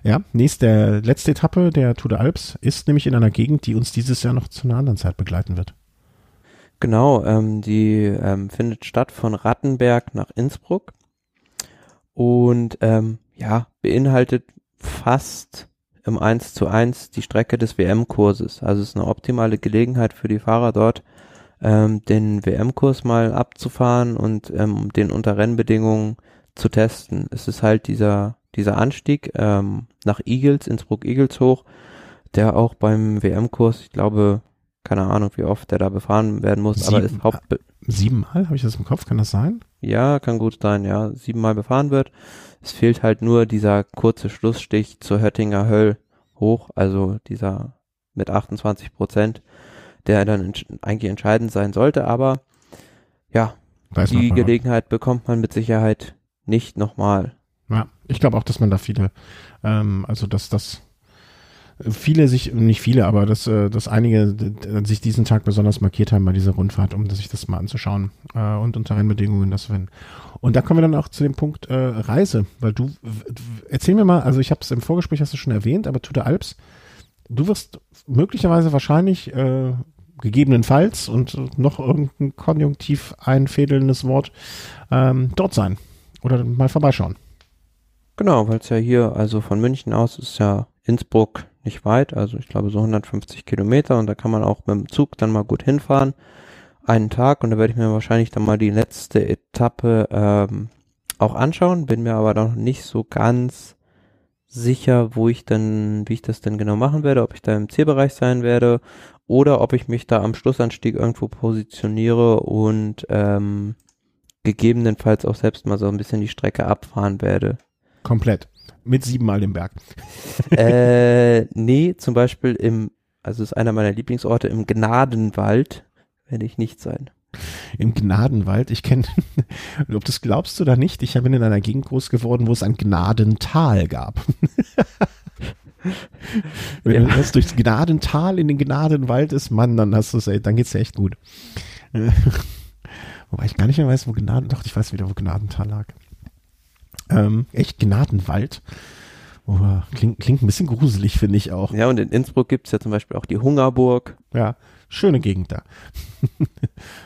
Ja, nächste, letzte Etappe der Tour de Alps ist nämlich in einer Gegend, die uns dieses Jahr noch zu einer anderen Zeit begleiten wird. Genau, ähm, die ähm, findet statt von Rattenberg nach Innsbruck und ähm, ja, beinhaltet fast im 1 zu 1 die Strecke des WM-Kurses. Also es ist eine optimale Gelegenheit für die Fahrer dort, ähm, den WM-Kurs mal abzufahren und ähm, den unter Rennbedingungen zu testen. Es ist halt dieser, dieser Anstieg ähm, nach Igels, Innsbruck-Igels hoch, der auch beim WM-Kurs, ich glaube, keine Ahnung, wie oft der da befahren werden muss, aber Sieben- ist Haupt Siebenmal, habe ich das im Kopf, kann das sein? ja, kann gut sein, ja, siebenmal befahren wird. Es fehlt halt nur dieser kurze Schlussstich zur Höttinger Höll hoch, also dieser mit 28 Prozent, der dann eigentlich entscheidend sein sollte, aber ja, Weiß die. Gelegenheit bekommt man mit Sicherheit nicht nochmal. Ja, ich glaube auch, dass man da viele, ähm, also dass das viele sich, nicht viele, aber dass, äh, dass einige d- sich diesen Tag besonders markiert haben bei dieser Rundfahrt, um sich das mal anzuschauen äh, und unter Rennbedingungen das wenn. Und da kommen wir dann auch zu dem Punkt äh, Reise, weil du, erzähl mir mal, also ich habe es im Vorgespräch, hast du schon erwähnt, aber Tour Alps, du wirst möglicherweise wahrscheinlich äh, gegebenenfalls und noch irgendein konjunktiv einfädelndes Wort ähm, dort sein oder mal vorbeischauen. Genau, weil es ja hier, also von München aus ist ja Innsbruck nicht weit, also ich glaube so 150 Kilometer und da kann man auch mit dem Zug dann mal gut hinfahren. Einen Tag und da werde ich mir wahrscheinlich dann mal die letzte Etappe ähm, auch anschauen, bin mir aber noch nicht so ganz sicher, wo ich dann, wie ich das denn genau machen werde, ob ich da im Zielbereich sein werde oder ob ich mich da am Schlussanstieg irgendwo positioniere und ähm, gegebenenfalls auch selbst mal so ein bisschen die Strecke abfahren werde. Komplett. Mit siebenmal den Berg. äh, nee, zum Beispiel im, also ist einer meiner Lieblingsorte im Gnadenwald, werde ich nicht sein. Im Gnadenwald. Ich kenne, ob du es glaubst oder nicht, ich bin in einer Gegend groß geworden, wo es ein Gnadental gab. Wenn Ja. du erst durchs Gnadental in den Gnadenwald ist, Mann, dann hast du es, dann geht's dir echt gut. Wobei ich gar nicht mehr weiß, wo Gnaden, doch, ich weiß wieder, wo Gnadental lag. Ähm, echt Gnadenwald. Oh, klingt, klingt ein bisschen gruselig, finde ich auch. Ja, und in Innsbruck gibt's ja zum Beispiel auch die Hungerburg. Ja, schöne Gegend da.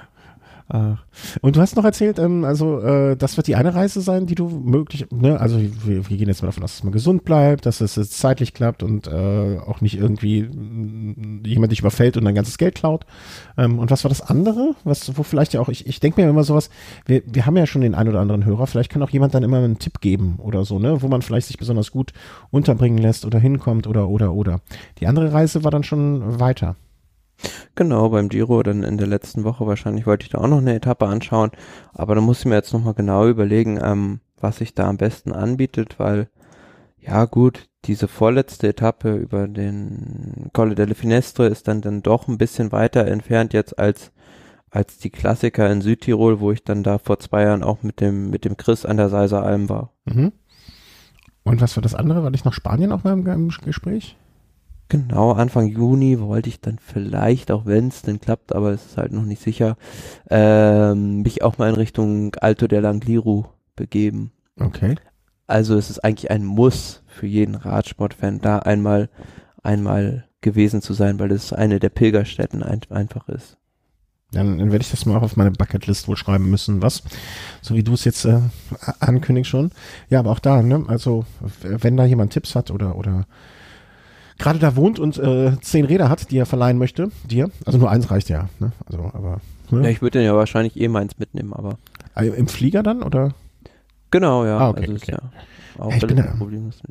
Äh, und du hast noch erzählt, ähm, also äh, das wird die eine Reise sein, die du möglich, ne, also wir, wir gehen jetzt mal davon aus, dass man gesund bleibt, dass es jetzt zeitlich klappt und äh, auch nicht irgendwie mh, jemand dich überfällt und dein ganzes Geld klaut. Ähm, und was war das andere? Was, wo vielleicht ja auch, ich, ich denke mir immer sowas, wir, wir haben ja schon den einen oder anderen Hörer, vielleicht kann auch jemand dann immer einen Tipp geben oder so, ne, wo man vielleicht sich besonders gut unterbringen lässt oder hinkommt oder oder oder. Die andere Reise war dann schon weiter. Genau, beim Giro dann in der letzten Woche wahrscheinlich wollte ich da auch noch eine Etappe anschauen, aber da muss ich mir jetzt nochmal genau überlegen, ähm, was sich da am besten anbietet, weil ja gut, diese vorletzte Etappe über den Colle delle Finestre ist dann dann doch ein bisschen weiter entfernt jetzt als als die Klassiker in Südtirol, wo ich dann da vor zwei Jahren auch mit dem mit dem Chris an der Seiser Alm war. Mhm. Und was war das andere? War ich noch Spanien auch mal im, im Gespräch? Genau, Anfang Juni wollte ich dann vielleicht, auch wenn es denn klappt, aber es ist halt noch nicht sicher, ähm, mich auch mal in Richtung Alto del Angliru begeben. Okay. Also es ist eigentlich ein Muss für jeden Radsportfan, da einmal, einmal gewesen zu sein, weil es eine der Pilgerstätten ein, einfach ist. Dann, dann werde ich das mal auch auf meine Bucketlist wohl schreiben müssen, was? So wie du es jetzt äh, ankündigst schon. Ja, aber auch da, ne? Also wenn da jemand Tipps hat oder oder gerade da wohnt und äh, zehn Räder hat, die er verleihen möchte, dir. Also nur eins reicht ja. Ne? Also, aber. Ne? Ja, ich würde den ja wahrscheinlich eh meins mitnehmen, aber. Also Im Flieger dann oder? Genau, ja. Ah, okay, also okay. ist ja auch Ja, ich bin da- problemlos.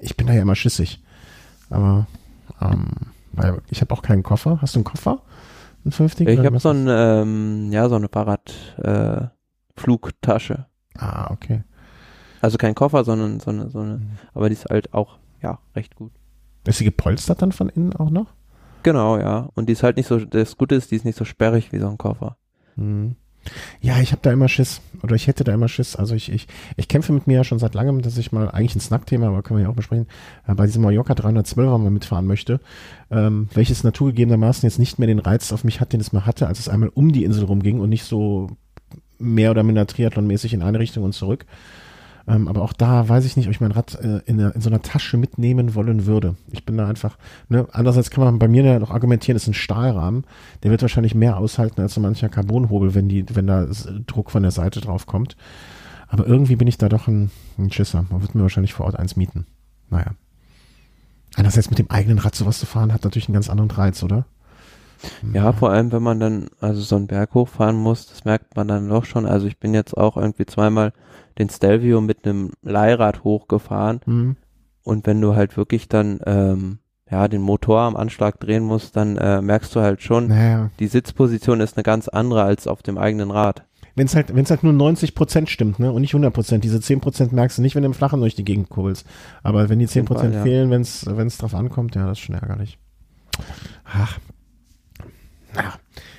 Ich bin da ja immer schissig. Aber ähm, weil ich habe auch keinen Koffer. Hast du einen Koffer? Einen 50? Ich habe so ein, ähm, ja, so eine Fahrrad, äh. Ah, okay. Also kein Koffer, sondern so eine, so eine, Mhm. aber die ist halt auch, ja, recht gut. Ist sie gepolstert dann von innen auch noch? Genau, ja. Und die ist halt nicht so, das Gute ist, die ist nicht so sperrig wie so ein Koffer. Hm. Ja, ich habe da immer Schiss. Oder ich hätte da immer Schiss. Also ich, ich, ich kämpfe mit mir ja schon seit langem, dass ich mal, eigentlich ein Snack-Thema, aber können wir ja auch besprechen, äh, bei diesem Mallorca 312er mal mitfahren möchte, ähm, welches naturgegebenermaßen jetzt nicht mehr den Reiz auf mich hat, den es mal hatte, als es einmal um die Insel rumging und nicht so mehr oder minder Triathlon-mäßig in eine Richtung und zurück. Ähm, aber auch da weiß ich nicht, ob ich mein Rad äh, in, in so einer Tasche mitnehmen wollen würde. Ich bin da einfach, ne, andererseits kann man bei mir ja noch argumentieren, ist ein Stahlrahmen, der wird wahrscheinlich mehr aushalten als so mancher Carbonhobel, wenn die, wenn da Druck von der Seite drauf kommt. Aber irgendwie bin ich da doch ein, ein Schisser. Man wird mir wahrscheinlich vor Ort eins mieten. Naja. Einerseits mit dem eigenen Rad sowas zu fahren, hat natürlich einen ganz anderen Reiz, oder? Ja, vor allem, wenn man dann also so einen Berg hochfahren muss, das merkt man dann doch schon. Also ich bin jetzt auch irgendwie zweimal den Stelvio mit einem Leihrad hochgefahren Hm. und wenn du halt wirklich dann ähm, ja den Motor am Anschlag drehen musst, dann äh, merkst du halt schon, Naja. die Sitzposition ist eine ganz andere als auf dem eigenen Rad. Wenn es halt, wenn es halt nur 90 Prozent stimmt, ne, und nicht 100 Prozent. Diese 10 Prozent merkst du nicht, wenn du im Flachen durch die Gegend kurbelst. Aber wenn die 10 Prozent ja. fehlen, wenn es, wenn es drauf ankommt, ja, das ist schon ärgerlich. Ach. Ja,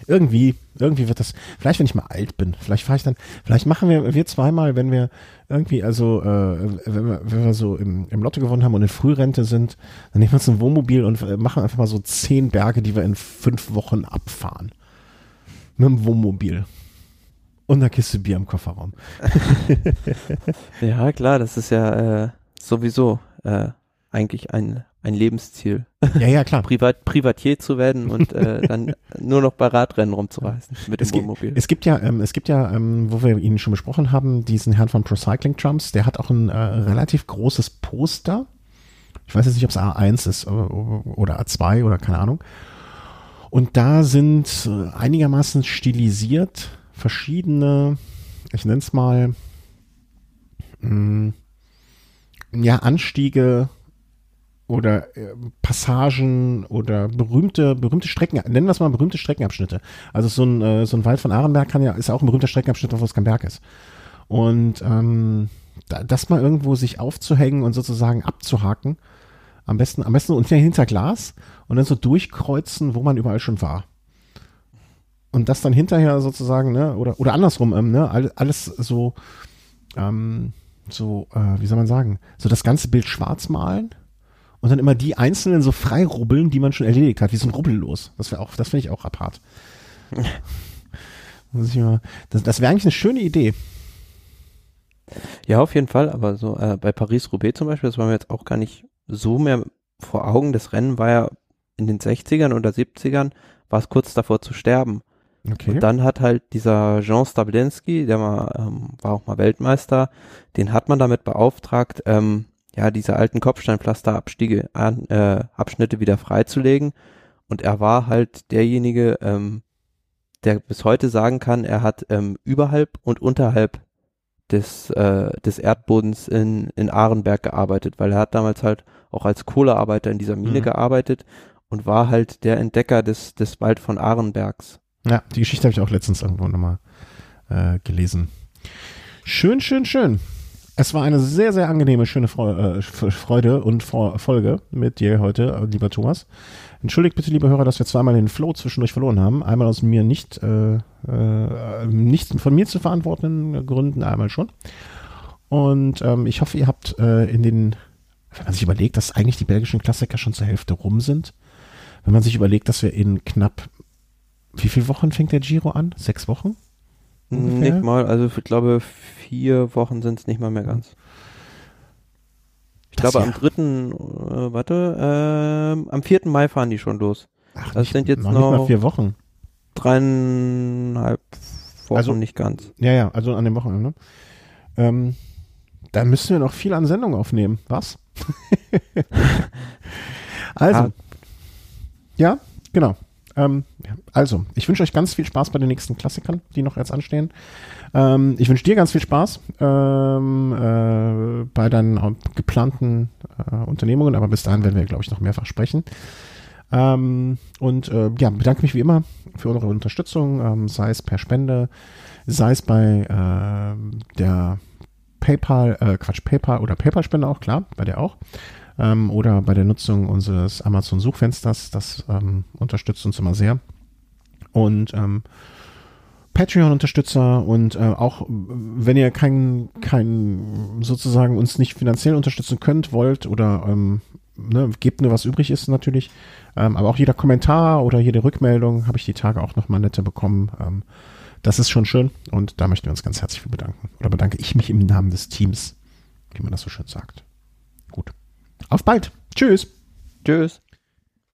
irgendwie, irgendwie wird das, vielleicht wenn ich mal alt bin, vielleicht fahre ich dann, vielleicht machen wir, wir zweimal, wenn wir irgendwie, also, äh, wenn wir, wenn wir so im, im Lotto gewonnen haben und in Frührente sind, dann nehmen wir uns ein Wohnmobil und äh, machen einfach mal so zehn Berge, die wir in fünf Wochen abfahren. Mit dem Wohnmobil. Und eine Kiste Bier im Kofferraum. Ja, klar, das ist ja äh, sowieso äh, eigentlich ein, ein Lebensziel. Ja, ja, klar. Privat, Privatier zu werden und äh, dann nur noch bei Radrennen rumzureisen mit dem Es, Wohnmobil. es gibt ja, ähm, es gibt ja, ähm, wo wir ihn schon besprochen haben, diesen Herrn von Procycling Trumps, der hat auch ein äh, relativ großes Poster. Ich weiß jetzt nicht, ob es A1 ist oder, oder A2 oder keine Ahnung. Und da sind äh, einigermaßen stilisiert verschiedene, ich nenne es mal, mh, ja, Anstiege oder äh, Passagen oder berühmte, berühmte Strecken, nennen wir es mal berühmte Streckenabschnitte. Also so ein, äh, so ein Wald von Arenberg kann ja, ist auch ein berühmter Streckenabschnitt, es kein Berg ist. Und ähm, da, das mal irgendwo sich aufzuhängen und sozusagen abzuhaken, am besten, am besten unter hinter Glas und dann so durchkreuzen, wo man überall schon war. Und das dann hinterher sozusagen, ne, oder, oder andersrum, ähm, ne, all- alles so, ähm, so, äh, wie soll man sagen, so das ganze Bild schwarz malen und dann immer die einzelnen so frei rubbeln, die man schon erledigt hat, wie so ein Rubbellos. Das wäre auch, das finde ich auch apart. Das das wäre eigentlich eine schöne Idee. Ja, auf jeden Fall, aber so äh, bei Paris-Roubaix zum Beispiel, das war mir jetzt auch gar nicht so mehr vor Augen. Das Rennen war ja in den 60ern oder 70ern, war es kurz davor zu sterben. Okay. Und dann hat halt dieser Jean Stablinski, der mal, ähm, war auch mal Weltmeister, den hat man damit beauftragt, ähm, ja, diese alten Kopfsteinpflasterabstiege, an, äh, Abschnitte wieder freizulegen. Und er war halt derjenige, ähm, der bis heute sagen kann, er hat ähm, überhalb und unterhalb des, äh, des Erdbodens in, in Ahrenberg gearbeitet, weil er hat damals halt auch als Kohlearbeiter in dieser Mine Mhm. gearbeitet und war halt der Entdecker des, des Wald von Ahrenbergs. Ja, die Geschichte habe ich auch letztens irgendwo nochmal äh, gelesen. Schön, schön, schön. Es war eine sehr, sehr angenehme, schöne äh, Freude und Folge mit dir heute, äh, lieber Thomas. Entschuldigt bitte, liebe Hörer, dass wir zweimal den Flow zwischendurch verloren haben. Einmal aus mir nicht, äh, äh, nicht von mir zu verantwortenden Gründen, einmal schon. Und ähm, ich hoffe, ihr habt äh, in den, wenn man sich überlegt, dass eigentlich die belgischen Klassiker schon zur Hälfte rum sind, wenn man sich überlegt, dass wir in knapp, wie viele Wochen fängt der Giro an? Sechs Wochen? Ungefähr? Nicht mal, also ich glaube vier Wochen sind es nicht mal mehr ganz. Ich Das glaube ja- am dritten, äh, warte, ähm, am 4. Mai fahren die schon los. Ach, Das sind jetzt noch, nicht mal noch- vier Wochen. Dreieinhalb Wochen Also- nicht ganz. Ja, ja, also an dem Wochenende. Ähm, da müssen wir noch viel an Sendung aufnehmen. Was? also. Ah. Ja, genau. Ähm, also, ich wünsche euch ganz viel Spaß bei den nächsten Klassikern, die noch jetzt anstehen. Ähm, ich wünsche dir ganz viel Spaß ähm, äh, bei deinen geplanten äh, Unternehmungen, aber bis dahin werden wir, glaube ich, noch mehrfach sprechen. Ähm, und äh, ja, bedanke mich wie immer für eure Unterstützung, ähm, sei es per Spende, sei es bei ähm, der PayPal, äh, Quatsch, PayPal oder PayPal-Spende auch, klar, bei der auch. Ähm, oder bei der Nutzung unseres Amazon-Suchfensters, das ähm, unterstützt uns immer sehr. Und ähm, Patreon-Unterstützer und äh, auch, wenn ihr kein, kein, sozusagen uns nicht finanziell unterstützen könnt, wollt oder ähm, ne, gebt nur was übrig ist natürlich. Ähm, aber auch jeder Kommentar oder jede Rückmeldung habe ich die Tage auch nochmal nette bekommen. Ähm, das ist schon schön und da möchten wir uns ganz herzlich für bedanken. Oder bedanke ich mich im Namen des Teams, wie man das so schön sagt. Auf bald. Tschüss. Tschüss.